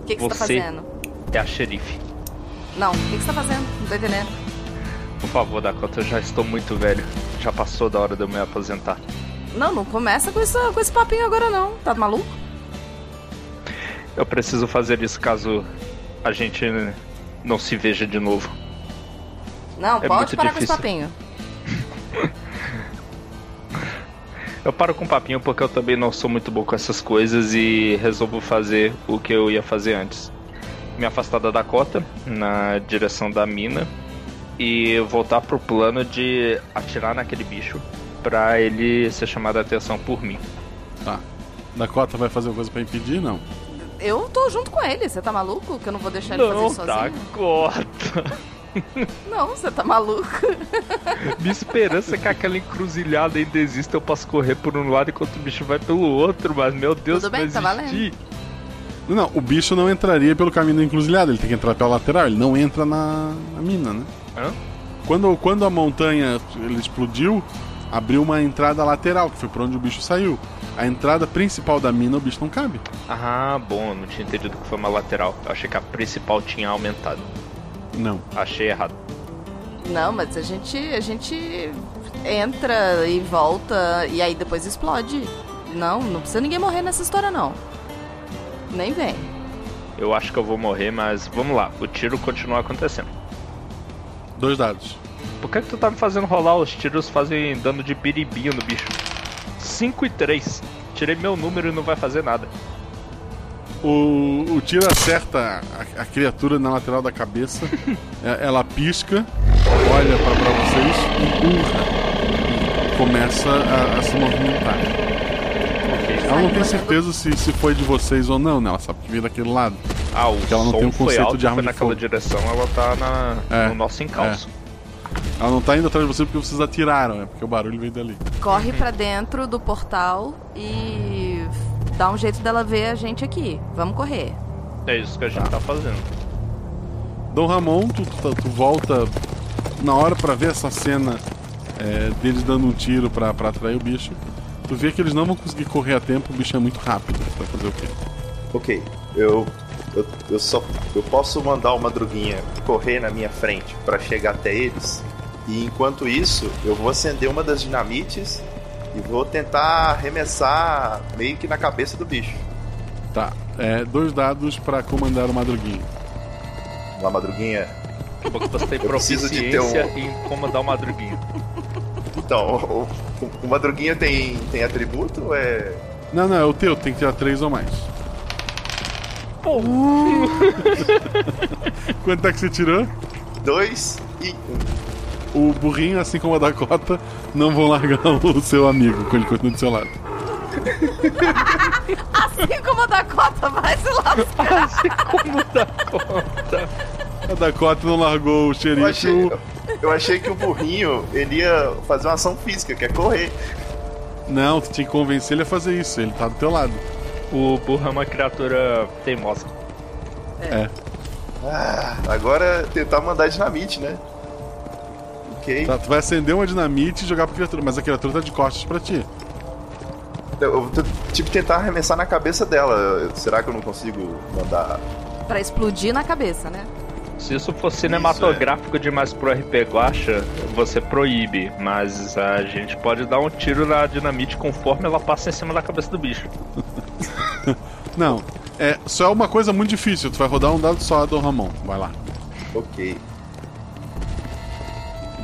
O que, que você tá fazendo? é a xerife. Não, o que, que você tá fazendo? Não tô entendendo. Por favor, Dakota, eu já estou muito velho. Já passou da hora de eu me aposentar. Não, não começa com, isso, com esse papinho agora não. Tá maluco? Eu preciso fazer isso caso a gente não se veja de novo. Não, É pode parar com esse difícil. papinho. Eu paro com papinho porque eu também não sou muito bom com essas coisas e resolvo fazer o que eu ia fazer antes. Me afastar da Dakota na direção da mina e voltar pro plano de atirar naquele bicho pra ele ser chamado a atenção por mim. Tá. Dakota vai fazer alguma coisa pra impedir? Não. Eu tô junto com ele, você tá maluco? Que eu não vou deixar ele fazer Não, isso sozinho? Dakota. Não, você tá maluco? Minha esperança é que aquela encruzilhada ainda exista, eu posso correr por um lado enquanto o bicho vai pelo outro, mas meu Deus, Tudo bem, tá valendo. existir. Não, o bicho não entraria pelo caminho da encruzilhada, ele tem que entrar pela lateral, ele não entra na, na mina, né? Hã? Quando, quando a montanha ele explodiu, abriu uma entrada lateral, que foi por onde o bicho saiu. A entrada principal da mina, o bicho não cabe. Ah, bom, eu não tinha entendido que foi uma lateral. Eu achei que a principal tinha aumentado. Não. Achei errado. Não, mas a gente, a gente entra e volta e aí depois explode. Não, não precisa ninguém morrer nessa história não. Nem vem. Eu acho que eu vou morrer, mas vamos lá, o tiro continua acontecendo. Dois dados. Por que, que tu tá me fazendo rolar? Os tiros fazem dano de biribinho no bicho. 5 e 3. Tirei meu número e não vai fazer nada. O, o tiro acerta a, a criatura na lateral da cabeça. É, ela pisca, olha pra, pra vocês, e começa a, a se movimentar. Ela não tem certeza se, se foi de vocês ou não, né? Ela sabe que veio daquele lado. Ah, o Porque ela não som tem um foi conceito alto, de arma foi de naquela fogo. direção, ela tá na, É, no nosso encalço. Ela não tá indo atrás de você porque vocês atiraram, é porque o barulho veio dali. Corre pra dentro do portal e dá um jeito dela ver a gente aqui. Vamos correr. É isso que a gente tá, fazendo. Dom Ramon, tu, tu- tu volta na hora pra ver essa cena é, deles dando um tiro pra, pra atrair o bicho. Tu vê que eles não vão conseguir correr a tempo, o bicho é muito rápido. Vai fazer o quê? Ok, eu, eu, eu só eu posso mandar o Madruguinha correr na minha frente pra chegar até eles. E enquanto isso, eu vou acender uma das dinamites e vou tentar arremessar meio que na cabeça do bicho. Tá, é, dois dados pra comandar o Madruguinho. Vamos lá, Madruguinha. Que você tem Eu preciso de ter um- em comandar uma madruguinha. Então, o, o, o Madruguinha tem, tem atributo? ou É. Não, não, é o teu, tem que tirar três ou mais. Pô! Quanto é que você tirou? Dois e um. O burrinho, assim como a Dakota, não vão largar o seu amigo quando ele continua do seu lado. Assim como a Dakota vai se lascar. Assim como a Dakota. A Dakota não largou o Eu xerife. achei, o- eu achei que o burrinho ele ia fazer uma ação física, que é correr. Não, tu tinha que convencer ele a fazer isso. Ele tá do teu lado. O burro é uma criatura teimosa. É. Ah, agora é tentar mandar dinamite, né? Ok. Tá, tu vai acender uma dinamite e jogar pra criatura, mas a criatura tá de costas pra ti. Eu vou tipo tentar arremessar na cabeça dela. Será que eu não consigo mandar? Pra explodir na cabeça, né? Se isso for cinematográfico demais pro RP Guacha, você proíbe, mas a gente pode dar um tiro na dinamite conforme ela passa em cima da cabeça do bicho. Não, é só é uma coisa muito difícil. Tu vai rodar um dado só, Dom Ramon. Vai lá. Ok.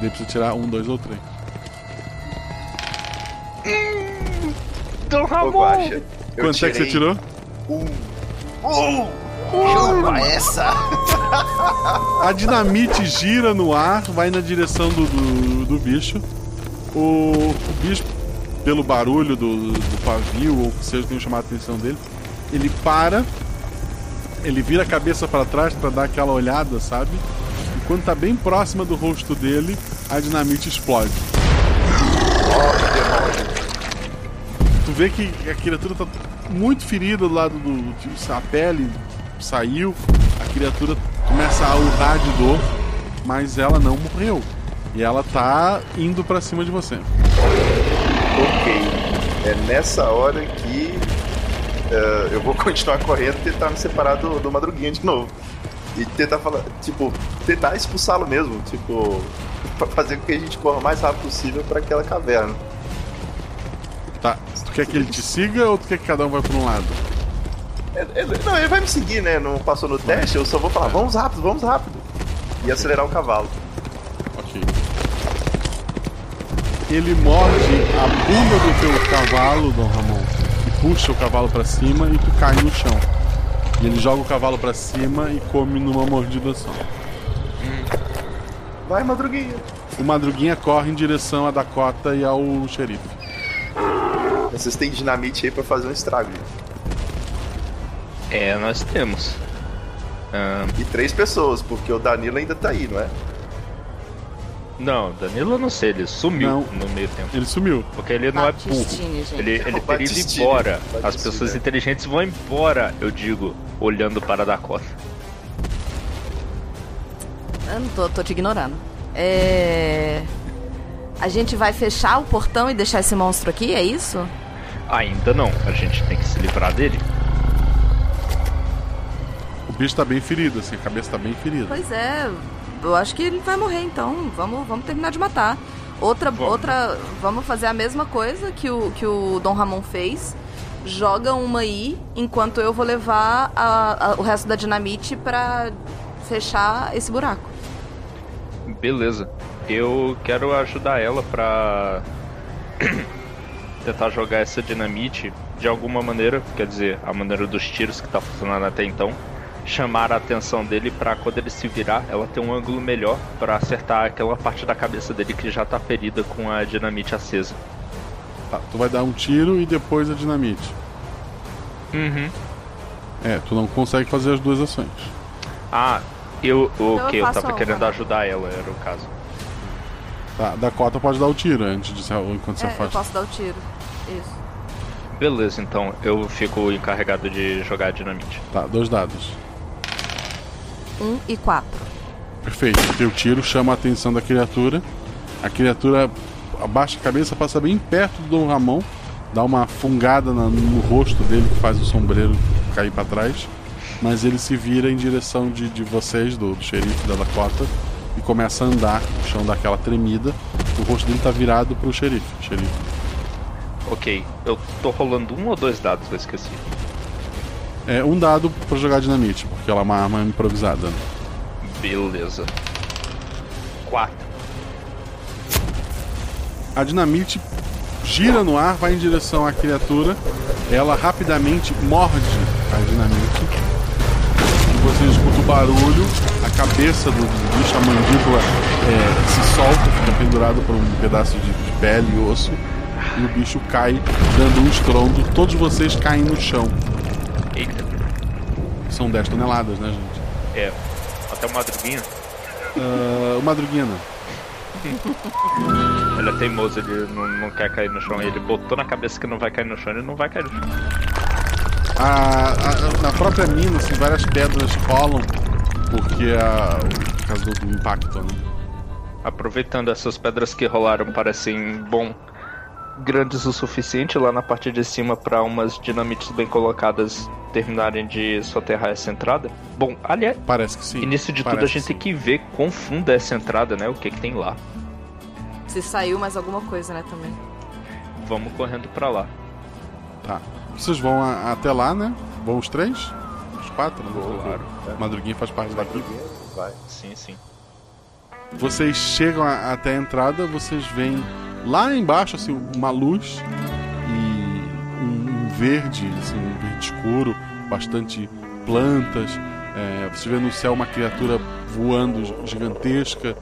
Daí precisa tirar um, dois ou três. Dom Ô, Guaxa, eu Quanto é que você tirou? Um. Um! Chupa essa! A dinamite gira no ar, vai na direção do, do, do bicho. O, o bicho, pelo barulho do, do pavio, ou o que seja, tem chamado a atenção dele, ele para, ele vira a cabeça para trás para dar aquela olhada, sabe? Quando tá bem próxima do rosto dele, a dinamite explode. Tu vê que a criatura tá muito ferida do lado do. A pele saiu, a criatura começa a urrar de dor, mas ela não morreu. E ela tá indo pra cima de você. Ok. É nessa hora que eh, eu vou continuar correndo e tentar me separar do, do Madruguinha de novo. E tentar falar, tipo, tentar expulsá-lo mesmo, tipo, pra fazer com que a gente corra o mais rápido possível pra aquela caverna. Tá. Tu quer que ele te siga ou tu quer que cada um vai pra um lado? É, é, Não, ele vai me seguir, né? Não passou no teste, eu só vou falar, vamos rápido, vamos rápido. E acelerar o cavalo. Ok. Ele morde a bunda do teu cavalo, Dom Ramon, e puxa o cavalo pra cima e tu cai no chão. E ele joga o cavalo pra cima e come numa mordida só. Vai, Madruguinha. O Madruguinha corre em direção a Dakota e ao xerife. Vocês têm dinamite aí pra fazer um estrago. gente. É, nós temos. Ahn, E três pessoas, porque o Danilo ainda tá aí, não é? Não, Danilo eu não sei, ele sumiu Não. no meio tempo. Ele sumiu. Porque ele não é burro. Batistine, gente. Ele, ele teria ido Batistine, embora. As Batistine, pessoas é. inteligentes vão embora, eu digo, olhando para a Dakota. Eu não tô, tô te ignorando. É. A gente vai fechar o portão e deixar esse monstro aqui, é isso? Ainda não, a gente tem que se livrar dele. O bicho tá bem ferido, assim, a cabeça tá bem ferida. Pois é, eu acho que ele vai morrer então. Vamos, vamos terminar de matar. Outra, outra, vamos fazer a mesma coisa que o, que o Dom Ramon fez. Joga uma aí, enquanto eu vou levar a- a- o resto da dinamite pra fechar esse buraco. Beleza. Eu quero ajudar ela pra tentar jogar essa dinamite de alguma maneira, quer dizer, a maneira dos tiros que tá funcionando até então, chamar a atenção dele pra quando ele se virar, ela ter um ângulo melhor pra acertar aquela parte da cabeça dele que já tá ferida com a dinamite acesa. Tá, tu vai dar um tiro e depois a dinamite. Uhum. É, tu não consegue fazer as duas ações. Ah, eu, o Então eu que eu tava uma. querendo ajudar ela, era o caso. Tá, Dakota pode dar o tiro antes de enquanto você É, eu faz. posso dar o tiro. Isso. Beleza, então eu fico encarregado de jogar a dinamite. Tá, dois dados. Um e quatro. Perfeito. Teu tiro chama a atenção da criatura. A criatura abaixa a cabeça, passa bem perto do Dom Ramon, dá uma fungada na- no rosto dele que faz o sombreiro cair pra trás. Mas ele se vira em direção de, de vocês, do, do xerife da Dakota, e começa a andar. O chão dá aquela tremida. O rosto dele tá virado pro xerife. xerife. Ok, eu tô rolando um ou dois dados, eu esqueci. É um dado pra jogar dinamite, porque ela é uma arma improvisada. né? Beleza. Quatro. A dinamite gira no ar, vai em direção à criatura. Ela rapidamente morde a dinamite. E você escuta o barulho. A cabeça do, do bicho, a mandíbula, é, se solta, fica pendurada por um pedaço de, de pele e osso. e o bicho cai, dando um estrondo. Todos vocês caem no chão. São 10 toneladas, né, gente? É. Até o Madruguinha. Uh, o Madruguinha não. Ele é teimoso, ele não, não quer cair no chão. Ele botou na cabeça que não vai cair no chão, ele não vai cair no chão. A, a- na própria mina, assim, várias pedras rolam porque a, por causa do, do impacto, né? Aproveitando essas pedras que rolaram, parecem, bom, grandes o suficiente lá na parte de cima para umas dinamites bem colocadas terminarem de soterrar essa entrada. Bom, aliás, parece que sim. Início de tudo, a Parece gente tem que ver quão funda é essa entrada, né? O que que tem lá. Se saiu mais alguma coisa, né, também. Vamos correndo pra lá. Tá. Vocês vão a- até lá, né? Vão os três? Os quatro? Né? Claro. Madruguinha faz parte daqui. Vai. Sim, sim. Vocês chegam a- até a entrada, vocês veem lá embaixo assim uma luz verde, assim, um verde escuro, bastante plantas. É, você vê no céu uma criatura voando gi- gigantesca.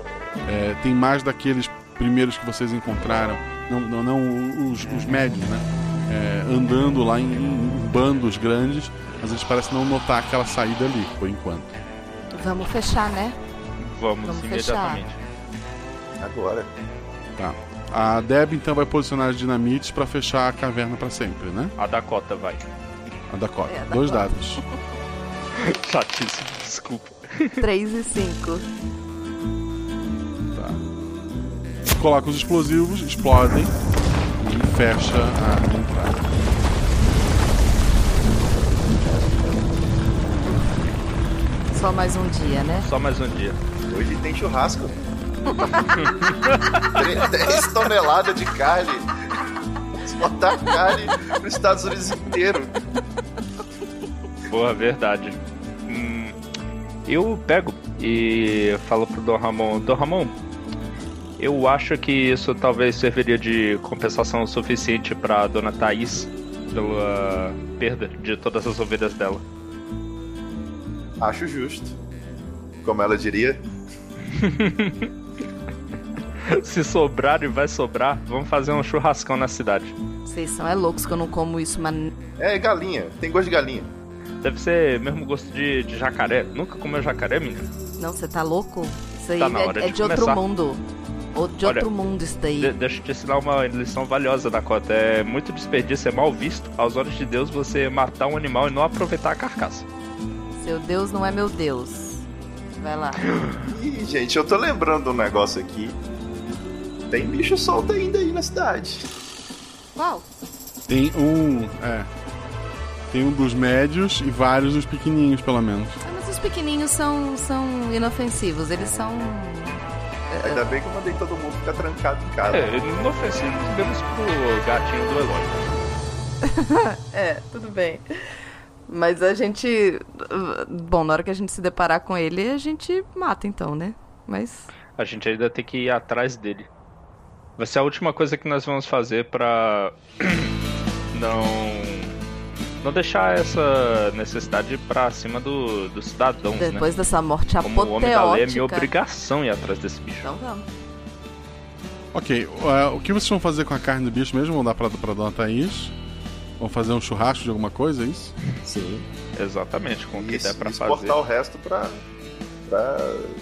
É, tem mais daqueles primeiros que vocês encontraram, não, não, não os, os médios, né? É, andando lá em, em bandos grandes, mas eles parecem não notar aquela saída ali, por enquanto. Vamos fechar, né? Vamos, Vamos imediatamente. Agora. Tá. A Deb então vai posicionar as dinamites pra fechar a caverna pra sempre, né? A Dakota vai. A Dakota. É, a Dois Dakota. dados. Chatíssimo, desculpa. 3 e 5. Coloca os explosivos, explodem e fecha a entrada. Só mais um dia, né? Só mais um dia. Hoje tem churrasco. 10 toneladas de carne. Exportar carne para os Estados Unidos inteiro. Boa, verdade. Hum, eu pego e falo pro Dom Ramon, Dom Ramon, eu acho que isso talvez serviria de compensação suficiente pra Dona Thaís pela perda de todas as ovelhas dela. Acho justo. Como ela diria. Se sobrar e vai sobrar, vamos fazer um churrascão na cidade. Vocês são é loucos que eu não como isso, mas. É galinha, tem gosto de galinha. Deve ser mesmo gosto de, de jacaré. Nunca comeu jacaré, menina? Não, você tá louco? Isso aí Tá na é, hora é de de, outro mundo. Ou de Olha, outro mundo isso daí. De- deixa eu te ensinar uma lição valiosa, Dakota. É muito desperdício, é mal visto, aos olhos de Deus, você matar um animal e não aproveitar a carcaça. Seu Deus não é meu Deus. Vai lá. Ih, gente, eu tô lembrando um negócio aqui. Tem bicho solto ainda aí na cidade. Qual? Tem um. É. Tem um dos médios e vários dos pequenininhos, pelo menos. Ah, mas os pequenininhos são, são inofensivos. Eles são. Ainda bem que eu mandei todo mundo ficar trancado em casa. É, inofensivos menos pro gatinho do Eloy. é, tudo bem. Mas a gente. Bom, na hora que a gente se deparar com ele, a gente mata então, né? Mas. A gente ainda tem que ir atrás dele. Vai ser a última coisa que nós vamos fazer pra não não deixar essa necessidade pra cima do, dos cidadãos, Depois né? dessa morte Como o homem da lei é minha apoteótica. obrigação ir atrás desse bicho. Então vamos. Ok, uh, o que vocês vão fazer com a carne do bicho mesmo? Vão dar pra, pra Dona Thaís? Vão fazer um churrasco de alguma coisa, é isso? Sim. Exatamente, com o que Isso, der pra exportar fazer. o resto pra. Pra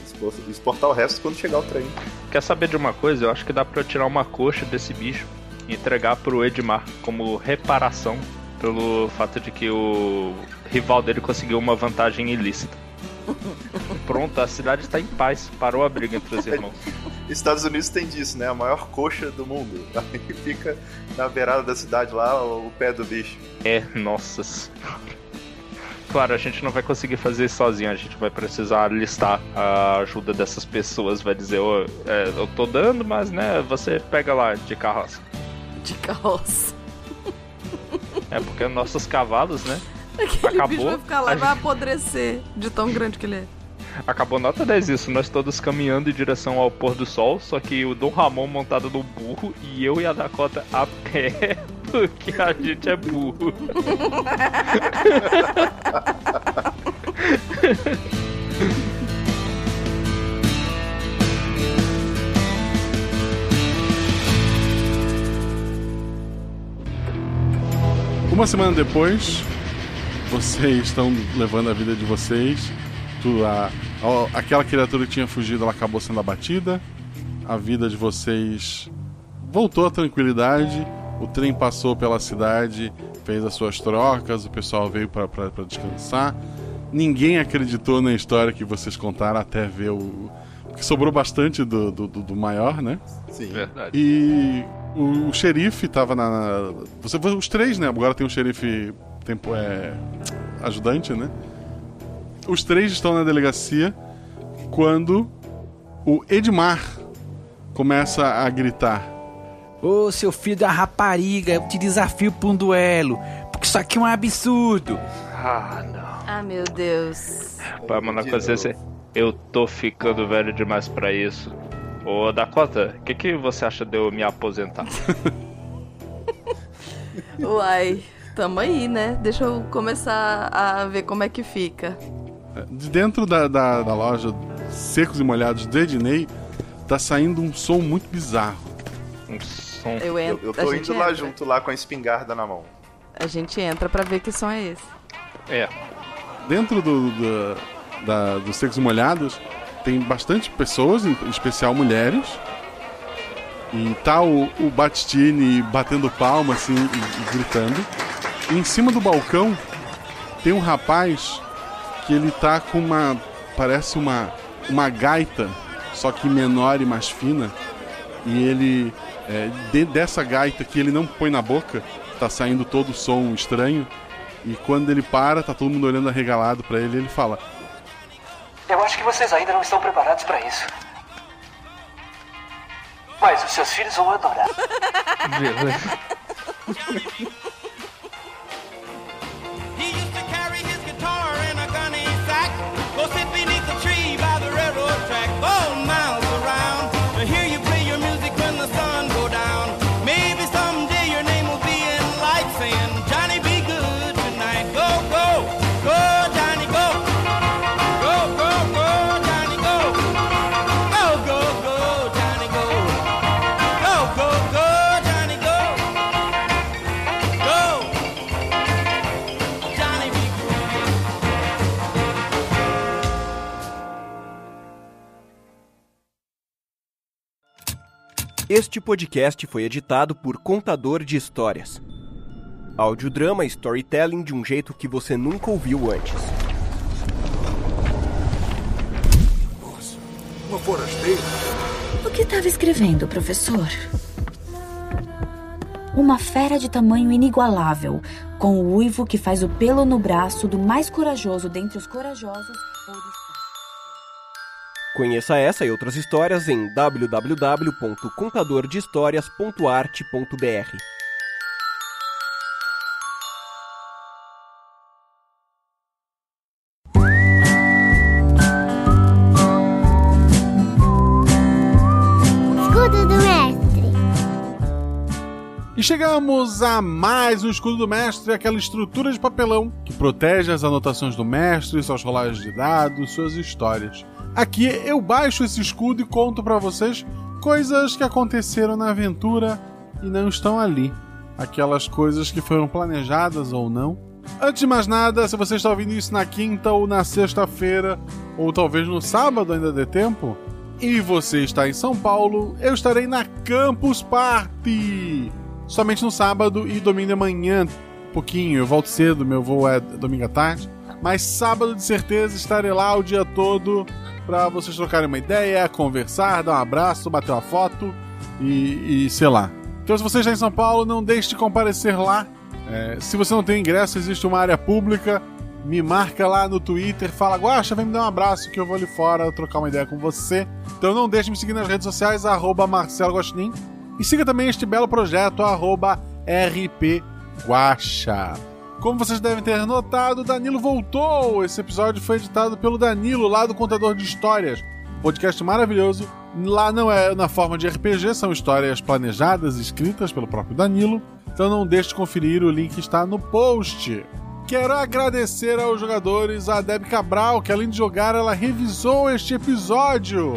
expor- exportar o resto quando chegar o trem. Quer saber de uma coisa? Eu acho que dá pra eu tirar uma coxa desse bicho e entregar pro Edmar como reparação pelo fato de que o rival dele conseguiu uma vantagem ilícita. Pronto, a cidade está em paz. Parou a briga entre os irmãos. Estados Unidos tem disso, né? A maior coxa do mundo. Aí fica na beirada da cidade lá o pé do bicho. É, nossas. Claro, a gente não vai conseguir fazer isso sozinho, a gente vai precisar listar a ajuda dessas pessoas, vai dizer, "Ô, é, eu tô dando, mas né, você pega lá de carroça. De carroça. É porque nossos cavalos, né? Aquele Acabou. bicho vai ficar lá e vai apodrecer de tão grande que ele é. Acabou nota 10 isso, nós todos caminhando em direção ao pôr do sol, só que o Dom Ramon montado no burro e eu e a Dakota a pé, porque a gente é burro. Uma semana depois, vocês estão levando a vida de vocês. Tu, a, a- aquela criatura que tinha fugido, ela acabou sendo abatida. A vida de vocês voltou à tranquilidade. O trem passou pela cidade, fez as suas trocas, o pessoal veio para descansar. Ninguém acreditou na história que vocês contaram até ver o. Porque sobrou bastante do, do, do- do maior, né? Sim. Verdade. E o, o xerife tava na. na- Você, os três, né? Agora tem o xerife tempo, é, ajudante, né? Os três estão na delegacia quando o Edmar começa a gritar. Ô, seu filho da rapariga, eu te desafio pra um duelo. Porque isso aqui é um absurdo. Ah, não. Ah, meu Deus. Pra mandar com você, eu tô ficando velho demais pra isso. Ô, Dakota, o que, que você acha de eu me aposentar? Uai, tamo aí, né? Deixa eu começar a ver como é que fica. De dentro da, da, da loja Secos e Molhados de Ednei, tá saindo um som muito bizarro. Um som. Eu Eu, entro. eu a tô indo lá entra. junto, lá com a espingarda na mão. A gente entra pra ver que som é esse. É. Dentro do, do, da, dos Secos Molhados, tem bastante pessoas, em especial mulheres. E tá o, o Battistini batendo palma, assim, e, e gritando. E em cima do balcão tem um rapaz que ele tá com uma. Parece uma, uma gaita, só que menor e mais fina. E ele. É, de- dessa gaita que ele não põe na boca, tá saindo todo o som estranho. E quando ele para, tá todo mundo olhando arregalado pra ele, ele fala: Eu acho que vocês ainda não estão preparados para isso. Mas os seus filhos vão adorar. He used to carry his guitar in a gunny sack. Go sit beneath the tree by the railroad track. Go miles Este podcast foi editado por Contador de Histórias. Audiodrama e storytelling de um jeito que você nunca ouviu antes. Uma forasteira? O que estava escrevendo, professor? Uma fera de tamanho inigualável, com o uivo que faz o pelo no braço do mais corajoso dentre os corajosos. Conheça essa e outras histórias em www.contadordehistorias.arte.br. Escudo do mestre. E chegamos a mais um escudo do mestre, aquela estrutura de papelão que protege as anotações do mestre, suas rolagens de dados, suas histórias. Aqui eu baixo esse escudo e conto pra vocês coisas que aconteceram na aventura e não estão ali. Aquelas coisas que foram planejadas ou não. Antes de mais nada, se você está ouvindo isso na quinta ou na sexta-feira, ou talvez no sábado ainda dê tempo, e você está em São Paulo, eu estarei na Campus Party! Somente no sábado e domingo de manhã, pouquinho. Eu volto cedo, meu voo é domingo à tarde. Mas sábado de certeza estarei lá o dia todo para vocês trocarem uma ideia, conversar, dar um abraço, bater uma foto e, e sei lá. Então, se você está em São Paulo, não deixe de comparecer lá. É, se você não tem ingresso, existe uma área pública. Me marca lá no Twitter, fala, Guaxa, vem me dar um abraço que eu vou ali fora trocar uma ideia com você. Então não deixe de me seguir nas redes sociais, arroba Marcelo Gostin. E siga também este belo projeto, arroba rpguacha. Como vocês devem ter notado, Danilo voltou! Esse episódio foi editado pelo Danilo, lá do Contador de Histórias. Podcast maravilhoso. Lá não é na forma de RPG, são histórias planejadas e escritas pelo próprio Danilo. Então não deixe de conferir, o link está no post. Quero agradecer aos jogadores, a Deb Cabral, que além de jogar, ela revisou este episódio.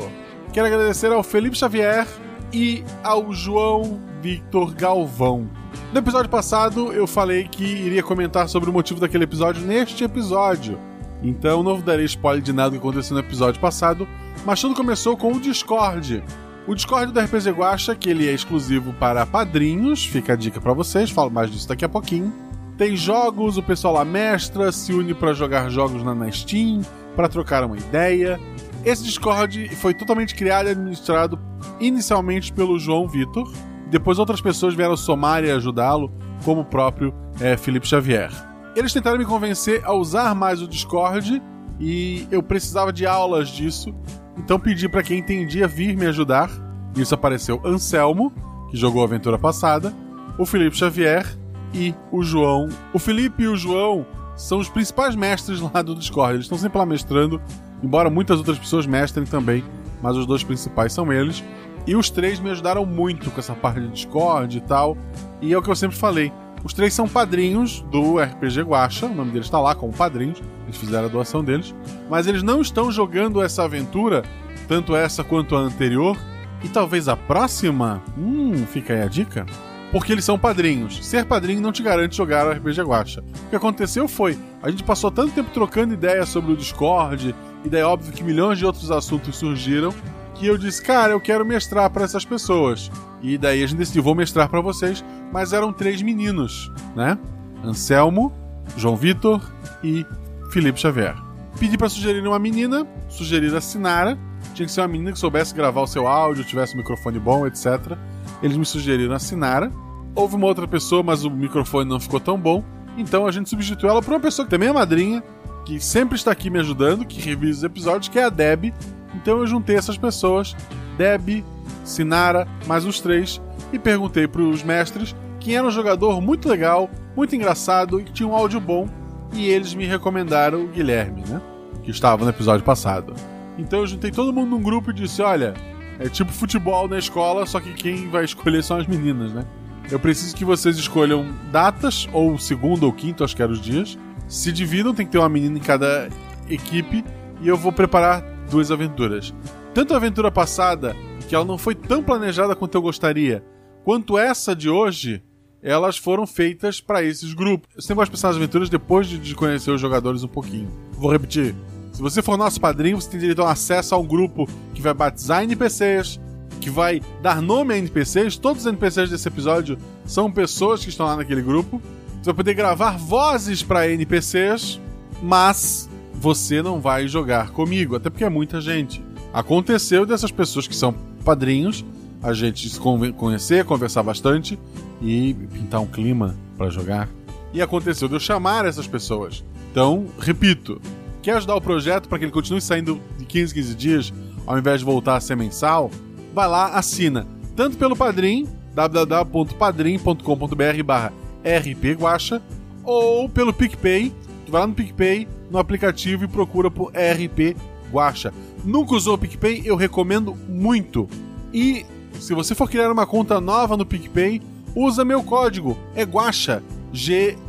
Quero agradecer ao Felipe Xavier, e ao João Victor Galvão. No episódio passado eu falei que iria comentar sobre o motivo daquele episódio neste episódio. Então não darei spoiler de nada que aconteceu no episódio passado, mas tudo começou com o Discord. O Discord do RPG Guacha, que ele é exclusivo para padrinhos, fica a dica para vocês, falo mais disso daqui a pouquinho. Tem jogos, o pessoal lá mestra, se une para jogar jogos na, Steam, para trocar uma ideia. Esse Discord foi totalmente criado e administrado inicialmente pelo João Vitor. Depois outras pessoas vieram somar e ajudá-lo, como o próprio é, Felipe Xavier. Eles tentaram me convencer a usar mais o Discord e eu precisava de aulas disso. Então pedi para quem entendia vir me ajudar. Isso apareceu Anselmo, que jogou a aventura passada, o Felipe Xavier e o João. O Felipe e o João são os principais mestres lá do Discord. Eles estão sempre lá mestrando, embora muitas outras pessoas mestrem também, mas os dois principais são eles. E os três me ajudaram muito com essa parte de Discord e tal. E é o que eu sempre falei. Os três são padrinhos do RPG Guacha, o nome deles está lá como padrinhos, eles fizeram a doação deles, mas eles não estão jogando essa aventura, tanto essa quanto a anterior, e talvez a próxima? Hum, fica aí a dica. Porque eles são padrinhos. Ser padrinho não te garante jogar o RPG Guacha. O que aconteceu foi, a gente passou tanto tempo trocando ideias sobre o Discord, e daí óbvio que milhões de outros assuntos surgiram, que eu disse, cara, eu quero mestrar para essas pessoas. E daí a gente decidiu, vou mestrar para vocês, mas eram três meninos, né? Anselmo, João Vitor e Felipe Xavier. Pedi para sugerir uma menina, sugerir a Sinara. Tinha que ser uma menina que soubesse gravar o seu áudio, tivesse um microfone bom, etc. Eles me sugeriram a Sinara. Houve uma outra pessoa, mas o microfone não ficou tão bom. Então a gente substituiu ela por uma pessoa que também é madrinha, que sempre está aqui me ajudando, que revisa os episódios, que é a Deb. Então eu juntei essas pessoas, Deb, Sinara, mais os três, e perguntei para os mestres quem era um jogador muito legal, muito engraçado e que tinha um áudio bom, e eles me recomendaram o Guilherme, né? Que estava no episódio passado. Então eu juntei todo mundo num grupo e disse: olha, é tipo futebol na escola, só que quem vai escolher são as meninas, né? Eu preciso que vocês escolham datas, ou segundo ou quinto, acho que eram os dias. Se dividam, tem que ter uma menina em cada equipe, e eu vou preparar duas aventuras. Tanto a aventura passada, que ela não foi tão planejada quanto eu gostaria, quanto essa de hoje, elas foram feitas para esses grupos. Eu sempre gosto de pensar nas aventuras depois de conhecer os jogadores um pouquinho. Vou repetir. Se você for nosso padrinho, você tem direito a um acesso a um grupo que vai batizar NPCs, que vai dar nome a NPCs. Todos os NPCs desse episódio são pessoas que estão lá naquele grupo. Você vai poder gravar vozes para NPCs, mas você não vai jogar comigo, até porque é muita gente. Aconteceu dessas pessoas que são padrinhos, a gente se conhecer, conversar bastante e pintar um clima para jogar. E aconteceu de eu chamar essas pessoas. Então, repito, quer ajudar o projeto para que ele continue saindo de 15 15 dias, ao invés de voltar a ser mensal? Vai lá, assina. Tanto pelo Padrim, www.padrim.com.br barra rpguacha, ou pelo PicPay, tu vai lá no PicPay, no aplicativo e procura por RP Guacha. Nunca usou o PicPay? Eu recomendo muito. E se você for criar uma conta nova no PicPay, usa meu código. É Guacha. G-U-A-X-A.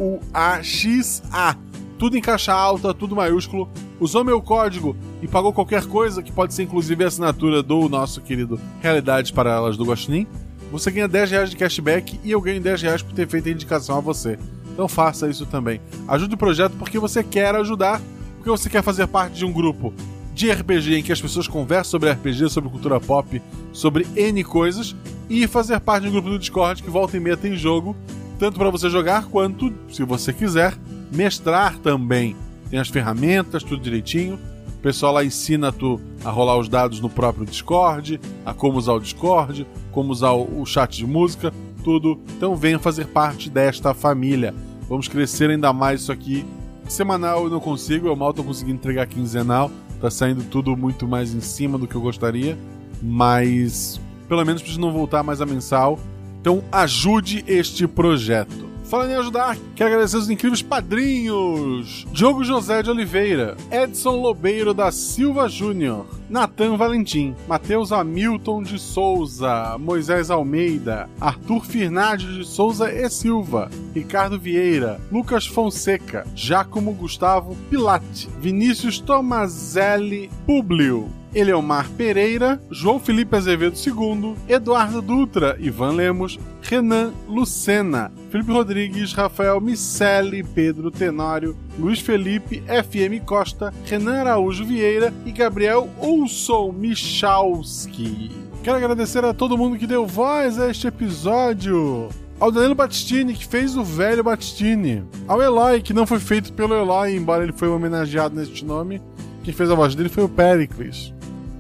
Tudo em caixa alta, tudo maiúsculo. Usou meu código e pagou qualquer coisa, que pode ser inclusive a assinatura do nosso querido Realidades Paralelas do Guaxinim. Você ganha 10 reais de cashback e eu ganho 10 reais por ter feito a indicação a você. Então faça isso também. Ajude o projeto porque você quer ajudar, porque você quer fazer parte de um grupo de RPG em que as pessoas conversam sobre RPG, sobre cultura pop, sobre N coisas, e fazer parte de um grupo do Discord que volta e meia tem jogo, tanto para você jogar quanto, se você quiser, mestrar também. Tem as ferramentas, tudo direitinho. O pessoal lá ensina tu a rolar os dados no próprio Discord, a como usar o Discord, como usar o chat de música, tudo. Então venha fazer parte desta família. Vamos crescer ainda mais isso aqui. Semanal eu não consigo, eu mal tô conseguindo entregar quinzenal. Tá saindo tudo muito mais em cima do que eu gostaria. Mas pelo menos preciso não voltar mais a mensal. Então ajude este projeto. Falando em ajudar, quero agradecer os incríveis padrinhos: Diogo José de Oliveira, Edson Lobeiro da Silva Júnior, Natan Valentim, Matheus Hamilton de Souza, Moisés Almeida, Arthur Firnades de Souza e Silva, Ricardo Vieira, Lucas Fonseca, Giacomo Gustavo Pilate, Vinícius Tomazelli Publio, Eleomar Pereira, João Felipe Azevedo II, Eduardo Dutra, Ivan Lemos, Renan Lucena, Felipe Rodrigues, Rafael Micelli, Pedro Tenório, Luiz Felipe, FM Costa, Renan Araújo Vieira e Gabriel Ulson Michalski. Quero agradecer a todo mundo que deu voz a este episódio. Ao Danilo Battistini, que fez o velho Battistini. Ao Eloy, que não foi feito pelo Eloy, embora ele foi homenageado neste nome. Quem fez a voz dele foi o Pericles.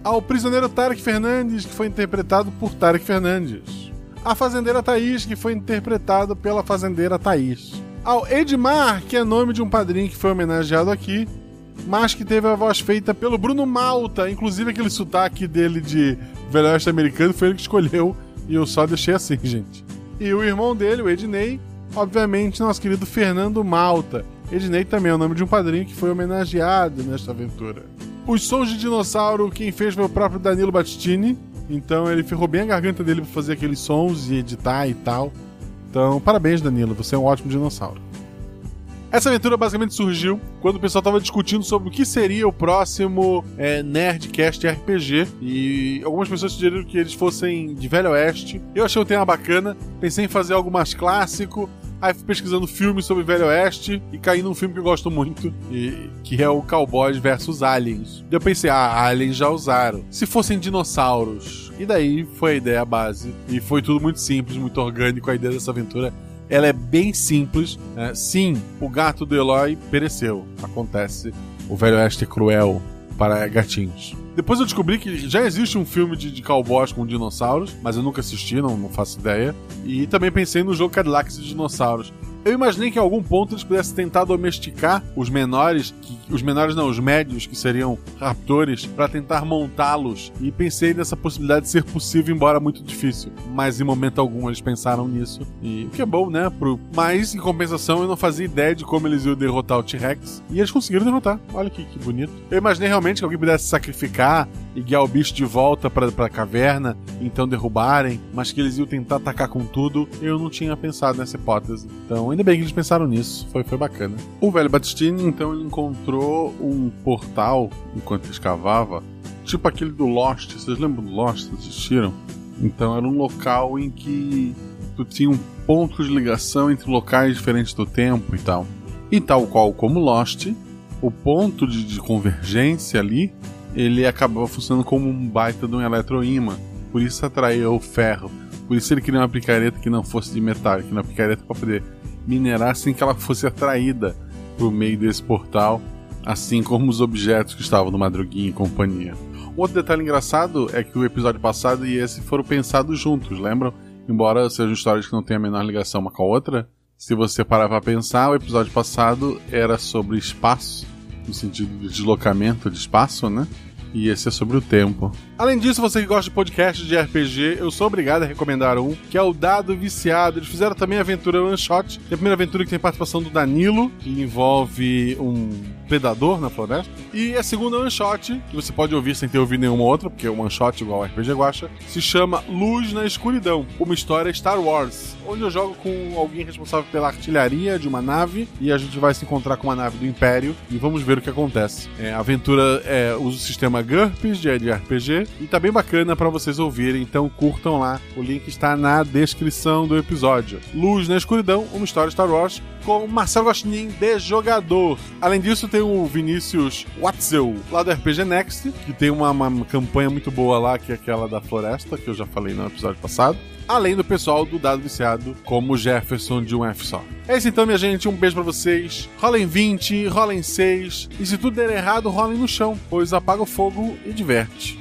Ao prisioneiro Tarek Fernandes, que foi interpretado por Tarek Fernandes. A fazendeira Thaís, que foi interpretado pela fazendeira Thaís. Ao Edmar, que é nome de um padrinho que foi homenageado aqui, mas que teve a voz feita pelo Bruno Malta. Inclusive aquele sotaque dele de Velho Oeste americano foi ele que escolheu e eu só deixei assim, gente. E o irmão dele, o Ednei, obviamente nosso querido Fernando Malta. Ednei também é o nome de um padrinho que foi homenageado nesta aventura. Os sons de dinossauro, quem fez foi o próprio Danilo Battistini. Então ele ferrou bem a garganta dele para fazer aqueles sons e editar e tal. Então, parabéns, Danilo, você é um ótimo dinossauro. Essa aventura basicamente surgiu quando o pessoal estava discutindo sobre o que seria o próximo é, Nerdcast RPG. E algumas pessoas sugeriram que eles fossem de Velho Oeste. Eu achei o tema bacana, pensei em fazer algo mais clássico. Aí fui pesquisando filmes sobre Velho Oeste e caí num filme que eu gosto muito, e, que é o Cowboys versus Aliens. E eu pensei, ah, Aliens já usaram. Se fossem dinossauros. E daí foi a ideia base. E foi tudo muito simples, muito orgânico a ideia dessa aventura ela é bem simples. É, sim, o gato do Eloy pereceu. Acontece. O Velho Oeste é cruel para gatinhos. Depois eu descobri que já existe um filme de, de cowboys com dinossauros, mas eu nunca assisti, não, não faço ideia. E também pensei no jogo Cadillacs de dinossauros. Eu imaginei que em algum ponto eles pudessem tentar domesticar os menores, que, os menores não, os médios, que seriam raptores, para tentar montá-los. E pensei nessa possibilidade de ser possível, embora muito difícil. Mas em momento algum eles pensaram nisso. E o que é bom, né? Pro... Mas, em compensação, eu não fazia ideia de como eles iam derrotar o T-Rex. E eles conseguiram derrotar. Olha que, que bonito. Eu imaginei realmente que alguém pudesse sacrificar e guiar o bicho de volta pra, pra caverna, então derrubarem, mas que eles iam tentar atacar com tudo. Eu não tinha pensado nessa hipótese. Então, ainda bem que eles pensaram nisso. Foi, foi bacana. O velho Batistini, então, ele encontrou um portal enquanto escavava, tipo aquele do Lost. Vocês lembram do Lost? Assistiram? Então, era um local em que tu tinha um ponto de ligação entre locais diferentes do tempo e tal. E tal qual como Lost, o ponto de, de convergência ali, ele acabava funcionando como um baita de um eletroímã. Por isso atraía o ferro. Por isso ele queria uma picareta que não fosse de metal, que uma picareta para poder minerar sem que ela fosse atraída por meio desse portal, assim como os objetos que estavam no Madruguinha e companhia. Um outro detalhe engraçado é que o episódio passado e esse foram pensados juntos, lembram? Embora sejam histórias que não têm a menor ligação uma com a outra, se você parar para pensar, o episódio passado era sobre espaço, no sentido de deslocamento de espaço, né? E esse é sobre o tempo. Além disso, você que gosta de podcast de RPG, eu sou obrigado a recomendar um, que é o Dado Viciado. Eles fizeram também a aventura One Shot. Tem a primeira aventura que tem participação do Danilo, que envolve um predador na floresta. E a segunda One Shot, que você pode ouvir sem ter ouvido nenhuma outra, porque é One Shot igual ao RPG Guacha, se chama Luz na Escuridão, uma história Star Wars, onde eu jogo com alguém responsável pela artilharia de uma nave e a gente vai se encontrar com uma nave do Império e vamos ver o que acontece. É, a aventura é, usa o sistema GURPS de, RPG e tá bem bacana para vocês ouvirem, então curtam lá. O link está na descrição do episódio. Luz na Escuridão, uma história Star Wars com Marcelo Gostinin de jogador. Além disso, tem o Vinícius Watzel, lá do RPG Next, que tem uma, uma campanha muito boa lá, que é aquela da floresta, que eu já falei no episódio passado além do pessoal do Dado Viciado, como o Jefferson de um F só. É isso então, minha gente. Um beijo pra vocês. Rolem 20, rolem 6. E se tudo der errado, rolem no chão, pois apaga o fogo e diverte.